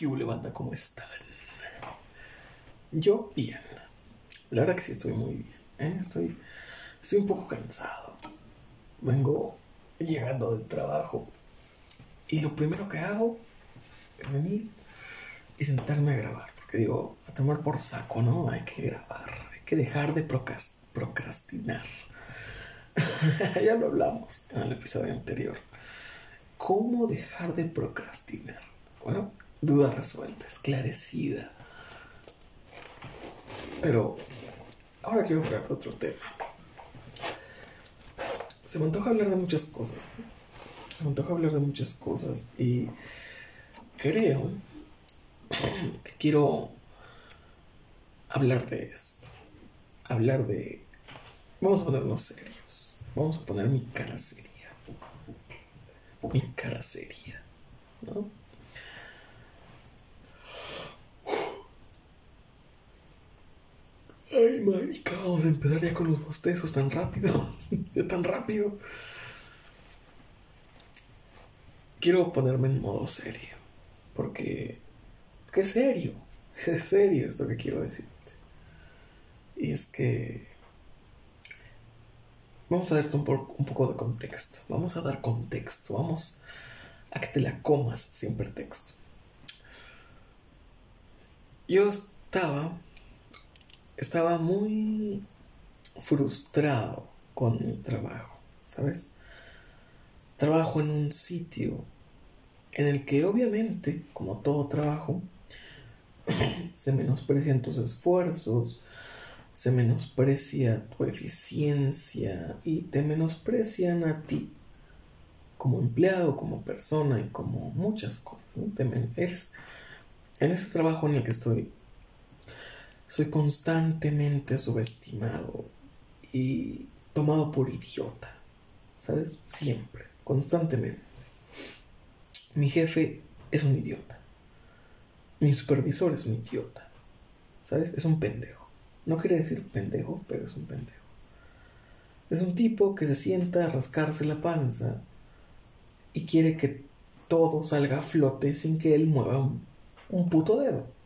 ¿Qué banda? ¿Cómo están? Yo bien. La verdad que sí estoy muy bien. ¿eh? Estoy, estoy un poco cansado. Vengo llegando del trabajo y lo primero que hago es venir y sentarme a grabar. Porque digo, a tomar por saco, ¿no? Hay que grabar. Hay que dejar de procrastinar. ya lo hablamos en el episodio anterior. ¿Cómo dejar de procrastinar? Bueno, duda resuelta, esclarecida. Pero ahora quiero hablar de otro tema. Se me antoja hablar de muchas cosas. Se me antoja hablar de muchas cosas y creo que quiero hablar de esto. Hablar de... Vamos a ponernos serios. Vamos a poner mi cara seria. Mi cara seria. ¿No? Ay, marica, vamos a empezar ya con los bostezos tan rápido. ya tan rápido. Quiero ponerme en modo serio. Porque. ¿Qué serio? Es serio esto que quiero decirte. Y es que. Vamos a darte un, un poco de contexto. Vamos a dar contexto. Vamos a que te la comas sin pretexto. Yo estaba estaba muy frustrado con mi trabajo, ¿sabes? Trabajo en un sitio en el que obviamente, como todo trabajo, se menosprecian tus esfuerzos, se menosprecia tu eficiencia y te menosprecian a ti como empleado, como persona y como muchas cosas. en ese trabajo en el que estoy soy constantemente subestimado y tomado por idiota. ¿Sabes? Siempre, constantemente. Mi jefe es un idiota. Mi supervisor es un idiota. ¿Sabes? Es un pendejo. No quiere decir pendejo, pero es un pendejo. Es un tipo que se sienta a rascarse la panza y quiere que todo salga a flote sin que él mueva un, un puto dedo.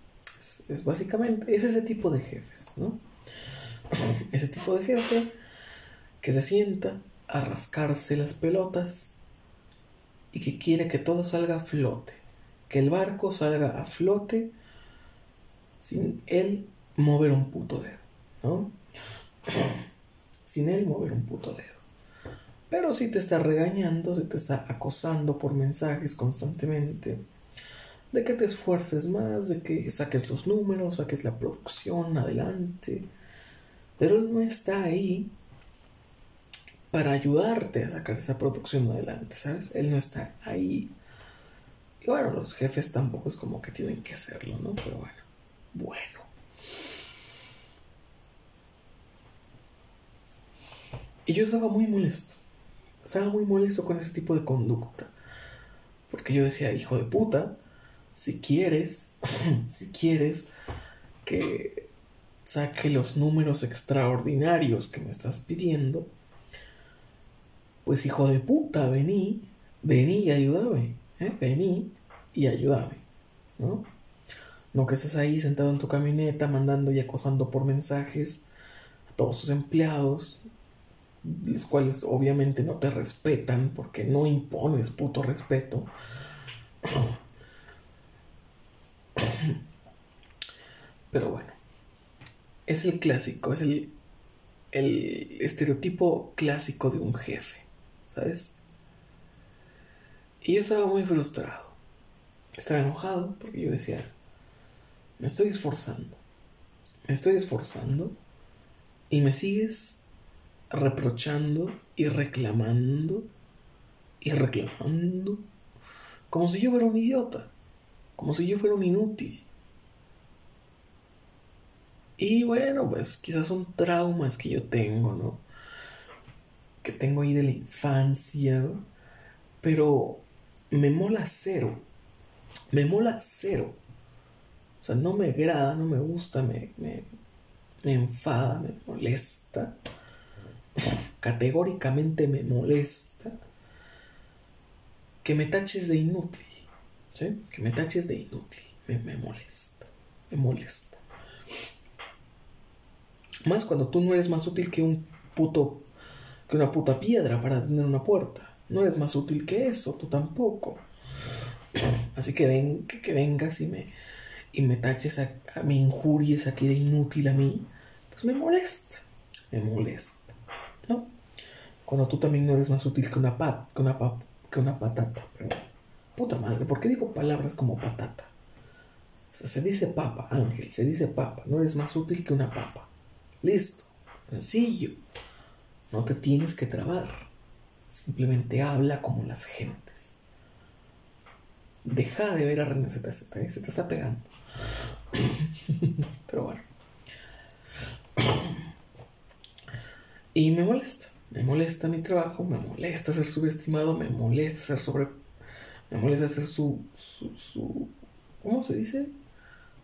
Es, básicamente, es ese tipo de jefes, ¿no? ese tipo de jefe que se sienta a rascarse las pelotas y que quiere que todo salga a flote, que el barco salga a flote sin él mover un puto dedo, ¿no? sin él mover un puto dedo. Pero si te está regañando, si te está acosando por mensajes constantemente, de que te esfuerces más, de que saques los números, saques la producción adelante. Pero él no está ahí para ayudarte a sacar esa producción adelante, ¿sabes? Él no está ahí. Y bueno, los jefes tampoco es como que tienen que hacerlo, ¿no? Pero bueno, bueno. Y yo estaba muy molesto. Estaba muy molesto con ese tipo de conducta. Porque yo decía, hijo de puta, si quieres, si quieres que saque los números extraordinarios que me estás pidiendo, pues hijo de puta, vení, vení y ayúdame, ¿eh? vení y ayúdame, ¿no? No que estés ahí sentado en tu camioneta mandando y acosando por mensajes a todos tus empleados, los cuales obviamente no te respetan porque no impones puto respeto. Pero bueno, es el clásico, es el, el estereotipo clásico de un jefe, ¿sabes? Y yo estaba muy frustrado. Estaba enojado porque yo decía, me estoy esforzando, me estoy esforzando y me sigues reprochando y reclamando y reclamando como si yo fuera un idiota, como si yo fuera un inútil. Y bueno, pues quizás son traumas que yo tengo, ¿no? Que tengo ahí de la infancia, pero me mola cero. Me mola cero. O sea, no me agrada, no me gusta, me, me, me enfada, me molesta. Categóricamente me molesta que me taches de inútil. ¿Sí? Que me taches de inútil. me, molesta, me molesta. Más cuando tú no eres más útil que un puto, que una puta piedra para tener una puerta. No eres más útil que eso, tú tampoco. Así que, ven, que, vengas y me, y me taches, a, me injuries aquí de inútil a mí, pues me molesta, me molesta, ¿no? Cuando tú también no eres más útil que una pat, que una, que una patata, Puta madre, ¿por qué digo palabras como patata? O sea, se dice papa, Ángel, se dice papa, no eres más útil que una papa. Listo, sencillo. No te tienes que trabar. Simplemente habla como las gentes. Deja de ver a René ZZ, se te está pegando. Pero bueno. Y me molesta. Me molesta mi trabajo, me molesta ser subestimado, me molesta ser sobre. Me molesta ser su, su, su. ¿Cómo se dice?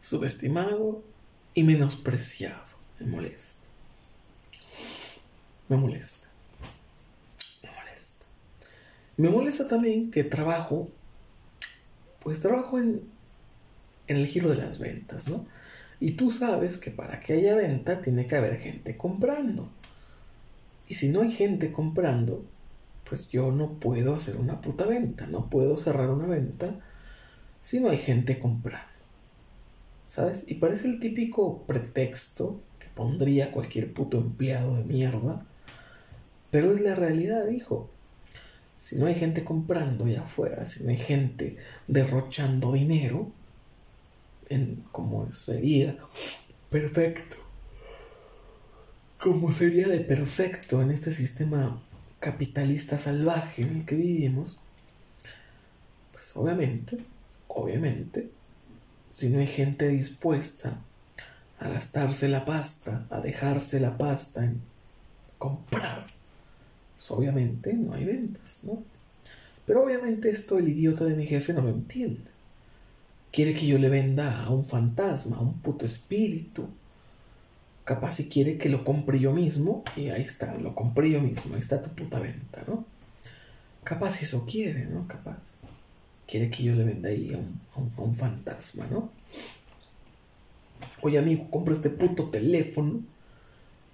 Subestimado y menospreciado me molesta. Me molesta. Me molesta. Me molesta también que trabajo, pues trabajo en, en el giro de las ventas, ¿no? Y tú sabes que para que haya venta tiene que haber gente comprando. Y si no hay gente comprando, pues yo no puedo hacer una puta venta, no puedo cerrar una venta si no hay gente comprando. ¿Sabes? Y parece el típico pretexto pondría cualquier puto empleado de mierda. Pero es la realidad, hijo. Si no hay gente comprando allá afuera, si no hay gente derrochando dinero, en como sería perfecto, como sería de perfecto en este sistema capitalista salvaje en el que vivimos, pues obviamente, obviamente, si no hay gente dispuesta a gastarse la pasta, a dejarse la pasta en comprar, pues obviamente no hay ventas, ¿no? Pero obviamente esto el idiota de mi jefe no lo entiende. Quiere que yo le venda a un fantasma, a un puto espíritu. Capaz si quiere que lo compre yo mismo, y ahí está, lo compré yo mismo, ahí está tu puta venta, ¿no? Capaz si eso quiere, ¿no? Capaz. Quiere que yo le venda ahí a un, a un fantasma, ¿no? Oye, amigo, compra este puto teléfono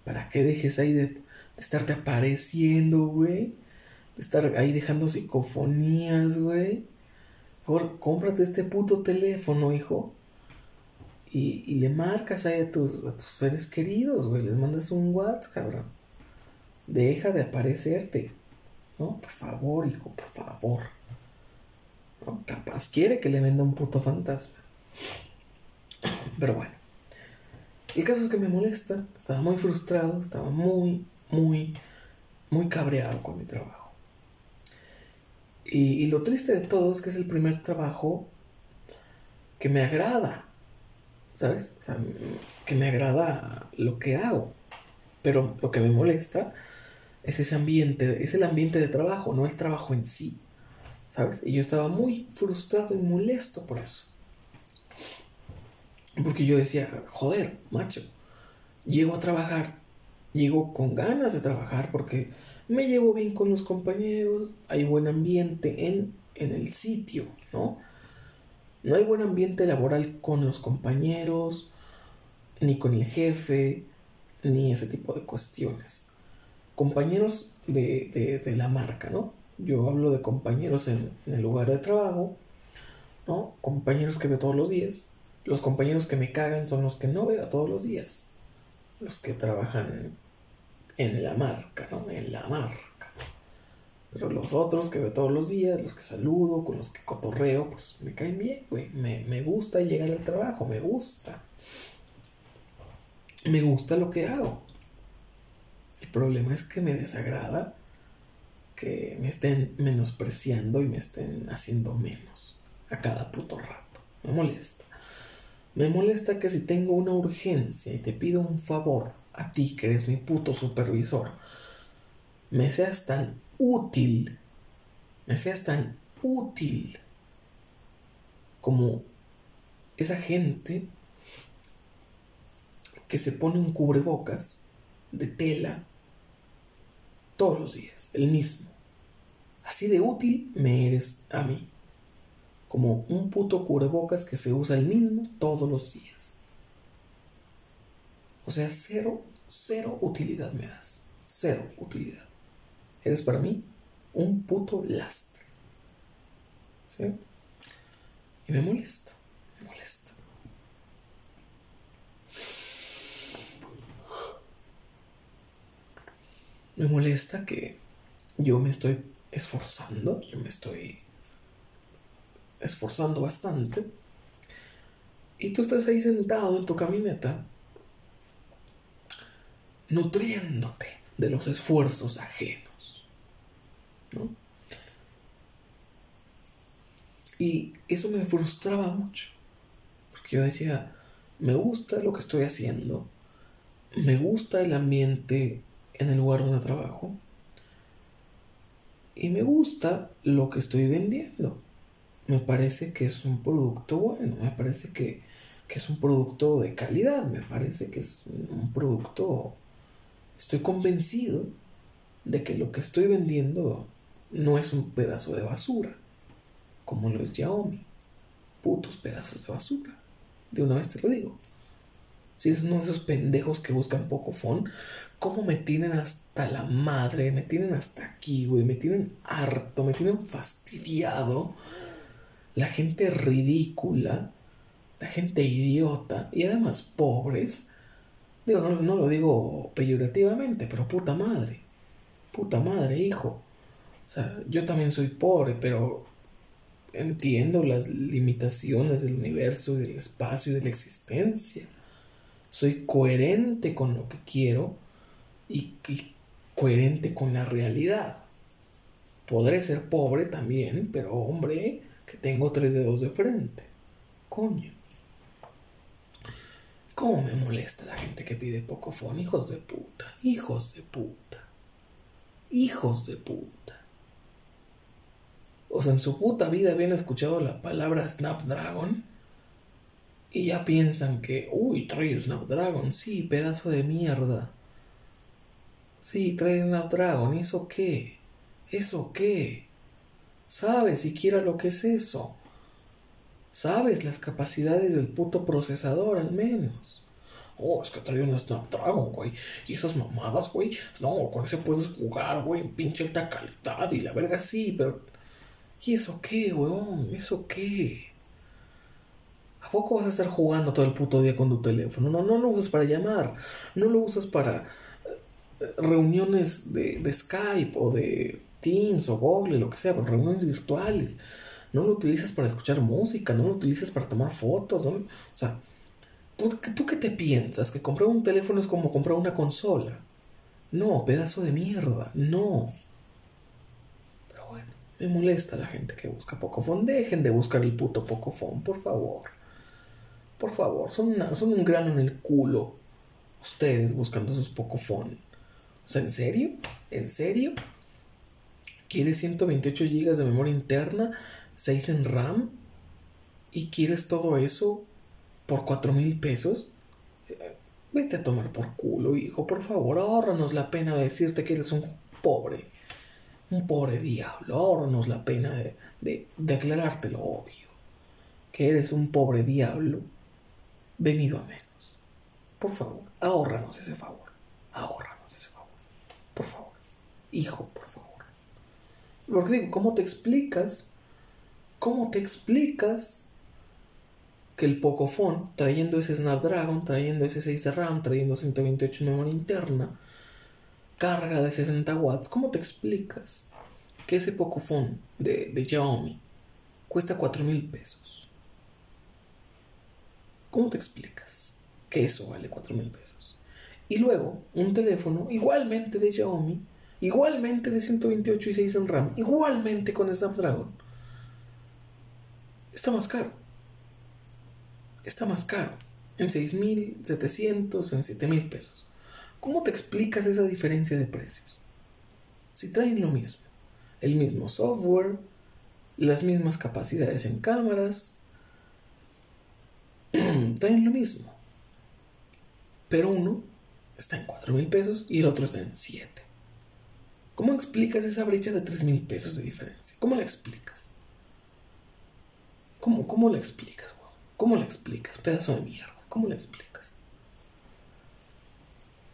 para que dejes ahí de, estarte apareciendo, güey. De estar ahí dejando psicofonías, güey. Mejor cómprate este puto teléfono, hijo. Y, y le marcas ahí a tus, a tus seres queridos, güey. Les mandas un WhatsApp, cabrón. Deja de aparecerte. ¿No? Por favor, hijo, por favor. ¿No? Capaz quiere que le venda un puto fantasma. Pero bueno. El caso es que me molesta, estaba muy frustrado, estaba muy, muy, muy cabreado con mi trabajo. Y, lo triste de todo es que es el primer trabajo que me agrada, ¿sabes? O sea, que me agrada lo que hago. Pero lo que me molesta es ese ambiente, es el ambiente de trabajo, no el trabajo en sí, ¿sabes? Y yo estaba muy frustrado y molesto por eso. Porque yo decía, joder, macho, llego a trabajar, llego con ganas de trabajar porque me llevo bien con los compañeros, hay buen ambiente en, en el sitio, ¿no? No hay buen ambiente laboral con los compañeros, ni con el jefe, ni ese tipo de cuestiones. Compañeros de, de, la marca, ¿no? Yo hablo de compañeros en, en el lugar de trabajo, ¿no? Compañeros que veo todos los días los compañeros que me cagan son los que no veo todos los días. Los que trabajan en la marca, ¿no? En la marca. Pero los otros que veo todos los días, los que saludo, con los que cotorreo, pues me caen bien, güey. Me, me gusta llegar al trabajo, me gusta. Me gusta lo que hago. El problema es que me desagrada que me estén menospreciando y me estén haciendo menos a cada puto rato. Me molesta. Me molesta que si tengo una urgencia y te pido un favor a ti que eres mi puto supervisor, me seas tan útil, me seas tan útil como esa gente que se pone un cubrebocas de tela todos los días, el mismo. Así de útil me eres a mí como un puto cubrebocas que se usa el mismo todos los días. O sea, cero, cero utilidad me das. Cero utilidad. Eres para mí un puto lastre. ¿Sí? Y me molesta, me molesta. Me molesta que yo me estoy esforzando, yo me estoy esforzando bastante. Y tú estás ahí sentado en tu camioneta, nutriéndote de los esfuerzos ajenos. Y eso me frustraba mucho. Porque yo decía, me gusta lo que estoy haciendo, me gusta el ambiente en el lugar donde trabajo y me gusta lo que estoy vendiendo. Me parece que es un producto bueno, me parece que, que es un producto de calidad, me parece que es un producto... Estoy convencido de que lo que estoy vendiendo no es un pedazo de basura como lo es Xiaomi. Putos pedazos de basura. De una vez te lo digo. Si es uno de esos pendejos que buscan Pocofon, ¿cómo me tienen hasta la madre? Me tienen hasta aquí, güey. Me tienen harto, me tienen fastidiado. La gente ridícula, la gente idiota y además pobres. Digo, no, no lo digo peyorativamente, pero puta madre. Puta madre, hijo. O sea, yo también soy pobre, pero entiendo las limitaciones del universo, del espacio y de la existencia. Soy coherente con lo que quiero y, coherente con la realidad. Podré ser pobre también, pero hombre, que tengo tres dedos de frente. Coño. ¿Cómo me molesta la gente que pide pocofón? Hijos de puta, hijos de puta, hijos de puta. O sea, en su puta vida habían escuchado la palabra Snapdragon y ya piensan que, uy, trae Snapdragon, sí, pedazo de mierda. Sí, trae Snapdragon, ¿y eso qué? ¿Eso qué? ¿Sabes siquiera lo que es eso? ¿Sabes las capacidades del puto procesador al menos? Oh, es que trae un Snapdragon, güey. Y esas mamadas, güey. No, con ese puedes jugar, güey, pinche alta calidad y la verga sí, pero ¿Y eso qué, weón? ¿Eso qué? ¿A poco vas a estar jugando todo el puto día con tu teléfono? No, no lo usas para llamar, no lo usas para eh, reuniones de, Skype o de Teams o Google, lo que sea, reuniones virtuales. No lo utilizas para escuchar música, no lo utilizas para tomar fotos, ¿no? O sea, ¿tú, ¿tú qué te piensas? ¿Que comprar un teléfono es como comprar una consola? No, pedazo de mierda, no. Me molesta la gente que busca Pocofon. Dejen de buscar el puto Pocofon, por favor. Por favor, son, son un grano en el culo. Ustedes buscando sus Pocofon. O sea, ¿en serio? ¿En serio? ¿Quieres 128 GB de memoria interna? 6 en RAM? ¿Y quieres todo eso por 4 mil pesos? Eh, vete a tomar por culo, hijo. Por favor, ahórranos la pena de decirte que eres un pobre un pobre diablo, ahorranos la pena de, de, aclararte lo obvio, que eres un pobre diablo venido a menos. Por favor, ahórranos ese favor, ahórranos ese favor, por favor, hijo, por favor. Porque digo, ¿cómo te explicas? ¿Cómo te explicas que el Pocophone, trayendo ese Snapdragon, trayendo ese 6 de RAM, trayendo 128 de memoria interna, carga de 60 watts, ¿cómo te explicas que ese Pocophone de, de Xiaomi cuesta 4 mil pesos? ¿Cómo te explicas que eso vale 4 mil pesos? Y luego, un teléfono igualmente de Xiaomi, igualmente de 128 y 6 en RAM, igualmente con Snapdragon, está más caro. Está más caro. En 6.700, en 7.000 pesos. ¿Cómo te explicas esa diferencia de precios? Si traen lo mismo, el mismo software, las mismas capacidades en cámaras, traen lo mismo. Pero uno está en 4 mil pesos y el otro está en 7. ¿Cómo explicas esa brecha de 3 mil pesos de diferencia? ¿Cómo la explicas? ¿Cómo, cómo le explicas, weón? ¿Cómo le explicas, pedazo de mierda? ¿Cómo le explicas?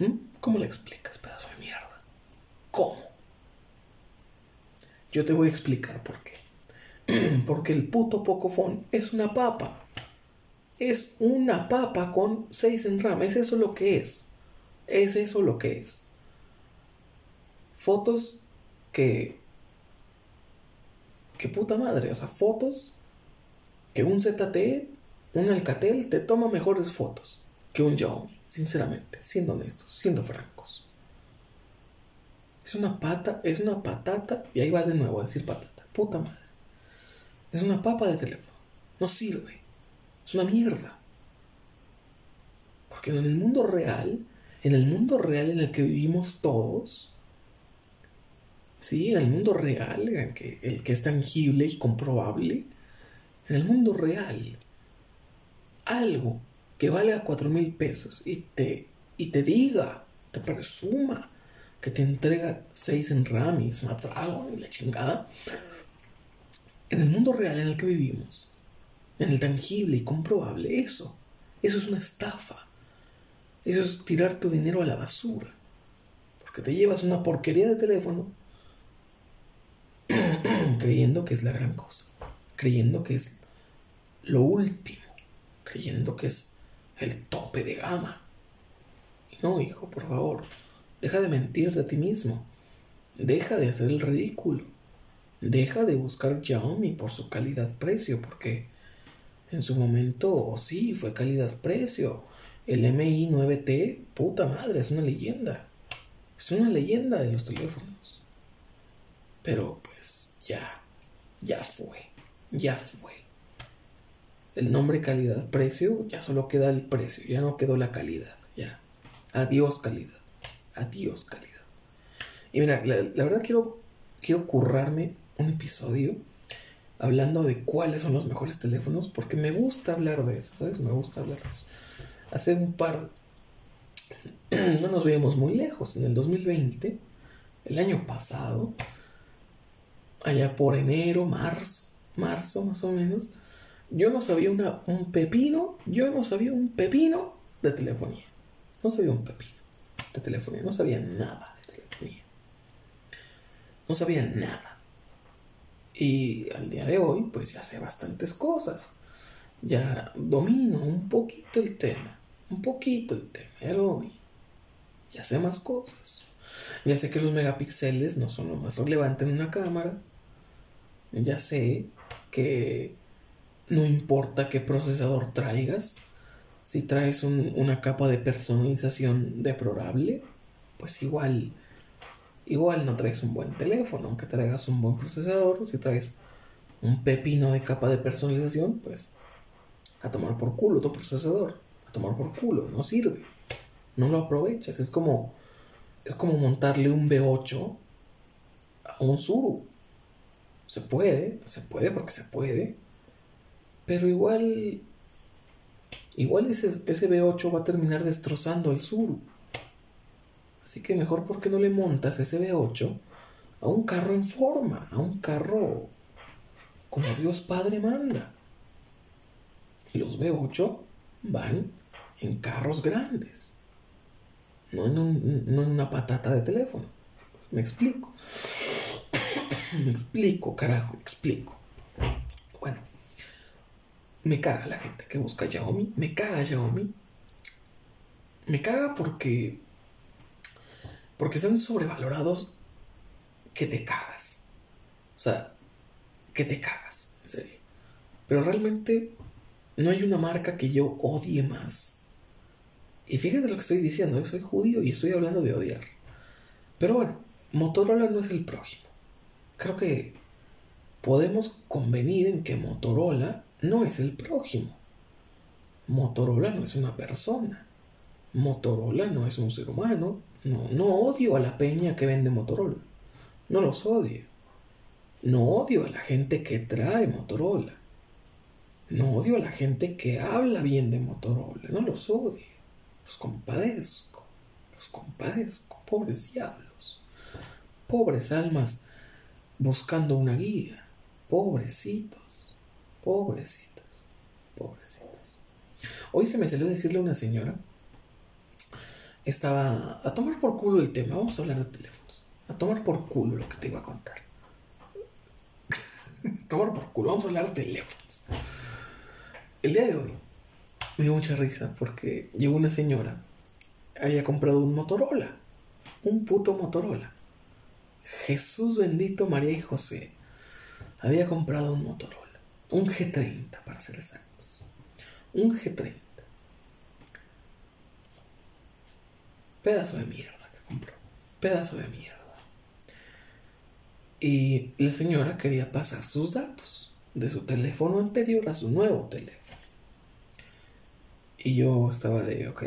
¿Mm? ¿Cómo le explicas, pedazo de mierda? ¿Cómo? Yo te voy a explicar por qué. Porque el puto Pocophone es una papa. Es una papa con 6 en RAM. Es eso lo que es. Es eso lo que es. Fotos que... Que puta madre. O sea, fotos que un ZTE, un Alcatel te toma mejores fotos que un Xiaomi. Sinceramente, siendo honestos, siendo francos. Es una pata, es una patata, y ahí va de nuevo a decir patata. Puta madre. Es una papa de teléfono. No sirve. Es una mierda. Porque en el mundo real, en el mundo real en el que vivimos todos, sí, en el mundo real, en el que es tangible y comprobable, en el mundo real, algo que vale a cuatro mil pesos y te, y te diga, te presuma que te entrega seis en RAM y Snapdragon y la chingada, en el mundo real en el que vivimos, en el tangible y comprobable, eso, eso es una estafa. Eso es tirar tu dinero a la basura. Porque te llevas una porquería de teléfono creyendo que es la gran cosa, creyendo que es lo último, creyendo que es el tope de gama. No, hijo, por favor, deja de mentirte a ti mismo. Deja de hacer el ridículo. Deja de buscar Xiaomi por su calidad-precio, porque en su momento sí fue calidad-precio. El MI 9T, puta madre, es una leyenda. Es una leyenda de los teléfonos. Pero pues ya, ya fue, ya fue. El nombre calidad-precio, ya solo queda el precio, ya no quedó la calidad, ya. Adiós calidad, adiós calidad. Y mira, la, verdad quiero, quiero currarme un episodio hablando de cuáles son los mejores teléfonos, porque me gusta hablar de eso, ¿sabes? Me gusta hablar de eso. Hace un par, no nos veíamos muy lejos, en el 2020, el año pasado, allá por enero, marzo, marzo más o menos, yo no sabía una, un pepino, yo no sabía un pepino de telefonía. No sabía un pepino de telefonía, no sabía nada de telefonía. No sabía nada. Y al día de hoy, pues ya sé bastantes cosas. Ya domino un poquito el tema. Un poquito el tema, ya lo. Ya sé más cosas. Ya sé que los megapíxeles no son lo más relevante en una cámara. Ya sé que no importa qué procesador traigas. Si traes una capa de personalización deplorable, pues igual igual no traes un buen teléfono, aunque traigas un buen procesador, si traes un pepino de capa de personalización, pues a tomar por culo tu procesador, a tomar por culo, no sirve, no lo aprovechas, es como es como montarle un B8 a un Zuru. Se puede, se puede porque se puede, pero igual igual ese, ese B8 va a terminar destrozando el Zuru. Así que mejor porque no le montas ese V8 a un carro en forma, a un carro como Dios Padre manda. Y los V8 van en carros grandes, no en, no en una patata de teléfono. Me explico. me explico, carajo, me explico. Bueno, me caga la gente que busca Xiaomi, me caga Xiaomi. Me caga porque porque son sobrevalorados que te cagas. O sea, que te cagas, en serio. Pero realmente no hay una marca que yo odie más. Y fíjate lo que estoy diciendo, yo soy judío y estoy hablando de odiar. Pero bueno, Motorola no es el próximo. Creo que podemos convenir en que Motorola no es el próximo. Motorola no es una persona. Motorola no es un ser humano. No, no odio a la peña que vende Motorola. No los odio. No odio a la gente que trae Motorola. No odio a la gente que habla bien de Motorola. No los odio. Los compadezco. Los compadezco. Pobres diablos. Pobres almas buscando una guía. Pobrecitos. Pobrecitos. pobrecitos. Hoy se me salió decirle a una señora, estaba a tomar por culo el tema, vamos a hablar de teléfonos, a tomar por culo lo que te iba a contar. tomar por culo, vamos a hablar de teléfonos. El día de hoy me dio mucha risa porque llegó una señora, había comprado un Motorola, un puto Motorola. Jesús bendito María y José había comprado un Motorola, un G30 para ser exactos, un G30. Pedazo de mierda que compró, pedazo de mierda. Y la señora quería pasar sus datos de su teléfono anterior a su nuevo teléfono. Y yo estaba de, ok,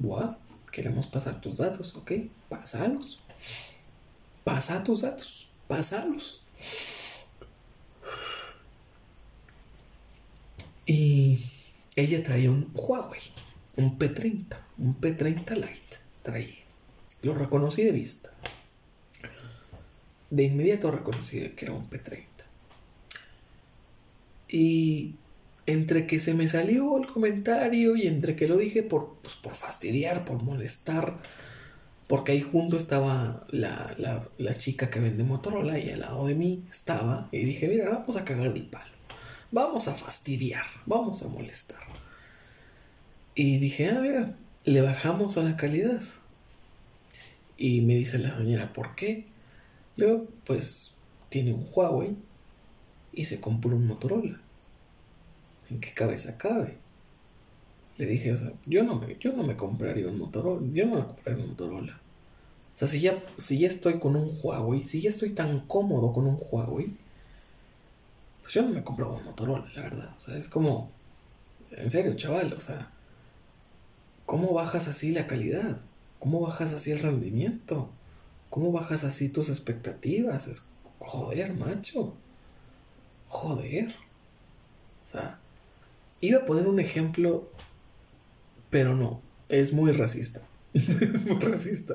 buah, queremos pasar tus datos, ok, pásalos. Pasa tus datos, pásalos. Y ella traía un Huawei, un P30, un P30 Lite, traía. Lo reconocí de vista. De inmediato reconocí que era un P30. Y entre que se me salió el comentario y entre que lo dije por, pues, por fastidiar, por molestar, porque ahí junto estaba la, la, chica que vende Motorola y al lado de mí estaba, y dije, mira, vamos a cagar el palo, vamos a fastidiar, vamos a molestar. Y dije, ah, mira, le bajamos a la calidad. Y me dice la señora, ¿por qué? Luego, pues, tiene un Huawei y se compró un Motorola. ¿En qué cabeza cabe? Le dije, o sea, yo no me, yo no me compraría un Motorola, yo no me compraría un Motorola. O sea, si ya, si ya estoy con un Huawei, si ya estoy tan cómodo con un Huawei, pues yo no me compro un Motorola, la verdad. O sea, es como, en serio, chaval, o sea, ¿cómo bajas así la calidad? ¿Cómo bajas así el rendimiento? ¿Cómo bajas así tus expectativas? Es, joder, macho. Joder. O sea, iba a poner un ejemplo pero no, es muy racista. es muy racista.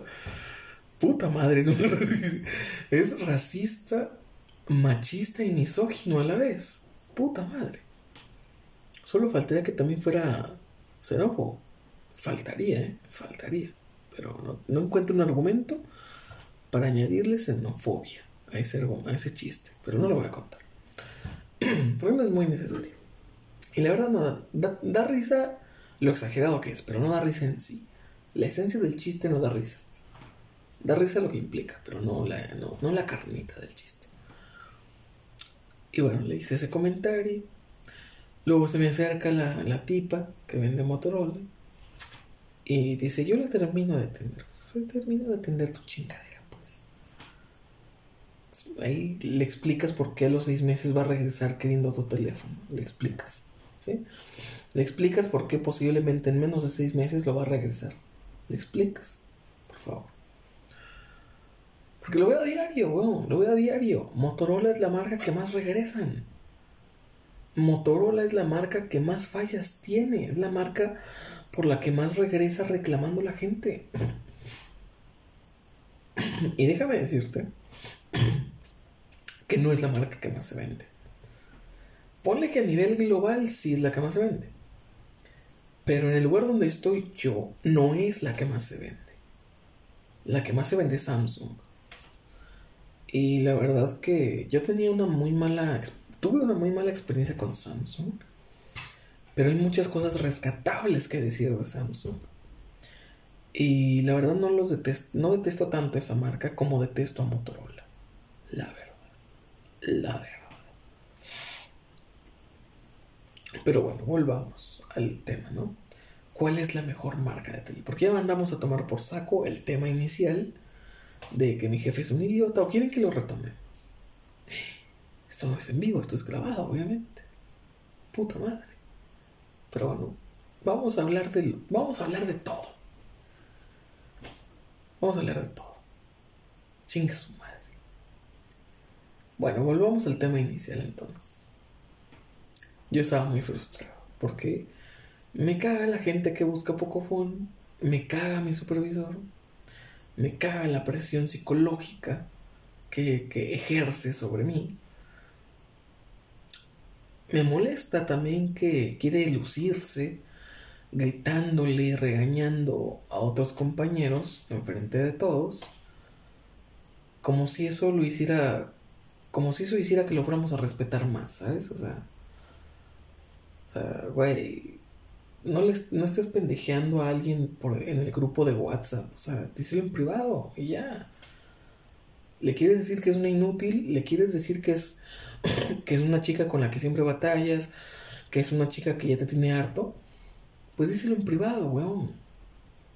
Puta madre, es muy racista. Es racista, machista y misógino a la vez. Puta madre. Solo faltaría que también fuera xenófobo. Faltaría, ¿eh? Faltaría. Pero no, encuentro un argumento para añadirle xenofobia a ese, chiste. Pero no lo voy a contar. Porque no es muy necesario. Y la verdad no da, risa lo exagerado que es, pero no da risa en sí. La esencia del chiste no da risa. Da risa lo que implica, pero no, la carnita del chiste. Y bueno, le hice ese comentario. Luego se me acerca la, la tipa que vende Motorola. Y dice, yo la termino de atender. Yo termino de atender tu chingadera, pues. Ahí le explicas por qué a los seis meses va a regresar queriendo tu teléfono. Le explicas. ¿Sí? Le explicas por qué posiblemente en menos de seis meses lo va a regresar. Le explicas, por favor. Porque lo veo a diario, weón. Lo veo a diario. Motorola es la marca que más regresan. Motorola es la marca que más fallas tiene. Es la marca por la que más regresa reclamando la gente. y déjame decirte que no es la marca que más se vende. Ponle que a nivel global sí es la que más se vende. Pero en el lugar donde estoy yo, no es la que más se vende. La que más se vende es Samsung. Y la verdad que yo tenía una muy mala, tuve una muy mala experiencia con Samsung. Pero hay muchas cosas rescatables que decir de Samsung. Y la verdad no los detesto, no detesto tanto esa marca como detesto a Motorola. La verdad. La verdad. Pero bueno, volvamos al tema, ¿no? ¿Cuál es la mejor marca de tele? Porque ya mandamos a tomar por saco el tema inicial de que mi jefe es un idiota o quieren que lo retomemos. Esto no es en vivo, esto es grabado, obviamente. Puta madre. Pero bueno, vamos a hablar de vamos a hablar de todo. Vamos a hablar de todo. Chingue su madre. Bueno, volvamos al tema inicial entonces. Yo estaba muy frustrado porque me caga la gente que busca Pocofon, me caga mi supervisor, me caga la presión psicológica que, que ejerce sobre mí. me molesta también que quiere lucirse gritándole, regañando a otros compañeros enfrente de todos, como si eso lo hiciera, como si eso hiciera que lo fuéramos a respetar más, ¿sabes? O sea, o sea, güey, no, les, no estés pendejeando a alguien por, en el grupo de WhatsApp, o sea, díselo en privado y ya. Le quieres decir que es una inútil, le quieres decir que es, que es una chica con la que siempre batallas, que es una chica que ya te tiene harto, pues díselo en privado, weón.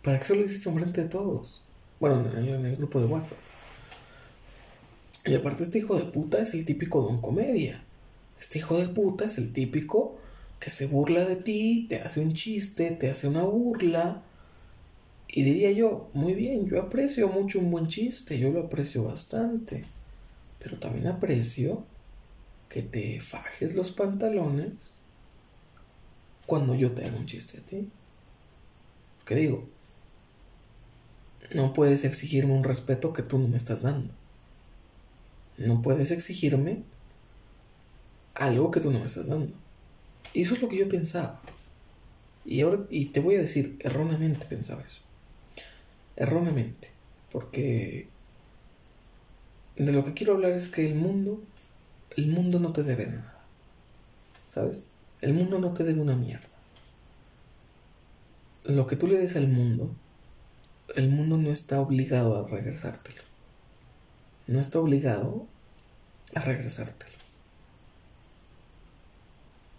¿Para qué solo dices frente de todos? Bueno, en el grupo de WhatsApp. Y aparte este hijo de puta es el típico don comedia. Este hijo de puta es el típico que se burla de ti, te hace un chiste, te hace una burla. Y diría yo, muy bien, yo aprecio mucho un buen chiste, yo lo aprecio bastante. Pero también aprecio que te fajes los pantalones cuando yo te hago un chiste a ti. ¿Qué digo? No puedes exigirme un respeto que tú no me estás dando. No puedes exigirme algo que tú no me estás dando. Y eso es lo que yo pensaba. Y ahora, y te voy a decir, erróneamente pensaba eso. Erróneamente. Porque de lo que quiero hablar es que el mundo, el mundo no te debe nada. ¿Sabes? El mundo no te debe una mierda. Lo que tú le des al mundo, el mundo no está obligado a regresártelo. No está obligado a regresártelo.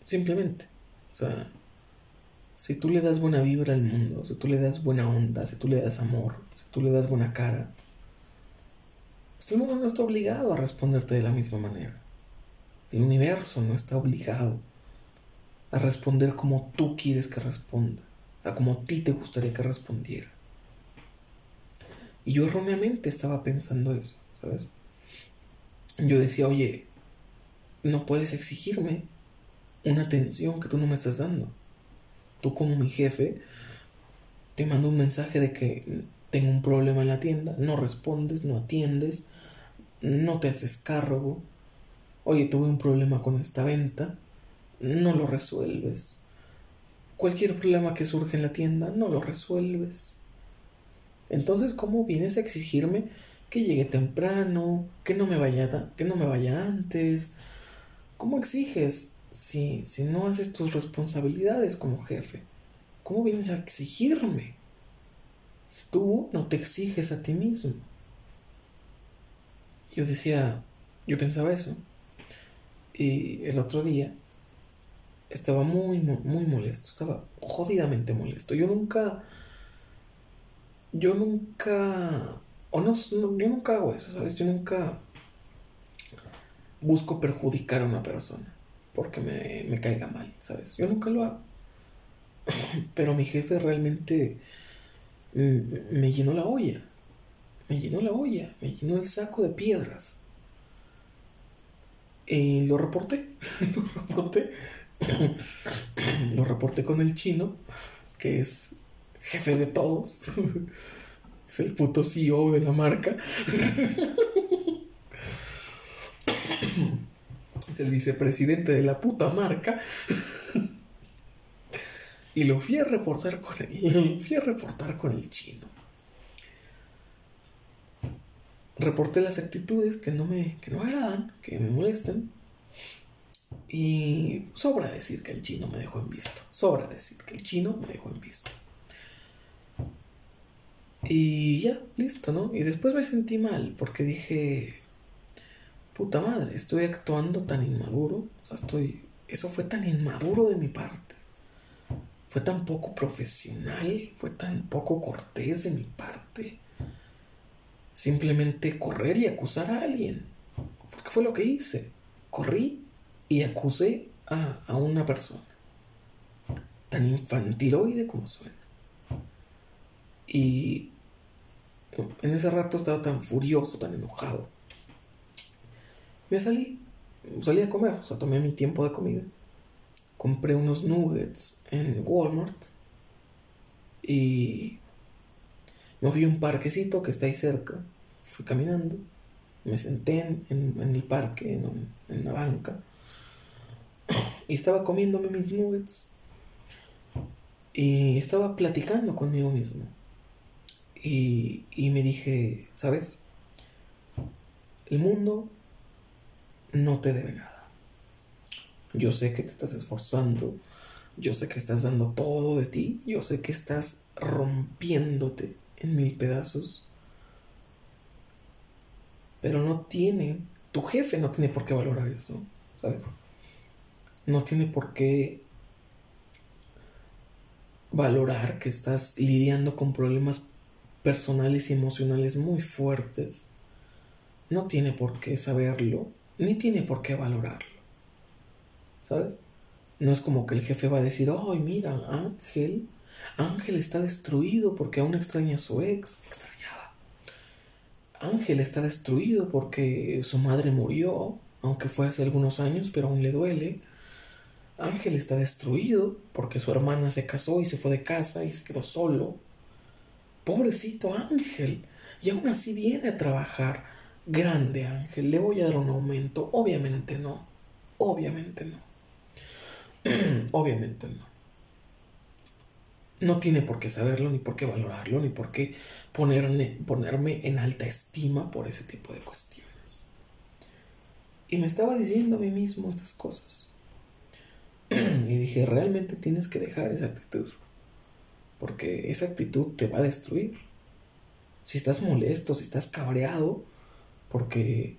Simplemente. O sea, si tú le das buena vibra al mundo, si tú le das buena onda, si tú le das amor, si tú le das buena cara, pues el mundo no está obligado a responderte de la misma manera. El universo no está obligado a responder como tú quieres que responda, a como a ti te gustaría que respondiera. Y yo erróneamente estaba pensando eso, ¿sabes? Yo decía, oye, no puedes exigirme una atención que tú no me estás dando. Tú como mi jefe, te mando un mensaje de que tengo un problema en la tienda, no respondes, no atiendes, no te haces cargo. Oye, tuve un problema con esta venta, no lo resuelves. Cualquier problema que surge en la tienda, no lo resuelves. Entonces, ¿cómo vienes a exigirme que llegue temprano, que no me vaya, que no me vaya antes? ¿Cómo exiges si, si no haces tus responsabilidades como jefe? ¿Cómo vienes a exigirme? Si tú no te exiges a ti mismo. Yo decía, yo pensaba eso. Y el otro día estaba muy, muy molesto, estaba jodidamente molesto. Yo nunca, yo nunca, o no, yo nunca hago eso, ¿sabes? Yo nunca busco perjudicar a una persona porque me, me caiga mal, ¿sabes? Yo nunca lo hago. Pero mi jefe realmente me llenó la olla. Me llenó la olla, me llenó el saco de piedras. Y lo reporté, lo reporté lo reporté con el chino, que es jefe de todos. es el puto CEO de la marca. Es el vicepresidente de la puta marca. y lo fui a reportar con. Lo fui a reportar con el chino. Reporté las actitudes que no me, que no agradan, que me molestan. Y sobra decir que el chino me dejó en visto. Sobra decir que el chino me dejó en visto. Y ya, listo, ¿no? Y después me sentí mal porque dije, puta madre, estoy actuando tan inmaduro. O sea, estoy... Eso fue tan inmaduro de mi parte. Fue tan poco profesional, fue tan poco cortés de mi parte. Simplemente correr y acusar a alguien. Porque fue lo que hice. Corrí y acusé a, una persona tan infantiloide como suena. Y en ese rato estaba tan furioso, tan enojado. Me salí, salí a comer, o sea, tomé mi tiempo de comida. Compré unos nuggets en Walmart y me fui a un parquecito que está ahí cerca. Fui caminando, me senté en, el parque, en, en una banca Y estaba comiéndome mis nuggets. Y estaba platicando conmigo mismo. Y, y me dije, ¿sabes? El mundo no te debe nada. Yo sé que te estás esforzando. Yo sé que estás dando todo de ti. Yo sé que estás rompiéndote en mil pedazos. Pero no tiene, tu jefe no tiene por qué valorar eso, ¿sabes? No tiene por qué valorar que estás lidiando con problemas personales y emocionales muy fuertes. No tiene por qué saberlo, ni tiene por qué valorarlo. ¿Sabes? No es como que el jefe va a decir, ay, mira, Ángel, Ángel está destruido porque aún extraña a su ex. Extrañaba. Ángel está destruido porque su madre murió, aunque fue hace algunos años, pero aún le duele. Ángel está destruido porque su hermana se casó y se fue de casa y se quedó solo. Pobrecito Ángel. Y aún así viene a trabajar. Grande Ángel, le voy a dar un aumento. Obviamente no. Obviamente no. Obviamente no. No tiene por qué saberlo, ni por qué valorarlo, ni por qué ponerme, ponerme en alta estima por ese tipo de cuestiones. Y me estaba diciendo a mí mismo estas cosas. y dije, realmente tienes que dejar esa actitud. Porque esa actitud te va a destruir. Si estás molesto, si estás cabreado, porque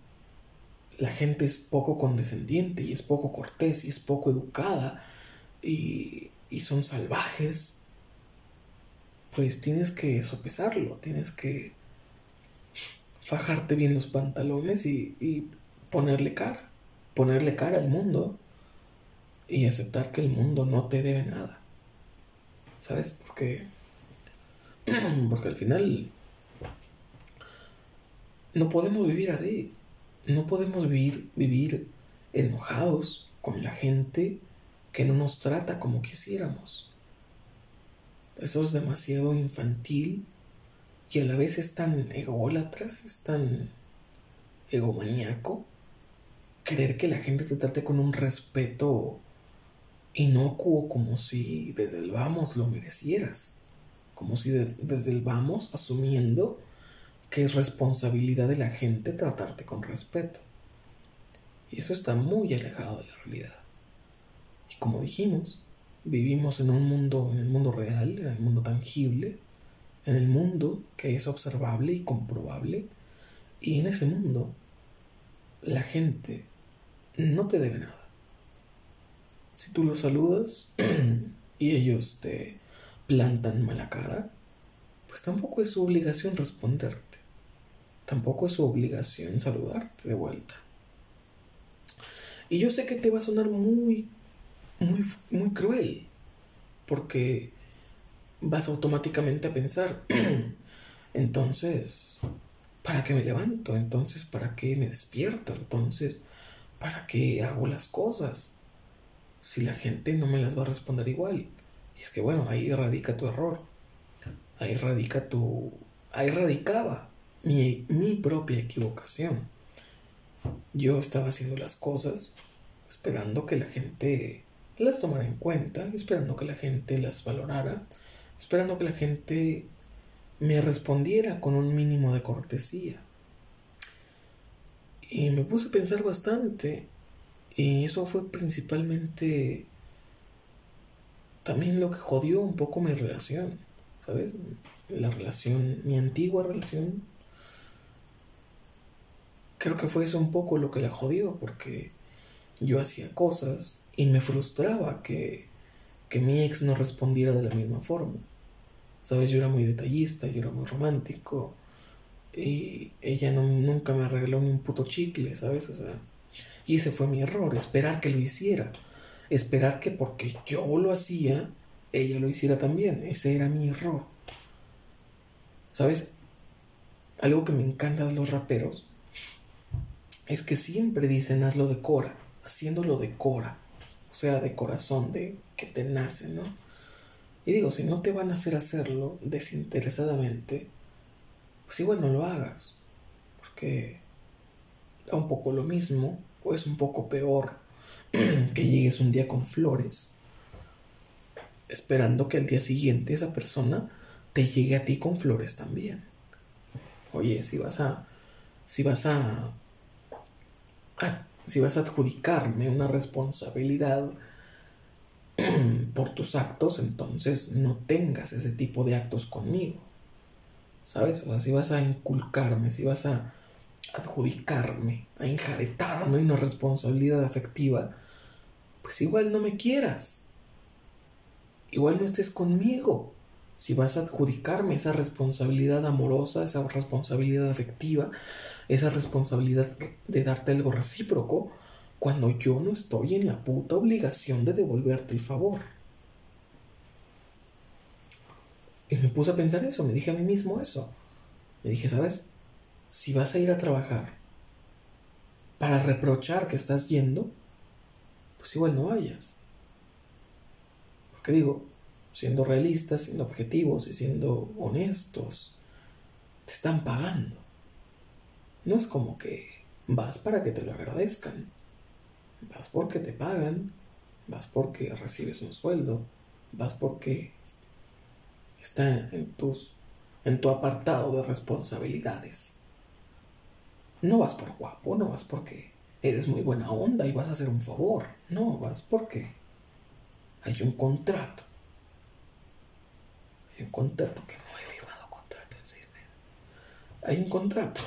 la gente es poco condescendiente y es poco cortés y es poco educada y, y son salvajes, pues tienes que sopesarlo, tienes que fajarte bien los pantalones y, y ponerle cara, ponerle cara al mundo y aceptar que el mundo no te debe nada. ¿Sabes? Porque, porque al final no podemos vivir así. No podemos vivir, enojados con la gente que no nos trata como quisiéramos. Eso es demasiado infantil y a la vez es tan ególatra, es tan egomaníaco. Querer que la gente te trate con un respeto inocuo como si desde el vamos lo merecieras, como si desde el vamos asumiendo que es responsabilidad de la gente tratarte con respeto. Y eso está muy alejado de la realidad. Y como dijimos, vivimos en un mundo, en el mundo real, en el mundo tangible, en el mundo que es observable y comprobable, y en ese mundo la gente no te debe nada. Si tú los saludas y ellos te plantan mala cara, pues tampoco es su obligación responderte. Tampoco es su obligación saludarte de vuelta. Y yo sé que te va a sonar muy, muy, muy cruel, porque vas automáticamente a pensar, entonces, ¿para qué me levanto? Entonces, ¿para qué me despierto? Entonces, ¿para qué hago las cosas? si la gente no me las va a responder igual. Y es que bueno, ahí radica tu error. Ahí radica tu... Ahí radicaba mi, mi propia equivocación. Yo estaba haciendo las cosas esperando que la gente las tomara en cuenta, esperando que la gente las valorara, esperando que la gente me respondiera con un mínimo de cortesía. Y me puse a pensar bastante y eso fue principalmente también lo que jodió un poco mi relación, ¿sabes? La relación, mi antigua relación. Creo que fue eso un poco lo que la jodió, porque yo hacía cosas y me frustraba que, que mi ex no respondiera de la misma forma. ¿Sabes? Yo era muy detallista, yo era muy romántico y ella no, nunca me arregló ni un puto chicle, ¿sabes? O sea, y ese fue mi error, esperar que lo hiciera. Esperar que porque yo lo hacía, ella lo hiciera también. Ese era mi error. ¿Sabes? Algo que me encanta los raperos es que siempre dicen hazlo de cora, haciéndolo de cora. O sea, de corazón, de que te nace, ¿no? Y digo, si no te van a hacer hacerlo desinteresadamente, pues igual no lo hagas. Porque da un poco lo mismo o es un poco peor que llegues un día con flores, esperando que al día siguiente esa persona te llegue a ti con flores también. Oye, si vas a, si vas a, si vas a adjudicarme una responsabilidad por tus actos, entonces no tengas ese tipo de actos conmigo. ¿Sabes? O sea, si vas a inculcarme, si vas a adjudicarme, a enjaretarme una responsabilidad afectiva, pues igual no me quieras. Igual no estés conmigo. Si vas a adjudicarme esa responsabilidad amorosa, esa responsabilidad afectiva, esa responsabilidad de darte algo recíproco, cuando yo no estoy en la puta obligación de devolverte el favor. Y me puse a pensar eso, me dije a mí mismo eso. Me dije, ¿sabes? Si vas a ir a trabajar para reprochar que estás yendo, pues igual no vayas. Porque digo, siendo realistas, siendo objetivos y siendo honestos, te están pagando. No es como que vas para que te lo agradezcan. Vas porque te pagan, vas porque recibes un sueldo, vas porque está en tus en tu apartado de responsabilidades. No vas por guapo, no vas porque eres muy buena onda y vas a hacer un favor. No, vas porque hay un contrato. Hay un contrato que no he firmado contrato en seis meses. Hay un contrato.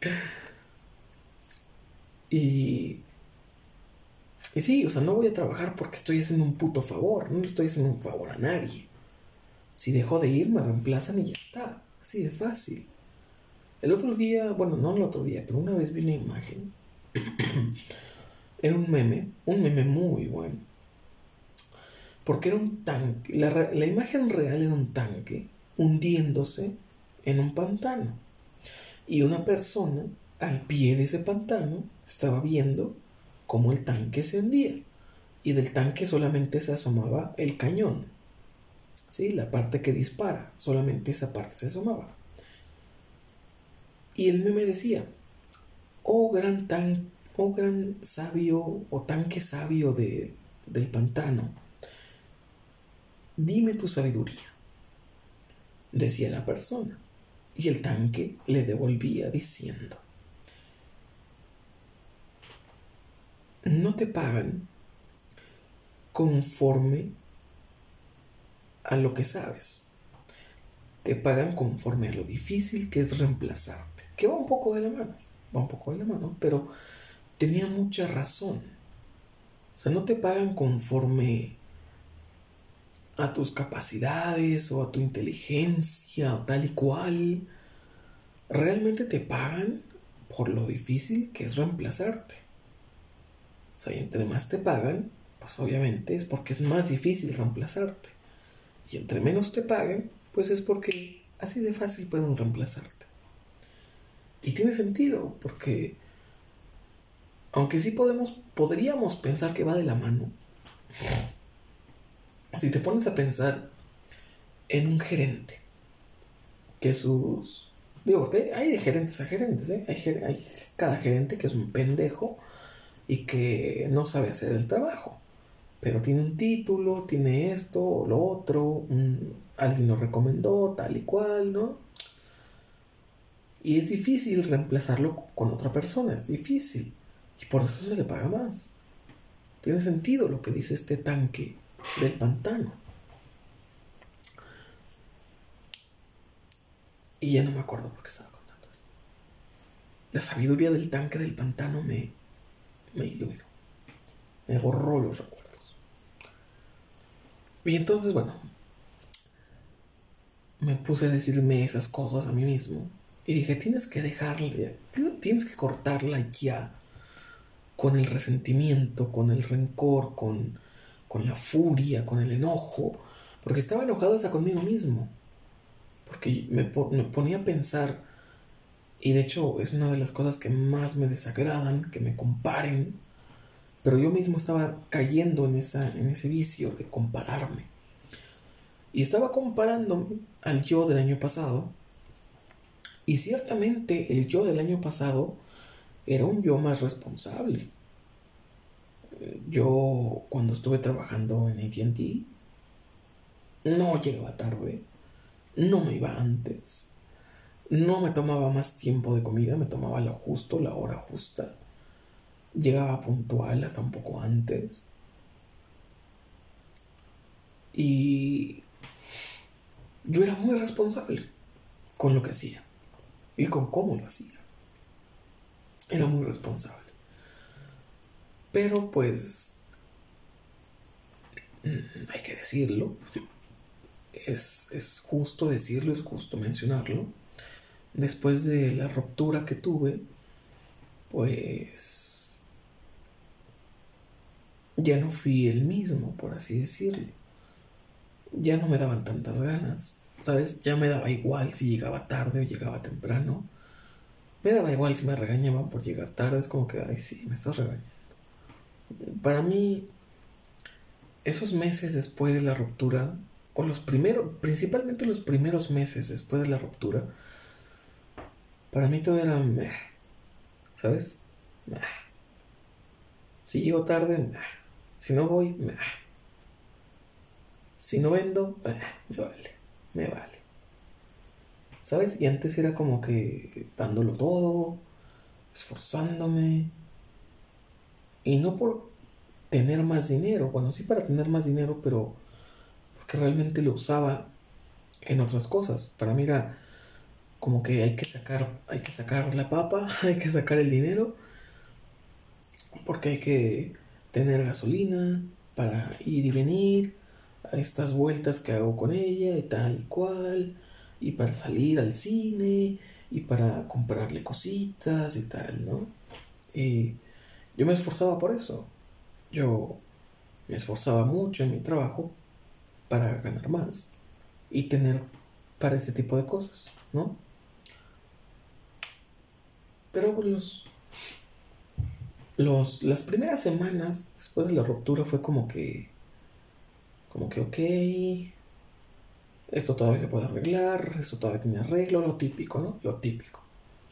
y y sí, o sea, no voy a trabajar porque estoy haciendo un puto favor, no le estoy haciendo un favor a nadie. Si dejo de ir, me reemplazan y ya está, así de fácil. El otro día, bueno, no el otro día, pero una vez vi una imagen. era un meme, un meme muy bueno. Porque era un tanque, la, imagen real era un tanque hundiéndose en un pantano. Y una persona al pie de ese pantano estaba viendo como el tanque se hundía y del tanque solamente se asomaba el cañón. ¿Sí? La parte que dispara, solamente esa parte se asomaba. Y el meme decía, oh gran tan, oh gran sabio o tanque sabio de, del pantano, dime tu sabiduría, decía la persona. Y el tanque le devolvía diciendo, no te pagan conforme a lo que sabes. Te pagan conforme a lo difícil que es reemplazarte. Que va un poco de la mano, va un poco de la mano, pero tenía mucha razón. O sea, no te pagan conforme a tus capacidades o a tu inteligencia o tal y cual. Realmente te pagan por lo difícil que es reemplazarte. O sea, y entre más te pagan, pues obviamente es porque es más difícil reemplazarte. Y entre menos te paguen, pues es porque así de fácil pueden reemplazarte. Y tiene sentido, porque aunque sí podemos, podríamos pensar que va de la mano, si te pones a pensar en un gerente, que sus... Digo, porque hay de gerentes a gerentes, ¿eh? Hay, hay cada gerente que es un pendejo y que no sabe hacer el trabajo. Pero tiene un título, tiene esto o lo otro, alguien lo recomendó, tal y cual, ¿no? Y es difícil reemplazarlo con otra persona, es difícil. Y por eso se le paga más. Tiene sentido lo que dice este tanque del pantano. Y ya no me acuerdo por qué estaba contando esto. La sabiduría del tanque del pantano me, me iluminó. Me borró los recuerdos. Y entonces, bueno, me puse a decirme esas cosas a mí mismo. Y dije, tienes que dejarle, tienes que cortarla ya con el resentimiento, con el rencor, con, con la furia, con el enojo. Porque estaba enojado hasta conmigo mismo. Porque me, ponía a pensar y de hecho es una de las cosas que más me desagradan, que me comparen. Pero yo mismo estaba cayendo en, esa, en ese vicio de compararme. Y estaba comparándome al yo del año pasado. Y ciertamente el yo del año pasado era un yo más responsable. Yo cuando estuve trabajando en ATT, no llegaba tarde, no me iba antes, no me tomaba más tiempo de comida, me tomaba lo justo, la hora justa, llegaba puntual hasta un poco antes. Y yo era muy responsable con lo que hacía y con cómo lo hacía. Era muy responsable. Pero pues mm, hay que decirlo. Es, es justo decirlo, es justo mencionarlo. Después de la ruptura que tuve, pues ya no fui el mismo, por así decirlo. Ya no me daban tantas ganas, ¿sabes? Ya me daba igual si llegaba tarde o llegaba temprano. Me daba igual si me regañaban por llegar tarde, es como que, ay, sí, me estás regañando. Para mí, esos meses después de la ruptura, o los primeros, principalmente los primeros meses después de la ruptura, para mí todo era meh, ¿sabes? Meh. Si llego tarde, meh. Si no voy, meh. Si no vendo, me vale, me vale. ¿Sabes? Y antes era como que dándolo todo, esforzándome. Y no por tener más dinero, bueno, sí para tener más dinero, pero porque realmente lo usaba en otras cosas. Para mí era como que hay que sacar, hay que sacar la papa, hay que sacar el dinero, porque hay que tener gasolina para ir y venir, a estas vueltas que hago con ella y tal y cual, y para salir al cine, y para comprarle cositas y tal, ¿no? Y yo me esforzaba por eso. Yo me esforzaba mucho en mi trabajo para ganar más y tener para ese tipo de cosas, ¿no? Pero pues, los, los, las primeras semanas después de la ruptura fue como que, como que, ok, esto todavía se puede arreglar, esto todavía tiene arreglo, lo típico, ¿no? Lo típico.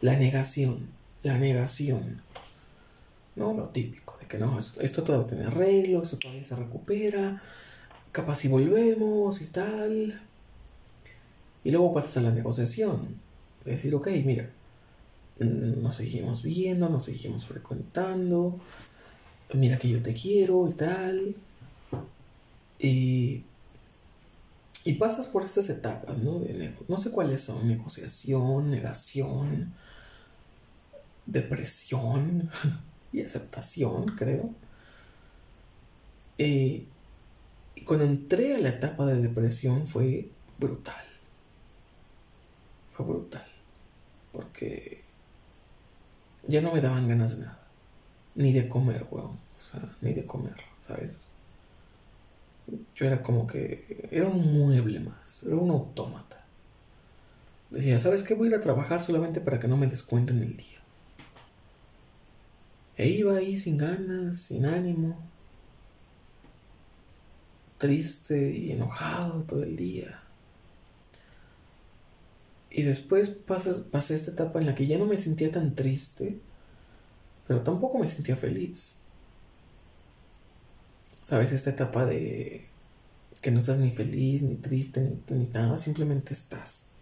La negación, la negación, ¿no? Lo típico, de que no, esto todavía tiene arreglo, esto todavía se recupera, capaz si volvemos y tal. Y luego pasas a la negociación, de decir, ok, mira, nos seguimos viendo, nos seguimos frecuentando, mira que yo te quiero y tal. Y, y pasas por estas etapas, ¿no? no sé cuáles son, negociación, negación, depresión y aceptación, creo. y cuando entré a la etapa de depresión fue brutal. Fue brutal. Porque ya no me daban ganas de nada. Ni de comer, weón. O sea, ni de comer, ¿sabes? Yo era como que. Era un mueble más. Era un autómata. Decía, ¿sabes qué? Voy a ir a trabajar solamente para que no me descuenten el día. E iba ahí sin ganas, sin ánimo. Triste y enojado todo el día. Y después pasé esta etapa en la que ya no me sentía tan triste, pero tampoco me sentía feliz. ¿Sabes? Esta etapa de que no estás ni feliz, ni triste, ni, nada, simplemente estás.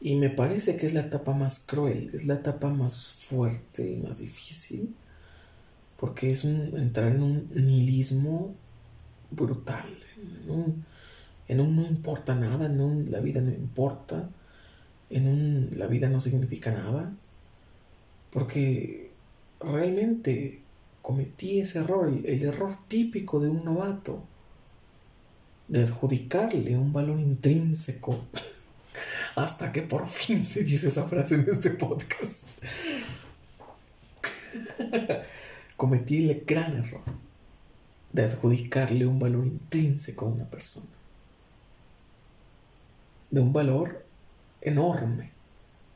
Y me parece que es la etapa más cruel, es la etapa más fuerte y más difícil, porque es un, entrar en un nihilismo brutal, en un, en un no importa nada, en un la vida no importa, en un la vida no significa nada, porque realmente cometí ese error, el, error típico de un novato, de adjudicarle un valor intrínseco, hasta que por fin se dice esa frase en este podcast. cometí el gran error de adjudicarle un valor intrínseco a una persona. De un valor enorme,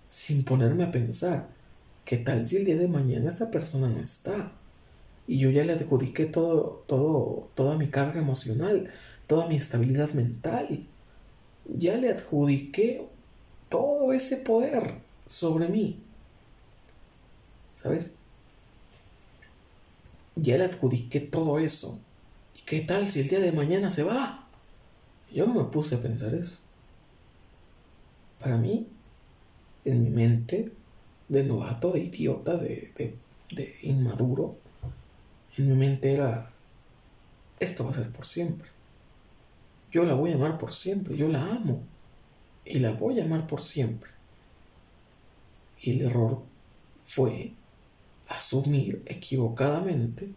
sin ponerme a pensar, ¿qué tal si el día de mañana esta persona no está? Y yo ya le adjudiqué todo, todo, toda mi carga emocional, toda mi estabilidad mental. Ya le adjudiqué todo ese poder sobre mí. ¿Sabes? ya le adjudiqué todo eso. ¿Y qué tal si el día de mañana se va? Yo me puse a pensar eso. Para mí, en mi mente, de novato, de idiota, de, de inmaduro, en mi mente era, esto va a ser por siempre. Yo la voy a amar por siempre, yo la amo y la voy a amar por siempre. Y el error fue asumir equivocadamente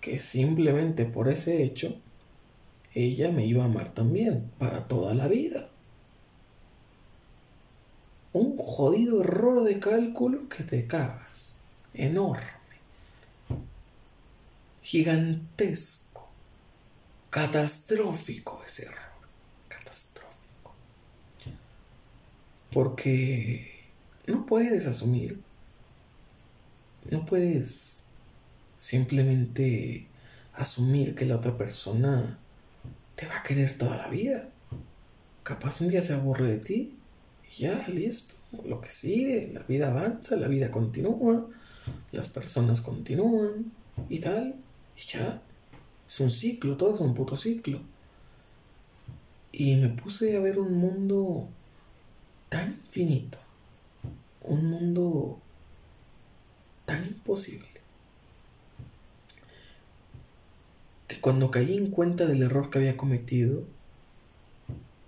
que simplemente por ese hecho ella me iba a amar también para toda la vida. Un jodido error de cálculo que te cagas. Enorme. Gigantesco. Catastrófico ese error. Catastrófico. Porque no puedes asumir. No puedes simplemente asumir que la otra persona te va a querer toda la vida. Capaz un día se aburre de ti y ya, listo. Lo que sigue, la vida avanza, la vida continúa, las personas continúan y tal. Y ya, es un ciclo, todo es un puto ciclo. Y me puse a ver un mundo tan infinito, un mundo tan imposible, que cuando caí en cuenta del error que había cometido,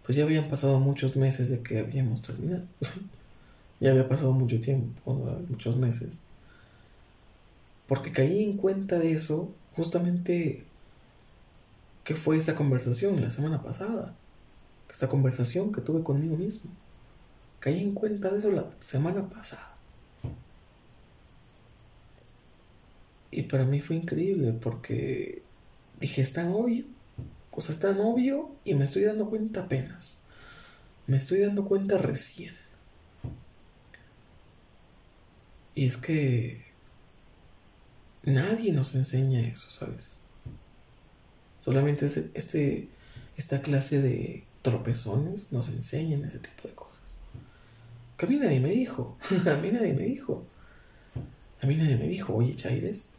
pues ya habían pasado muchos meses de que habíamos terminado. ya había pasado mucho tiempo, muchos meses. Porque caí en cuenta de eso justamente que fue esa conversación la semana pasada. Esta conversación que tuve conmigo mismo. Caí en cuenta de eso la semana pasada. Y para mí fue increíble porque dije, es tan obvio, cosa es tan obvio y me estoy dando cuenta apenas. Me estoy dando cuenta recién. Y es que nadie nos enseña eso, ¿sabes? Solamente este, esta clase de tropezones nos enseñan ese tipo de cosas. Que a mí nadie me dijo, a mí nadie me dijo. A mí nadie me dijo, oye, Chaires,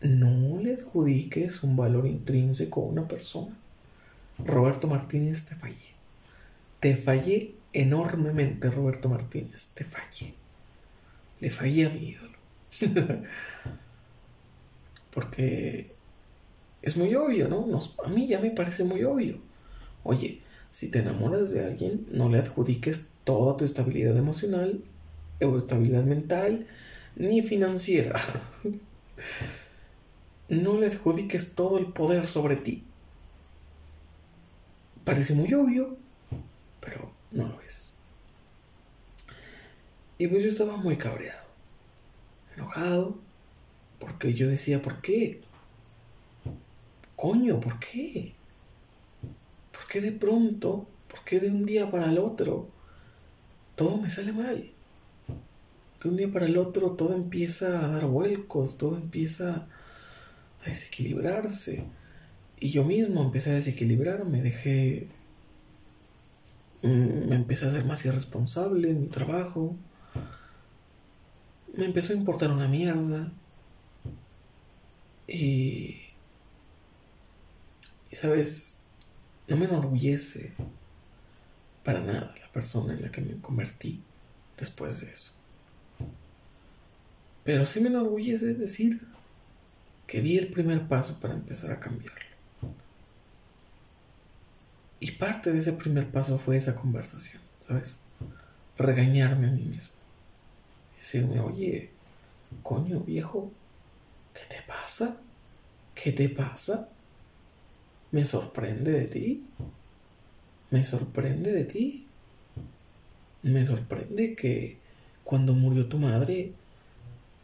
no le adjudiques un valor intrínseco a una persona. Roberto Martínez, te fallé. Te fallé enormemente, Roberto Martínez, te fallé. Le fallé a mi ídolo. Porque es muy obvio, ¿no? a mí ya me parece muy obvio. Oye, si te enamoras de alguien, no le adjudiques toda tu estabilidad emocional, o estabilidad mental, ni financiera. no le adjudiques todo el poder sobre ti. Parece muy obvio, pero no lo es. Y pues yo estaba muy cabreado, enojado, porque yo decía, ¿por qué? Coño, ¿por qué? ¿Por qué de pronto, por qué de un día para el otro, todo me sale mal? De un día para el otro todo empieza a dar vuelcos, todo empieza a desequilibrarse. Y yo mismo empecé a desequilibrarme, dejé... Mm, me empecé a ser más irresponsable en mi trabajo. Me empezó a importar una mierda. Y... Y sabes, no me enorgullece para nada la persona en la que me convertí después de eso. Pero sí me enorgullece decir que di el primer paso para empezar a cambiarlo. Y parte de ese primer paso fue esa conversación, ¿sabes? Regañarme a mí mismo. Decirme, oye, coño viejo, ¿qué te pasa? ¿Qué te pasa? Me sorprende de ti. Me sorprende de ti. Me sorprende que cuando murió tu madre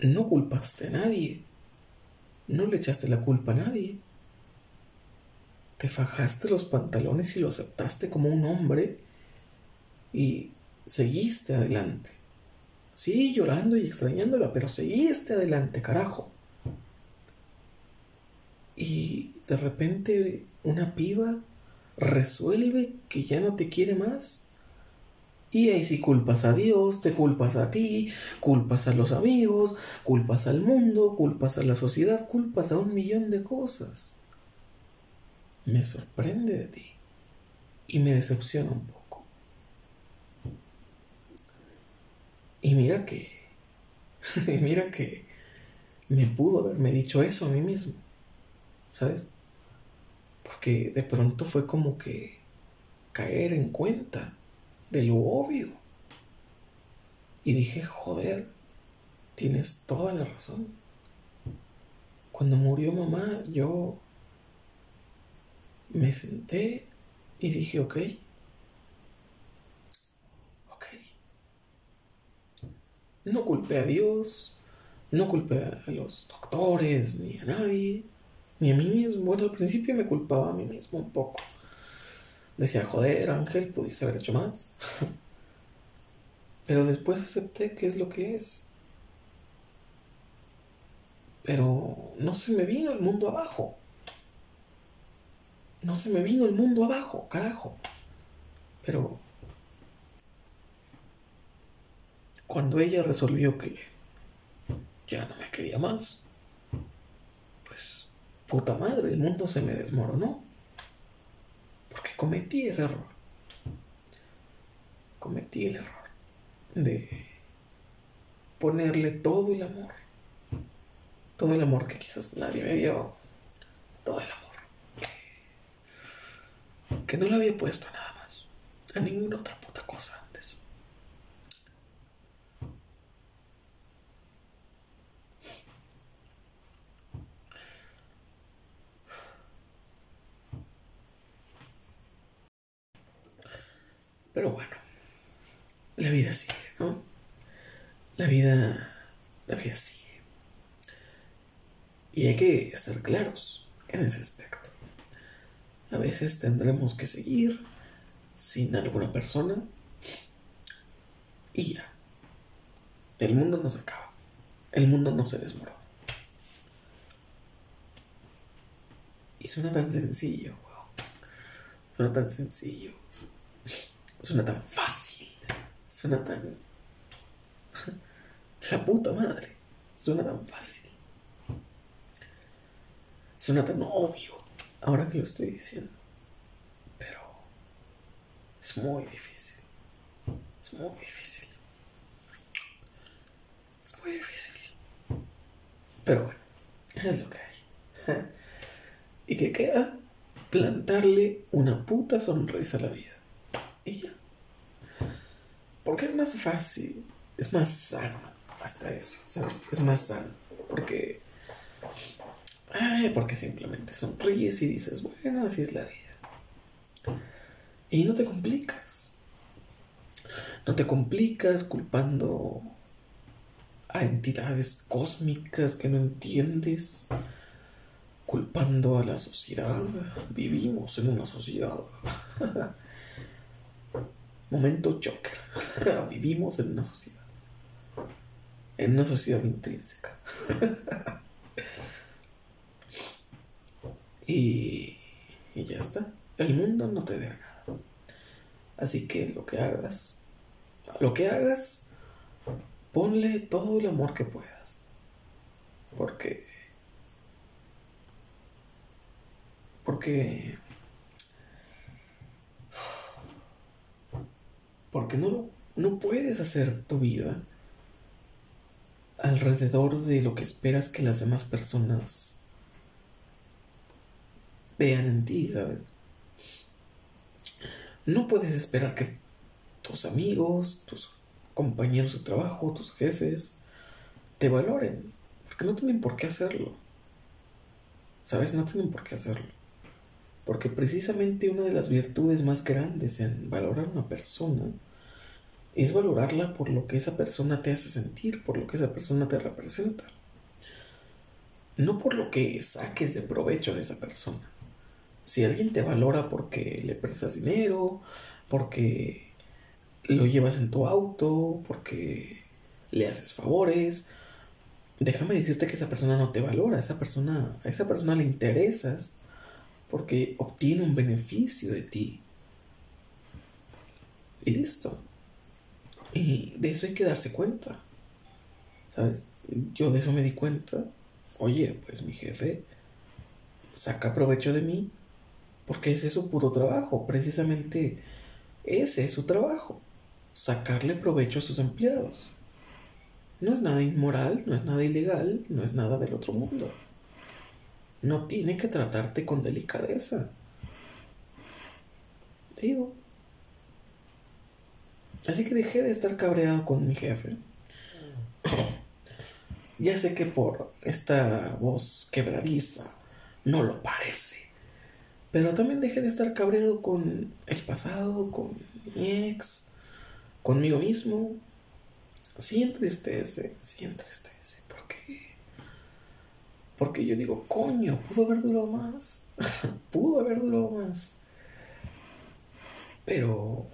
no culpaste a nadie. No le echaste la culpa a nadie. Te fajaste los pantalones y lo aceptaste como un hombre y seguiste adelante. Sí, llorando y extrañándola, pero seguiste adelante, carajo. Y de repente una piba resuelve que ya no te quiere más Y ahí sí culpas a Dios, te culpas a ti, culpas a los amigos, culpas al mundo, culpas a la sociedad, culpas a un millón de cosas. Me sorprende de ti y me decepciona un poco. Y mira que, mira que me pudo haberme dicho eso a mí mismo, ¿sabes? Porque de pronto fue como que caer en cuenta de lo obvio. Y dije, joder, tienes toda la razón. Cuando murió mamá, yo me senté y dije, ok, ok. No culpé a Dios, no culpé a los doctores, ni a nadie, ni a mí mismo. Bueno, al principio me culpaba a mí mismo un poco Decía, joder, Ángel, pudiste haber hecho más. Pero después acepté que es lo que es. Pero no se me vino el mundo abajo. No se me vino el mundo abajo, carajo. Pero cuando ella resolvió que ya no me quería más, puta madre, el mundo se me desmoronó. Porque cometí ese error. Cometí el error de ponerle todo el amor. Todo el amor que quizás nadie me dio. Todo el amor. Que, no le había puesto nada más. A ninguna otra puta cosa antes. Pero bueno, la vida sigue, ¿no? La vida, la vida sigue. Y hay que estar claros en ese aspecto. A veces tendremos que seguir sin alguna persona y ya. El mundo no se acaba. El mundo no se desmorona. Y suena tan sencillo, wow. Suena tan sencillo. Suena tan fácil. Suena tan... La puta madre. Suena tan fácil. Suena tan obvio. Ahora que lo estoy diciendo. Pero... Es muy difícil. Es muy difícil. Es muy difícil. Pero bueno. Es lo que hay. ¿Y qué queda? Plantarle una puta sonrisa a la vida. Y ya. Porque es más fácil, es más sano, hasta eso, ¿sabes? Es más sano. Porque. Porque simplemente sonríes y dices, bueno, así es la vida. Y no te complicas. No te complicas culpando a entidades cósmicas que no entiendes, culpando a la sociedad. Vivimos en una sociedad. Momento Joker. Vivimos en una sociedad. En una sociedad intrínseca. y, y ya está. El mundo no te deja nada. Así que lo que hagas, lo que hagas, ponle todo el amor que puedas. Porque... Porque Porque no, no puedes hacer tu vida alrededor de lo que esperas que las demás personas vean en ti, ¿sabes? No puedes esperar que tus amigos, tus compañeros de trabajo, tus jefes, te valoren, porque no tienen por qué hacerlo. ¿Sabes? No tienen por qué hacerlo. Porque precisamente una de las virtudes más grandes en valorar a una persona es valorarla por lo que esa persona te hace sentir, por lo que esa persona te representa. No por lo que saques de provecho de esa persona. Si alguien te valora porque le prestas dinero, porque lo llevas en tu auto, porque le haces favores, déjame decirte que esa persona no te valora, esa persona, a esa persona le interesas porque obtiene un beneficio de ti. Y listo. Y de eso hay que darse cuenta. ¿Sabes? Yo de eso me di cuenta. Oye, pues mi jefe saca provecho de mí porque ese es su puro trabajo. Precisamente ese es su trabajo. Sacarle provecho a sus empleados. No es nada inmoral, no es nada ilegal, no es nada del otro mundo. No tiene que tratarte con delicadeza. Digo, Así que dejé de estar cabreado con mi jefe. ya sé que por esta voz quebradiza no lo parece. Pero también dejé de estar cabreado con el pasado, con mi ex, conmigo mismo. Sí entristece, sí entristece. Porque. Yo digo, coño, pudo haber durado más. pudo haber durado más. Pero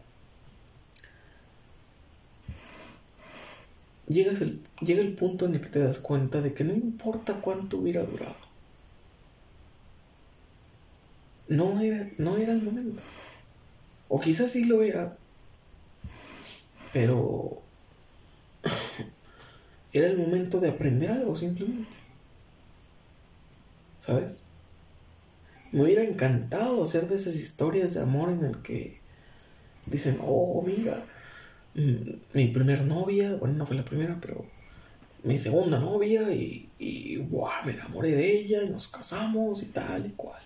llegas llega el punto en el que te das cuenta de que no importa cuánto hubiera durado. No era, no era el momento. O quizás sí lo era. Pero era el momento de aprender algo simplemente. ¿Sabes? Me hubiera encantado hacer de esas historias de amor en el que dicen, oh, mira, Mm, mi primer novia, bueno, no fue la primera, pero mi segunda novia y, y me enamoré de ella y nos casamos y tal y cual.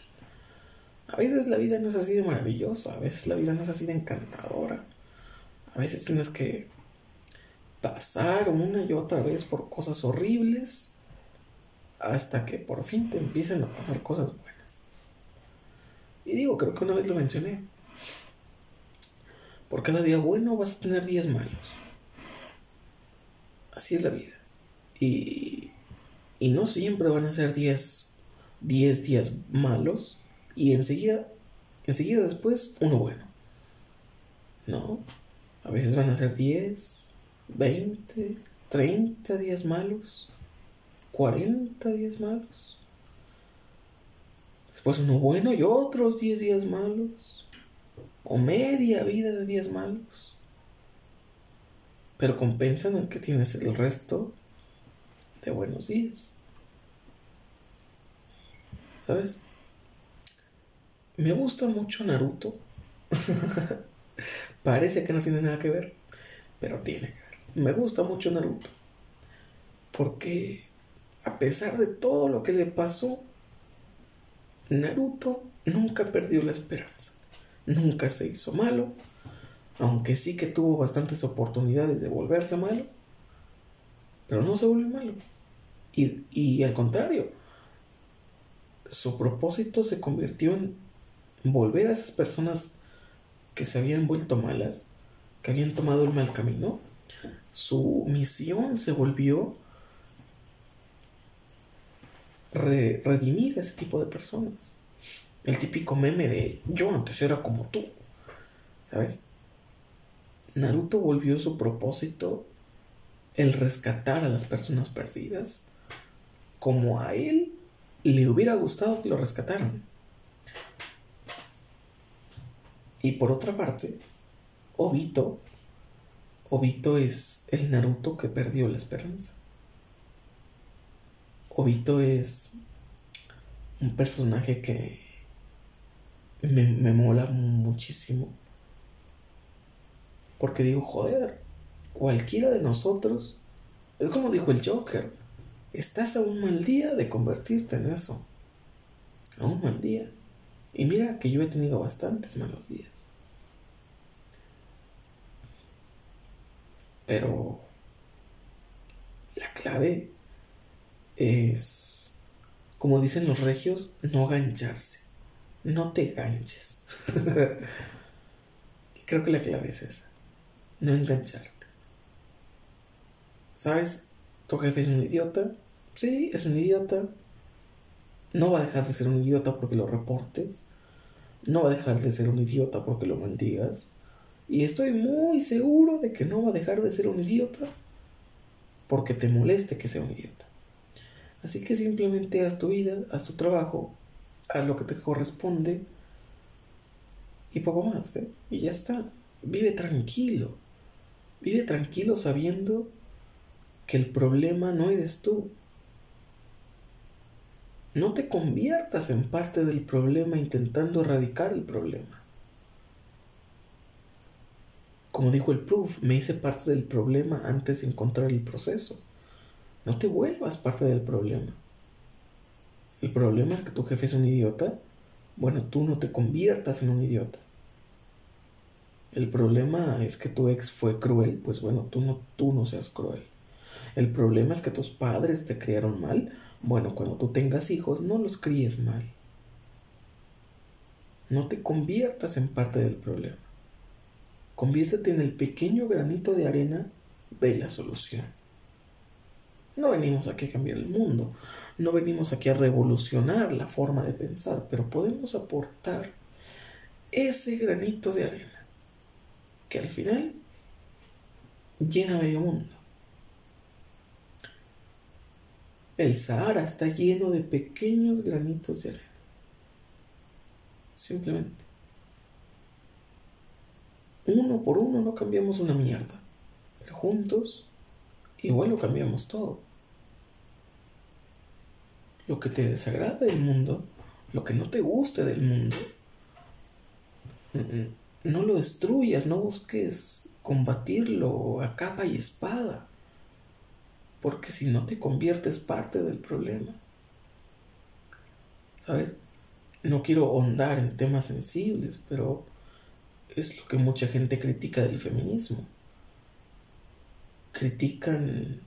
A veces la vida no es así de maravillosa, a veces la vida no es así de encantadora. A veces tienes que pasar una y otra vez por cosas horribles hasta que por fin te empiecen a pasar cosas buenas. Y digo, creo que una vez lo mencioné. Por cada día bueno vas a tener días malos. Así es la vida. Y, y no siempre van a ser 10 días malos y enseguida, enseguida después uno bueno. No, a veces van a ser 10, 20, 30 días malos, 40 días malos. Después uno bueno y otros 10 días malos o media vida de días malos, pero compensan el que tienes el resto de buenos días. ¿Sabes? Me gusta mucho Naruto. Parece que no tiene nada que ver, pero tiene que ver. Me gusta mucho Naruto. Porque a pesar de todo lo que le pasó, Naruto nunca perdió la esperanza nunca se hizo malo, aunque sí que tuvo bastantes oportunidades de volverse malo, pero no se volvió malo. Y, y al contrario, su propósito se convirtió en volver a esas personas que se habían vuelto malas, que habían tomado el mal camino. Su misión se volvió redimir a ese tipo de personas. El típico meme de yo antes era como tú. ¿Sabes? Naruto volvió su propósito el rescatar a las personas perdidas como a él le hubiera gustado que lo rescataran. Y por otra parte, Obito, Obito es el Naruto que perdió la esperanza. Obito es un personaje que me, mola muchísimo. Porque digo, joder, cualquiera de nosotros, es como dijo el Joker, estás a un mal día de convertirte en eso. A un mal día. Y mira que yo he tenido bastantes malos días. Pero la clave es, como dicen los regios, no gancharse no te enganches. Creo que la clave es esa. No engancharte. ¿Sabes? Tu jefe es un idiota. Sí, es un idiota. No va a dejar de ser un idiota porque lo reportes. No va a dejar de ser un idiota porque lo maldigas. Y estoy muy seguro de que no va a dejar de ser un idiota porque te moleste que sea un idiota. Así que simplemente haz tu vida, haz tu trabajo haz lo que te corresponde y poco más, ¿eh? y ya está. Vive tranquilo. Vive tranquilo sabiendo que el problema no eres tú. No te conviertas en parte del problema intentando erradicar el problema. Como dijo el proof, me hice parte del problema antes de encontrar el proceso. No te vuelvas parte del problema. El problema es que tu jefe es un idiota. Bueno, tú no te conviertas en un idiota. El problema es que tu ex fue cruel. Pues bueno, tú no, tú no seas cruel. El problema es que tus padres te criaron mal. Bueno, cuando tú tengas hijos, no los críes mal. No te conviertas en parte del problema. Conviértete en el pequeño granito de arena de la solución. No venimos aquí a cambiar el mundo, no venimos aquí a revolucionar la forma de pensar, pero podemos aportar ese granito de arena que al final llena medio mundo. El Sahara está lleno de pequeños granitos de arena. Simplemente. Uno por uno no cambiamos una mierda, pero juntos igual lo cambiamos todo. Lo que te desagrada del mundo, lo que no te guste del mundo, no lo destruyas, no busques combatirlo a capa y espada, porque si no te conviertes parte del problema. ¿Sabes? No quiero ahondar en temas sensibles, pero es lo que mucha gente critica del feminismo. Critican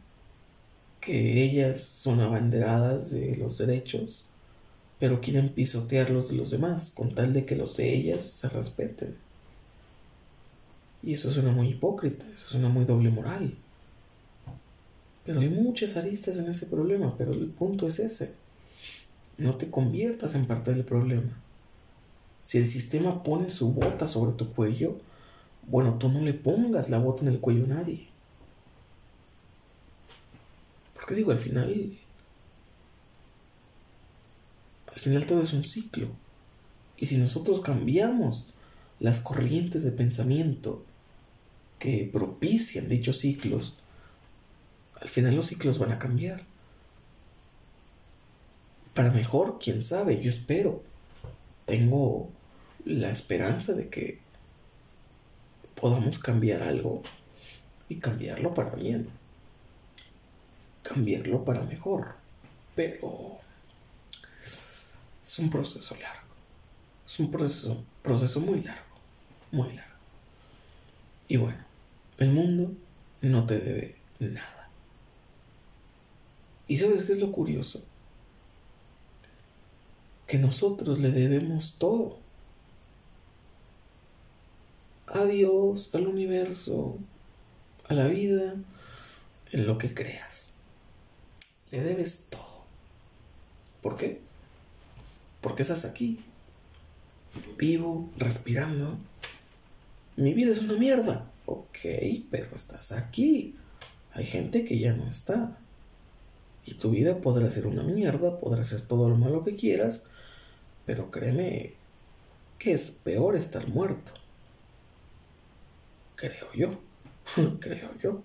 que ellas son abanderadas de los derechos, pero quieren pisotear los de los demás con tal de que los de ellas se respeten. Y eso suena muy hipócrita, eso suena muy doble moral. Pero hay muchas aristas en ese problema, pero el punto es ese. No te conviertas en parte del problema. Si el sistema pone su bota sobre tu cuello, bueno, tú no le pongas la bota en el cuello a nadie. Porque digo, al final... Al final todo es un ciclo. Y si nosotros cambiamos las corrientes de pensamiento que propician dichos ciclos, al final los ciclos van a cambiar. Para mejor, quién sabe, yo espero tengo la esperanza de que podamos cambiar algo y cambiarlo para bien, cambiarlo para mejor, pero es un proceso largo, es un proceso, proceso muy largo, muy largo. Y bueno, el mundo no te debe nada. ¿Y sabes qué es lo curioso? que nosotros le debemos todo. A Dios, al universo, a la vida, en lo que creas. Le debes todo. ¿Por qué? Porque estás aquí, vivo, respirando. Mi vida es una mierda. Ok, pero estás aquí. Hay gente que ya no está. Y tu vida podrá ser una mierda, podrá ser todo lo malo que quieras, pero créeme que es peor estar muerto. Creo yo. Creo yo.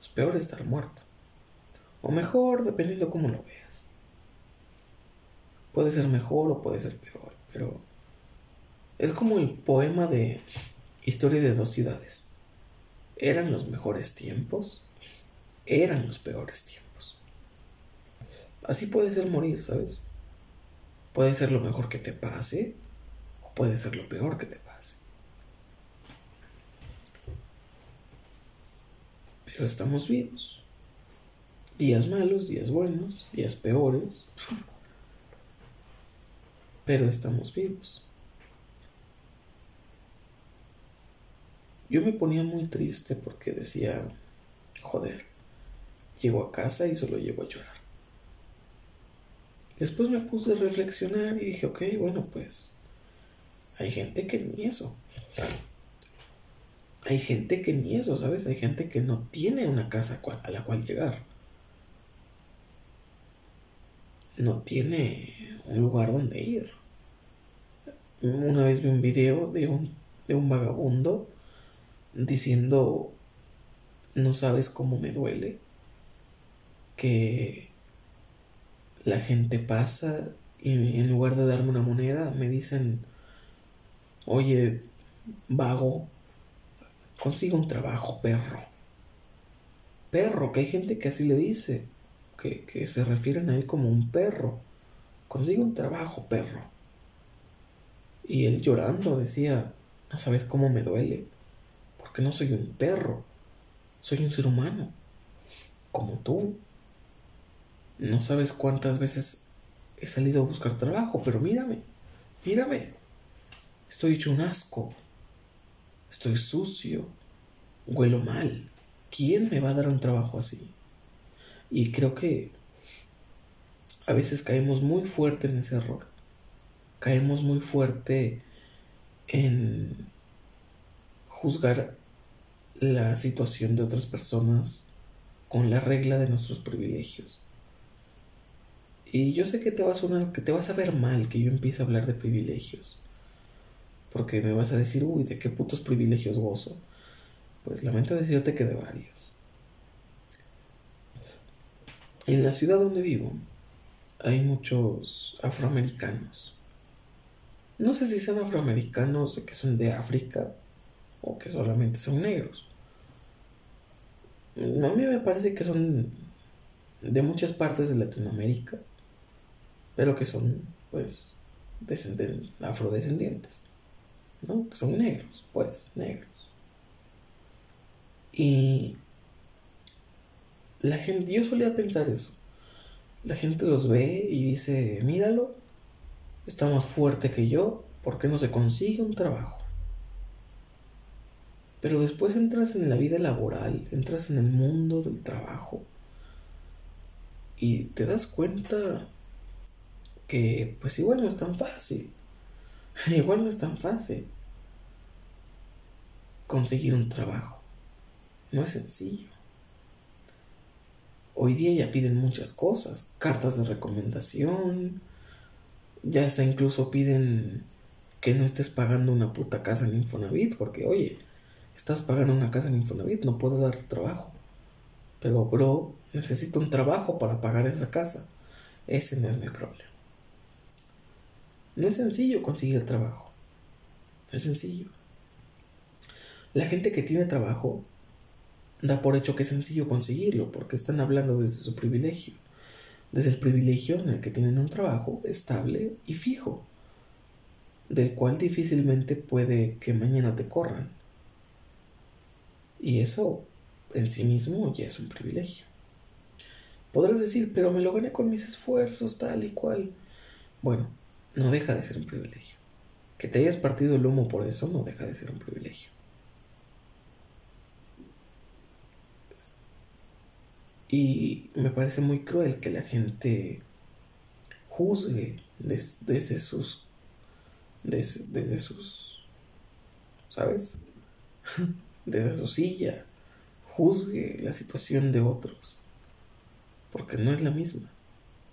Es peor estar muerto. O mejor, dependiendo cómo lo veas. Puede ser mejor o puede ser peor, pero es como el poema de Historia de dos ciudades. Eran los mejores tiempos, eran los peores tiempos. Así puede ser morir, ¿sabes? Puede ser lo mejor que te pase o puede ser lo peor que te pase. Pero estamos vivos. Días malos, días buenos, días peores. Pero estamos vivos. Yo me ponía muy triste porque decía, joder, llego a casa y solo llego a llorar. Después me puse a reflexionar y dije, ok, bueno, pues hay gente que ni eso. Hay gente que ni eso, ¿sabes? Hay gente que no tiene una casa a la cual llegar. No tiene un lugar donde ir. Una vez vi un video de un, de un vagabundo diciendo no sabes cómo me duele que la gente pasa y en lugar de darme una moneda me dicen, oye, vago, consiga un trabajo, perro. Perro, que hay gente que así le dice, que, se refieren a él como un perro. Consigue un trabajo, perro. Y él llorando decía, no sabes cómo me duele, porque no soy un perro, soy un ser humano, como tú. No sabes cuántas veces he salido a buscar trabajo, pero mírame, mírame. Estoy hecho un asco. Estoy sucio. Huelo mal. ¿Quién me va a dar un trabajo así? Y creo que a veces caemos muy fuerte en ese error. Caemos muy fuerte en juzgar la situación de otras personas con la regla de nuestros privilegios. Y yo sé que te a que te vas a ver mal que yo empiece a hablar de privilegios. Porque me vas a decir, uy, ¿de qué putos privilegios gozo? Pues lamento decirte que de varios. En la ciudad donde vivo hay muchos afroamericanos. No sé si son afroamericanos de que son de África o que solamente son negros. A mí me parece que son de muchas partes de Latinoamérica pero que son, pues, afrodescendientes, ¿no? Que son negros, pues, negros. Y la gente, yo solía pensar eso. La gente los ve y dice, míralo, está más fuerte que yo, ¿por qué no se consigue un trabajo? Pero después entras en la vida laboral, entras en el mundo del trabajo y te das cuenta que pues igual no es tan fácil. igual no es tan fácil conseguir un trabajo. No es sencillo. Hoy día ya piden muchas cosas, cartas de recomendación, ya hasta incluso piden que no estés pagando una puta casa en Infonavit, porque oye, estás pagando una casa en Infonavit, no puedo darte trabajo. Pero bro, necesito un trabajo para pagar esa casa. Ese no es mi problema. No es sencillo conseguir trabajo. No es sencillo. La gente que tiene trabajo da por hecho que es sencillo conseguirlo, porque están hablando desde su privilegio, desde el privilegio en el que tienen un trabajo estable y fijo, del cual difícilmente puede que mañana te corran. Y eso en sí mismo ya es un privilegio. Podrás decir, pero me lo gané con mis esfuerzos, tal y cual. Bueno, no deja de ser un privilegio. Que te hayas partido el humo por eso no deja de ser un privilegio. Y me parece muy cruel que la gente juzgue desde, sus. Desde, desde sus. ¿Sabes? desde su silla. Juzgue la situación de otros. Porque no es la misma.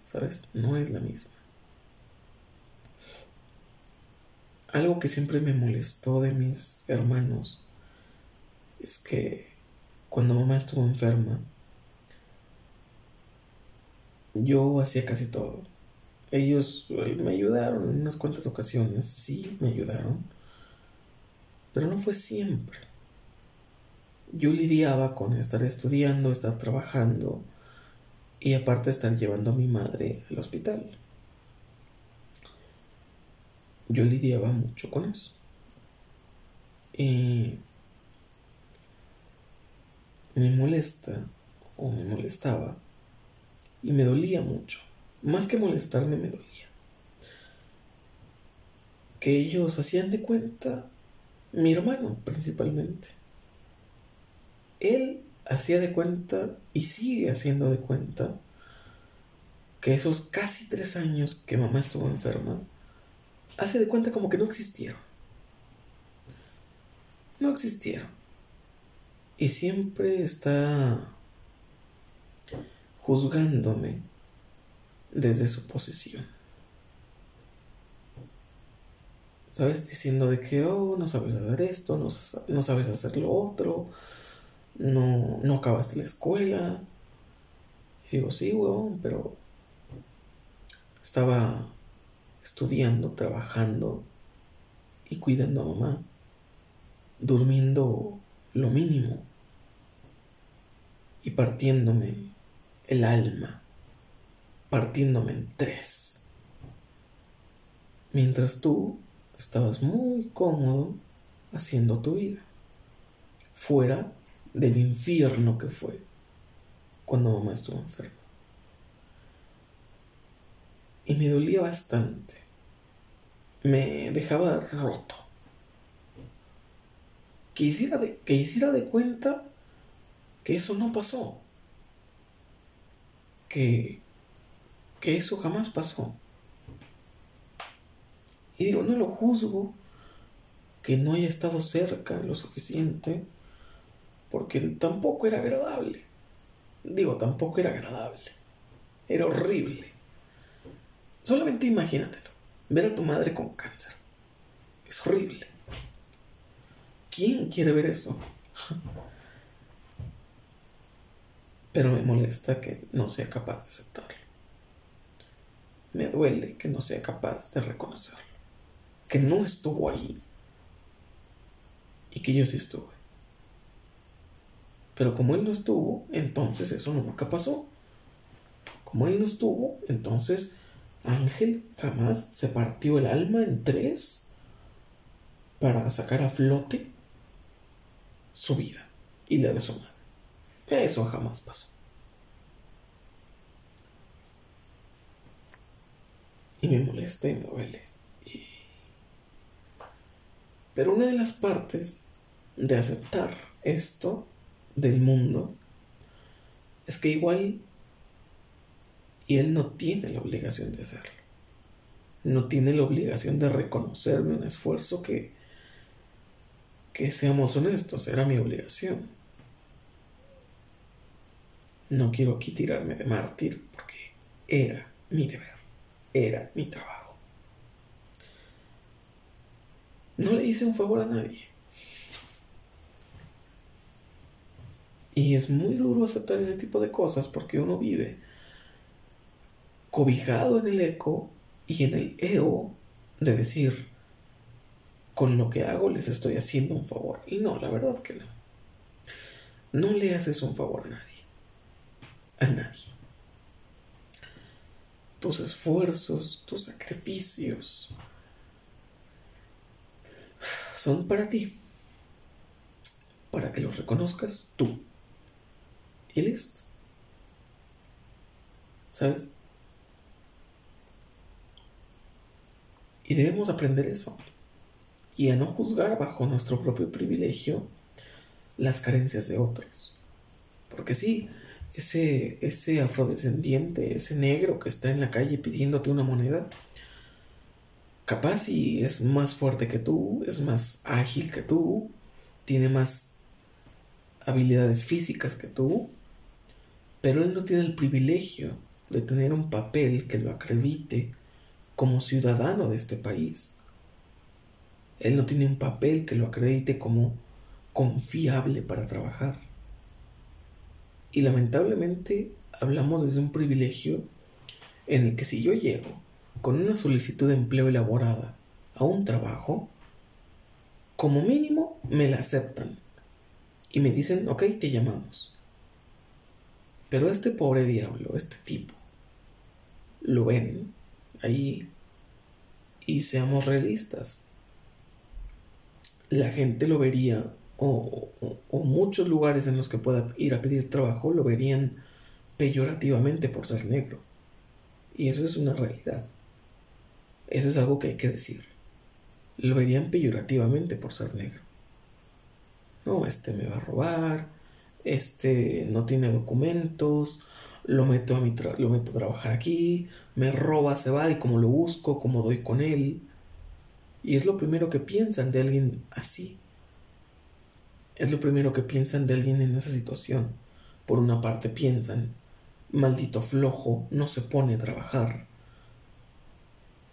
¿Sabes? No es la misma. algo que siempre me molestó de mis hermanos es que cuando mamá estuvo enferma, yo hacía casi todo. Ellos me ayudaron en unas cuantas ocasiones, sí me ayudaron, pero no fue siempre. Yo lidiaba con estar estudiando, estar trabajando y aparte estar llevando a mi madre al hospital yo lidiaba mucho con eso. Y me molesta o me molestaba y me dolía mucho. Más que molestarme, me dolía. Que ellos hacían de cuenta, mi hermano principalmente. Él hacía de cuenta y sigue haciendo de cuenta que esos casi tres años que mamá estuvo enferma, hace de cuenta como que no existieron. No existieron. Y siempre está juzgándome desde su posición. ¿Sabes? Diciendo de que, oh, no sabes hacer esto, no, sabes hacer lo otro, no, no acabaste la escuela. Y digo, sí, huevón, pero estaba estudiando, trabajando y cuidando a mamá, durmiendo lo mínimo y partiéndome el alma, partiéndome en tres. Mientras tú estabas muy cómodo haciendo tu vida, fuera del infierno que fue cuando mamá estuvo enferma. Y me dolía bastante. Me dejaba roto. Que hiciera de, que de cuenta que eso no pasó. Que, que eso jamás pasó. Y digo, no lo juzgo que no haya estado cerca lo suficiente, porque tampoco era agradable. Digo, tampoco era agradable. Era horrible. Solamente imagínatelo. Ver a tu madre con cáncer. Es horrible. ¿Quién quiere ver eso? Pero me molesta que no sea capaz de aceptarlo. Me duele que no sea capaz de reconocerlo. Que no estuvo ahí. Y que yo sí estuve. Pero como él no estuvo, entonces eso nunca pasó. Como él no estuvo, entonces Ángel jamás se partió el alma en tres para sacar a flote su vida y la de su madre. Eso jamás pasó. Y me molesta y me duele. Pero una de las partes de aceptar esto del mundo es que igual y él no tiene la obligación de hacerlo. No tiene la obligación de reconocerme un esfuerzo que, que seamos honestos, era mi obligación. No quiero aquí tirarme de mártir porque era mi deber, era mi trabajo. No le hice un favor a nadie. Y es muy duro aceptar ese tipo de cosas porque uno vive cobijado en el eco y en el ego de decir, con lo que hago les estoy haciendo un favor. Y no, la verdad que no. No le haces un favor a nadie a nadie. Tus esfuerzos, tus sacrificios son para ti, para que los reconozcas tú. Y listo. ¿Sabes? Y debemos aprender eso. Y a no juzgar bajo nuestro propio privilegio las carencias de otros. Porque sí, ese, ese afrodescendiente, ese negro que está en la calle pidiéndote una moneda, capaz y es más fuerte que tú, es más ágil que tú, tiene más habilidades físicas que tú, pero él no tiene el privilegio de tener un papel que lo acredite como ciudadano de este país. Él no tiene un papel que lo acredite como confiable para trabajar. Y lamentablemente hablamos desde un privilegio en el que si yo llego con una solicitud de empleo elaborada a un trabajo, como mínimo me la aceptan y me dicen, ok, te llamamos. Pero este pobre diablo, este tipo, lo ven ahí y seamos realistas. La gente lo vería o, muchos lugares en los que pueda ir a pedir trabajo lo verían peyorativamente por ser negro. Y eso es una realidad. Eso es algo que hay que decir. Lo verían peyorativamente por ser negro. No, este me va a robar, este no tiene documentos, lo meto a, mi lo meto a trabajar aquí, me roba, se va y como lo busco, como doy con él. Y es lo primero que piensan de alguien así. Es lo primero que piensan de alguien en esa situación. Por una parte piensan, maldito flojo, no se pone a trabajar.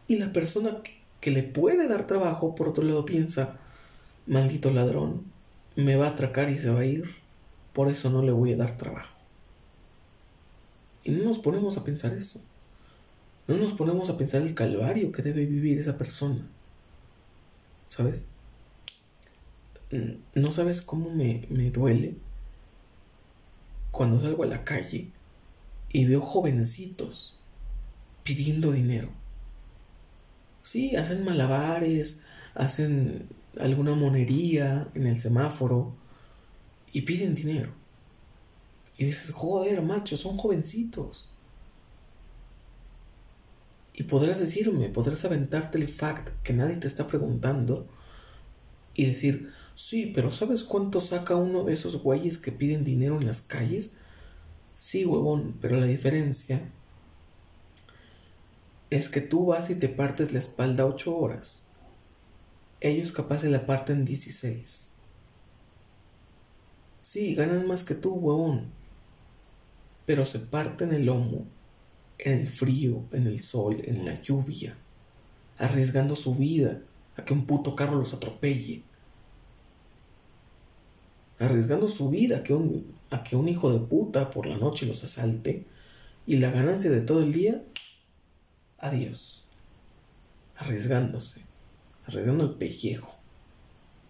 Y la persona que, le puede dar trabajo, por otro lado, piensa, maldito ladrón, me va a atracar y se va a ir. por eso no le voy a dar trabajo. Y no nos ponemos a pensar eso. No nos ponemos a pensar el calvario que debe vivir esa persona. ¿Sabes? No sabes cómo me, me duele cuando salgo a la calle y veo jovencitos pidiendo dinero. Sí, hacen malabares, hacen alguna monería en el semáforo y piden dinero. Y dices, joder, macho, son jovencitos. Y podrás decirme, podrás aventarte el fact que nadie te está preguntando y decir, sí, pero ¿sabes cuánto saca uno de esos güeyes que piden dinero en las calles? Sí, huevón, pero la diferencia es que tú vas y te partes la espalda ocho horas. Ellos capaz se la parten 16. Sí, ganan más que tú, huevón. Pero se parten el lomo en el frío, en el sol, en la lluvia, arriesgando su vida a que un puto carro los atropelle. Arriesgando su vida a que un, a que un hijo de puta por la noche los asalte y la ganancia de todo el día, adiós. Arriesgándose, arriesgando el pellejo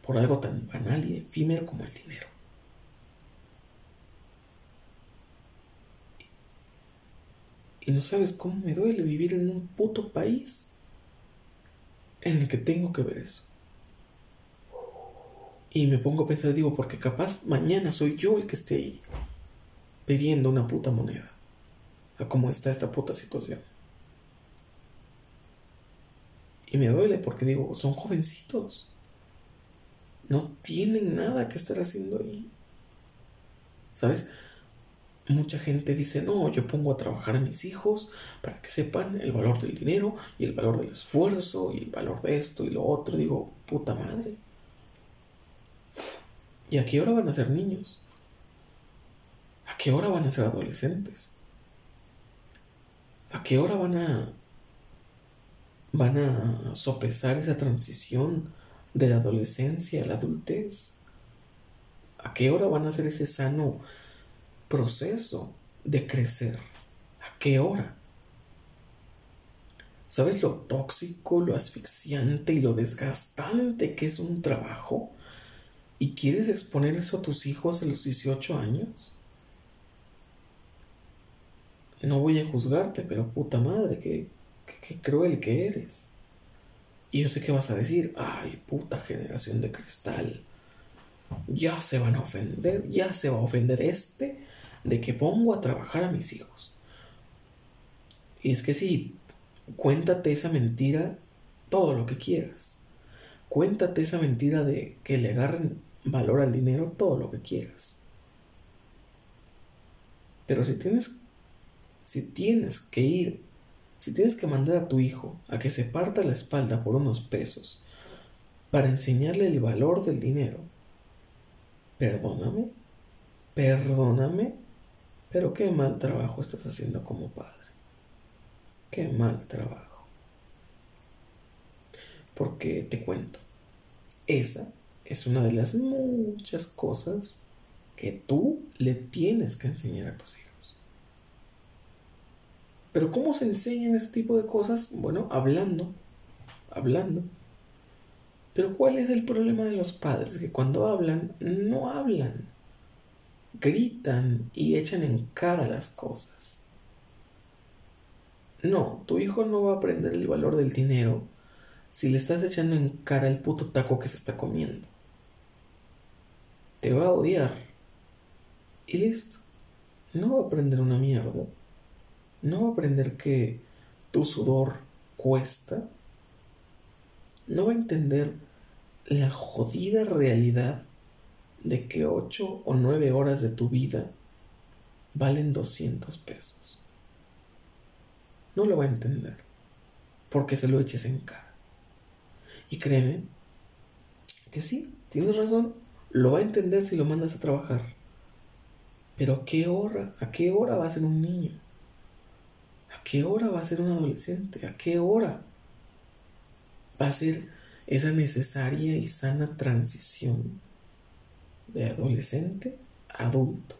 por algo tan banal y efímero como el dinero. Y no sabes cómo me duele vivir en un puto país en el que tengo que ver eso. Y me pongo a pensar, digo, porque capaz mañana soy yo el que esté ahí pidiendo una puta moneda. A cómo está esta puta situación. Y me duele porque digo, son jovencitos. No tienen nada que estar haciendo ahí. ¿Sabes? Mucha gente dice, no, yo pongo a trabajar a mis hijos para que sepan el valor del dinero y el valor del esfuerzo y el valor de esto y lo otro. Digo, puta madre. ¿Y a qué hora van a ser niños? ¿A qué hora van a ser adolescentes? ¿A qué hora van a van a sopesar esa transición de la adolescencia a la adultez? ¿A qué hora van a hacer ese sano proceso de crecer. ¿A qué hora? ¿Sabes lo tóxico, lo asfixiante y lo desgastante que es un trabajo? ¿Y quieres exponer eso a tus hijos a los 18 años? No voy a juzgarte, pero puta madre, qué, cruel que eres. Y yo sé que vas a decir, ay, puta generación de cristal. Ya se van a ofender, ya se va a ofender este de que pongo a trabajar a mis hijos. Y es que sí, cuéntate esa mentira todo lo que quieras. Cuéntate esa mentira de que le agarren valor al dinero todo lo que quieras. Pero si tienes si tienes que ir, si tienes que mandar a tu hijo a que se parta la espalda por unos pesos para enseñarle el valor del dinero, perdóname, perdóname, pero qué mal trabajo estás haciendo como padre. Qué mal trabajo. Porque te cuento, esa es una de las muchas cosas que tú le tienes que enseñar a tus hijos. Pero ¿cómo se enseñan este tipo de cosas? Bueno, hablando, hablando. Pero ¿cuál es el problema de los padres? Que cuando hablan, no hablan gritan y echan en cara las cosas. No, tu hijo no va a aprender el valor del dinero si le estás echando en cara el puto taco que se está comiendo. Te va a odiar. Y listo. No va a aprender una mierda. No va a aprender que tu sudor cuesta. No va a entender la jodida realidad de que 8 o 9 horas de tu vida valen 200 pesos. No lo va a entender porque se lo eches en cara. Y créeme que sí, tienes razón, lo va a entender si lo mandas a trabajar. Pero ¿a qué hora? ¿A qué hora va a ser un niño? ¿A qué hora va a ser un adolescente? ¿A qué hora va a ser esa necesaria y sana transición de adolescente adulto.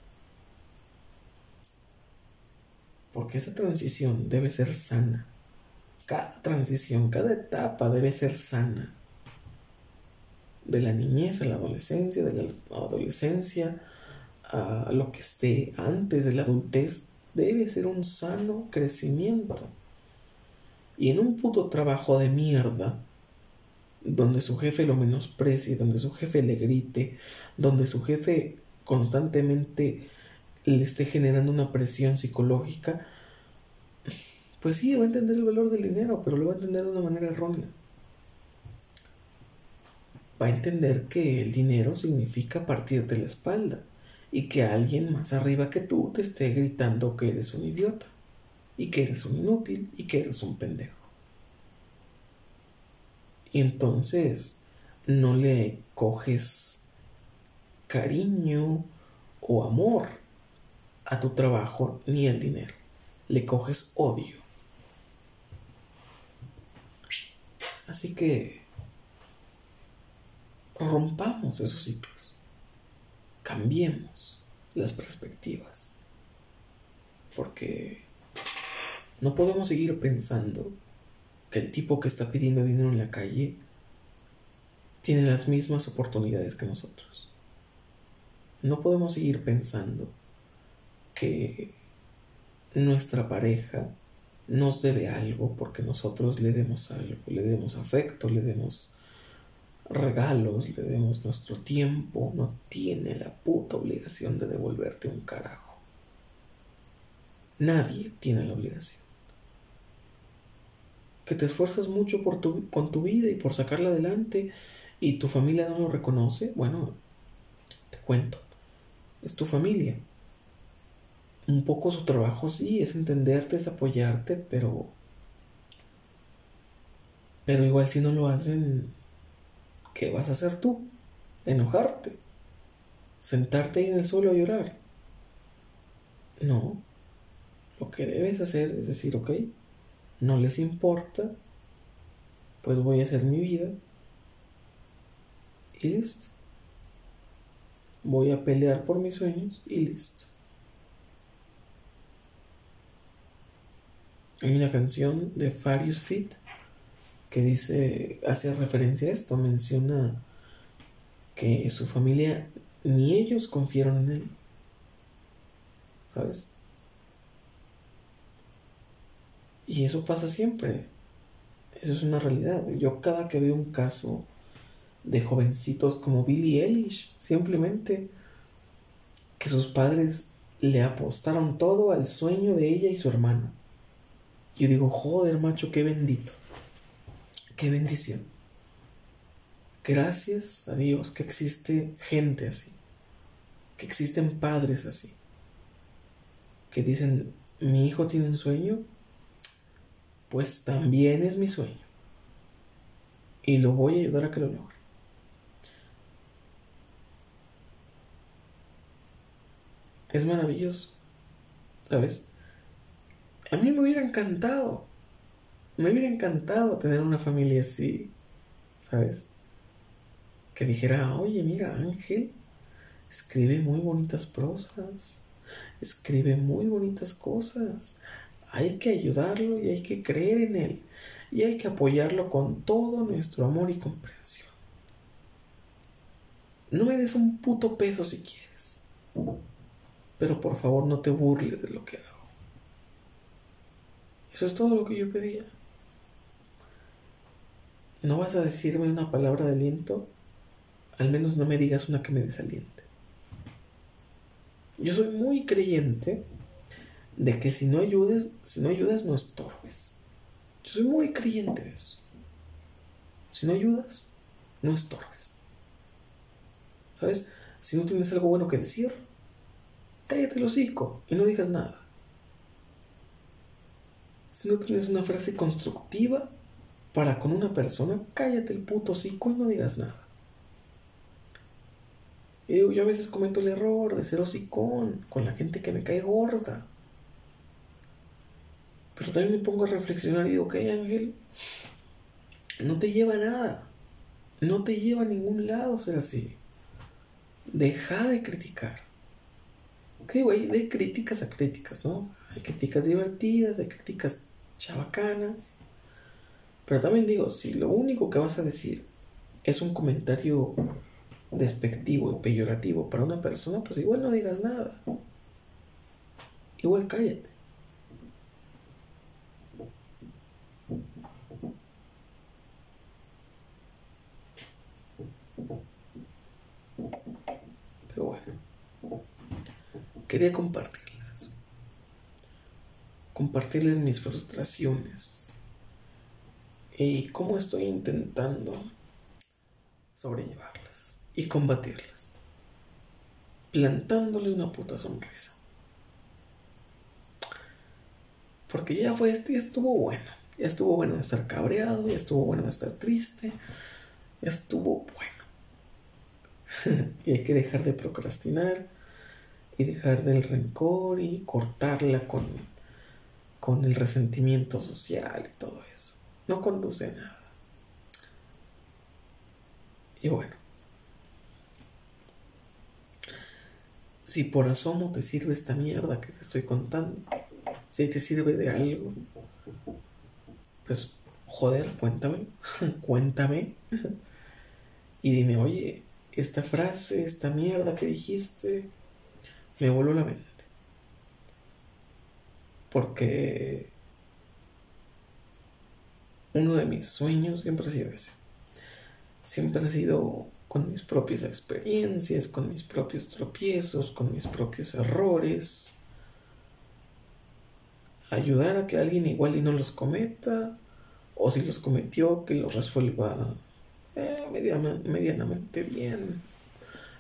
Porque esa transición debe ser sana. Cada transición, cada etapa debe ser sana. De la niñez a la adolescencia, de la adolescencia a lo que esté antes de la adultez, debe ser un sano crecimiento. Y en un puto trabajo de mierda, donde su jefe lo menosprecie, donde su jefe le grite, donde su jefe constantemente le esté generando una presión psicológica, pues sí, va a entender el valor del dinero, pero lo va a entender de una manera errónea. Va a entender que el dinero significa partirte la espalda y que alguien más arriba que tú te esté gritando que eres un idiota y que eres un inútil y que eres un pendejo. Y entonces no le coges cariño o amor a tu trabajo ni el dinero. Le coges odio. Así que rompamos esos ciclos. Cambiemos las perspectivas. Porque no podemos seguir pensando el tipo que está pidiendo dinero en la calle tiene las mismas oportunidades que nosotros. No podemos seguir pensando que nuestra pareja nos debe algo porque nosotros le demos algo, le demos afecto, le demos regalos, le demos nuestro tiempo, no tiene la puta obligación de devolverte un carajo. Nadie tiene la obligación que te esfuerzas mucho por tu, con tu vida y por sacarla adelante y tu familia no lo reconoce, bueno, te cuento, es tu familia. Un poco su trabajo sí, es entenderte, es apoyarte, pero... Pero igual si no lo hacen, ¿qué vas a hacer tú? Enojarte. Sentarte ahí en el suelo a llorar. No. Lo que debes hacer es decir, ok, no les importa, pues voy a hacer mi vida y listo. Voy a pelear por mis sueños y listo. Hay una canción de Farius Fit que dice, hace referencia a esto, menciona que su familia ni ellos confiaron en él. ¿Sabes? Y eso pasa siempre. Eso es una realidad. Yo cada que veo un caso de jovencitos como Billy Eilish, simplemente que sus padres le apostaron todo al sueño de ella y su hermano. Yo digo, joder, macho, qué bendito. Qué bendición. Gracias a Dios que existe gente así. Que existen padres así. Que dicen, mi hijo tiene un sueño, pues también es mi sueño. Y lo voy a ayudar a que lo logre. Es maravilloso, ¿sabes? A mí me hubiera encantado, me hubiera encantado tener una familia así, ¿sabes? Que dijera, oye, mira, Ángel, escribe muy bonitas prosas, escribe muy bonitas cosas, hay que ayudarlo y hay que creer en él. Y hay que apoyarlo con todo nuestro amor y comprensión. No me des un puto peso si quieres. Pero por favor no te burles de lo que hago. Eso es todo lo que yo pedía. ¿No vas a decirme una palabra de aliento? Al menos no me digas una que me desaliente. Yo soy muy creyente de que si no ayudes, si no ayudas, no estorbes. Yo soy muy creyente de eso. Si no ayudas, no estorbes. ¿Sabes? Si no tienes algo bueno que decir, cállate el hocico y no digas nada. Si no tienes una frase constructiva para con una persona, cállate el puto hocico y no digas nada. Y digo, yo a veces cometo el error de ser hocicón con la gente que me cae gorda. Pero también me pongo a reflexionar y digo, ok Ángel, no te lleva a nada. No te lleva a ningún lado ser así. Deja de criticar. ¿Qué digo? Hay de críticas a críticas, ¿no? Hay críticas divertidas, hay críticas chabacanas. Pero también digo, si lo único que vas a decir es un comentario despectivo y peyorativo para una persona, pues igual no digas nada. Igual cállate. Pero bueno, quería compartirles eso. Compartirles mis frustraciones y cómo estoy intentando sobrellevarlas y combatirlas, plantándole una puta sonrisa. Porque ya fue este y estuvo bueno. Ya estuvo bueno de estar cabreado, ya estuvo bueno de estar triste, ya estuvo bueno. y hay que dejar de procrastinar y dejar del rencor y cortarla con, con el resentimiento social y todo eso. No conduce a nada. Y bueno, si por asomo te sirve esta mierda que te estoy contando, si te sirve de algo, pues joder, cuéntame, cuéntame. y dime, oye, esta frase, esta mierda que dijiste, me voló la mente. Porque uno de mis sueños siempre ha sido ese siempre ha sido con mis propias experiencias, con mis propios tropiezos, con mis propios errores. Ayudar a que alguien igual y no los cometa, o si los cometió, que los resuelva eh, medianamente bien.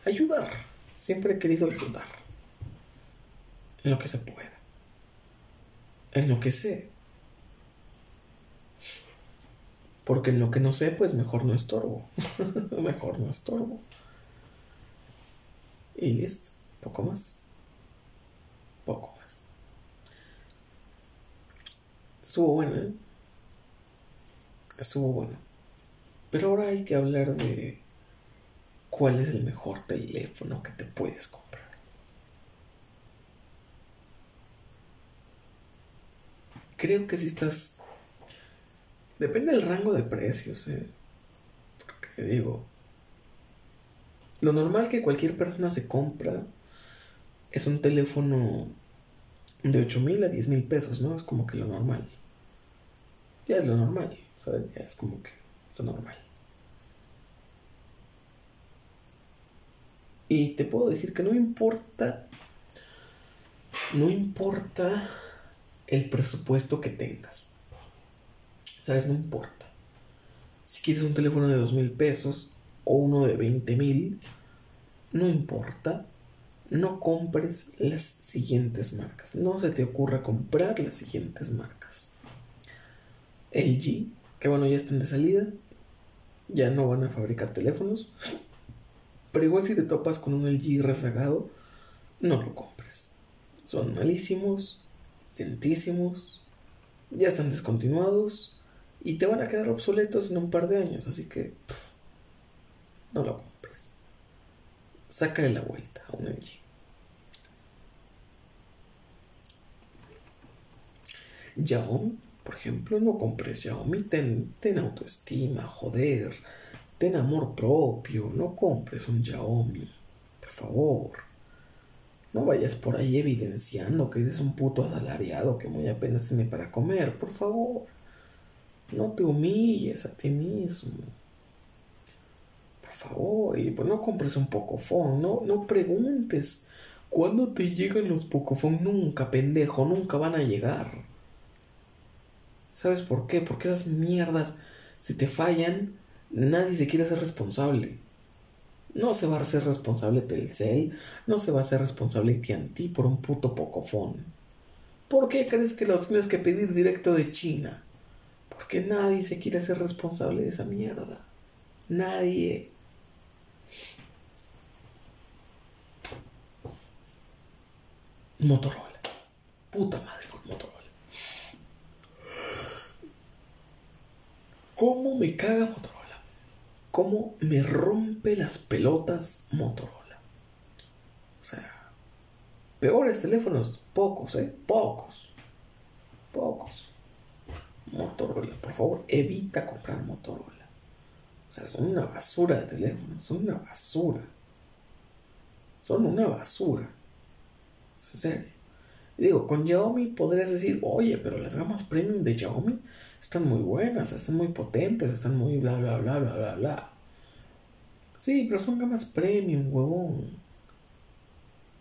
Ayudar. Siempre he querido ayudar. En lo que se pueda. En lo que sé. Porque en lo que no sé, pues mejor no estorbo. mejor no estorbo. Y listo. Poco más. Poco más. Estuvo bueno, ¿eh? Estuvo bueno. Pero ahora hay que hablar de cuál es el mejor teléfono que te puedes comprar. Creo que si estás Depende del rango de precios, ¿eh? Porque digo, lo normal que cualquier persona se compra es un teléfono de 8 mil a 10 mil pesos, ¿no? Es como que lo normal. Ya es lo normal, ¿sabes? Ya es como que lo normal. Y te puedo decir que no importa, no importa el presupuesto que tengas. ¿Sabes? No importa. Si quieres un teléfono de dos mil pesos o uno de veinte mil, no importa. No compres las siguientes marcas. No se te ocurra comprar las siguientes marcas. LG, que bueno, ya están de salida. Ya no van a fabricar teléfonos. Pero igual si te topas con un LG rezagado, no lo compres. Son malísimos, lentísimos, ya están descontinuados y te van a quedar obsoletos en un par de años, así que no lo compres. Sácale la vuelta a un LG. Xiaomi, por ejemplo, no compres Xiaomi, ten, ten autoestima, joder, ten amor propio, no compres un Xiaomi, por favor. No vayas por ahí evidenciando que eres un puto asalariado que muy apenas tiene para comer, por favor. No te humilles a ti mismo. Por favor, y pues no compres un pocofón, no, no preguntes. ¿Cuándo te llegan los pocofón? Nunca, pendejo, nunca van a llegar. ¿Sabes por qué? Porque esas mierdas, si te fallan, nadie se quiere hacer responsable. No se va a hacer responsable Telcel, no se va a hacer responsable AT&T por un puto pocofón. ¿Por qué crees que los tienes que pedir directo de China? Porque nadie se quiere hacer responsable de esa mierda. Nadie. Motorola. Puta madre con Motorola. ¿Cómo me caga Motorola? ¿Cómo me rompe las pelotas Motorola? O sea, peores teléfonos, pocos, ¿eh? Pocos. Pocos. Motorola, por favor, evita comprar Motorola. O sea, son una basura de teléfonos, son una basura. Son una basura. En serio. digo, con Xiaomi podrías decir, oye, pero las gamas premium de Xiaomi están muy buenas, están muy potentes, están muy bla, bla, bla, bla, bla, bla. Sí, pero son gamas premium, huevón.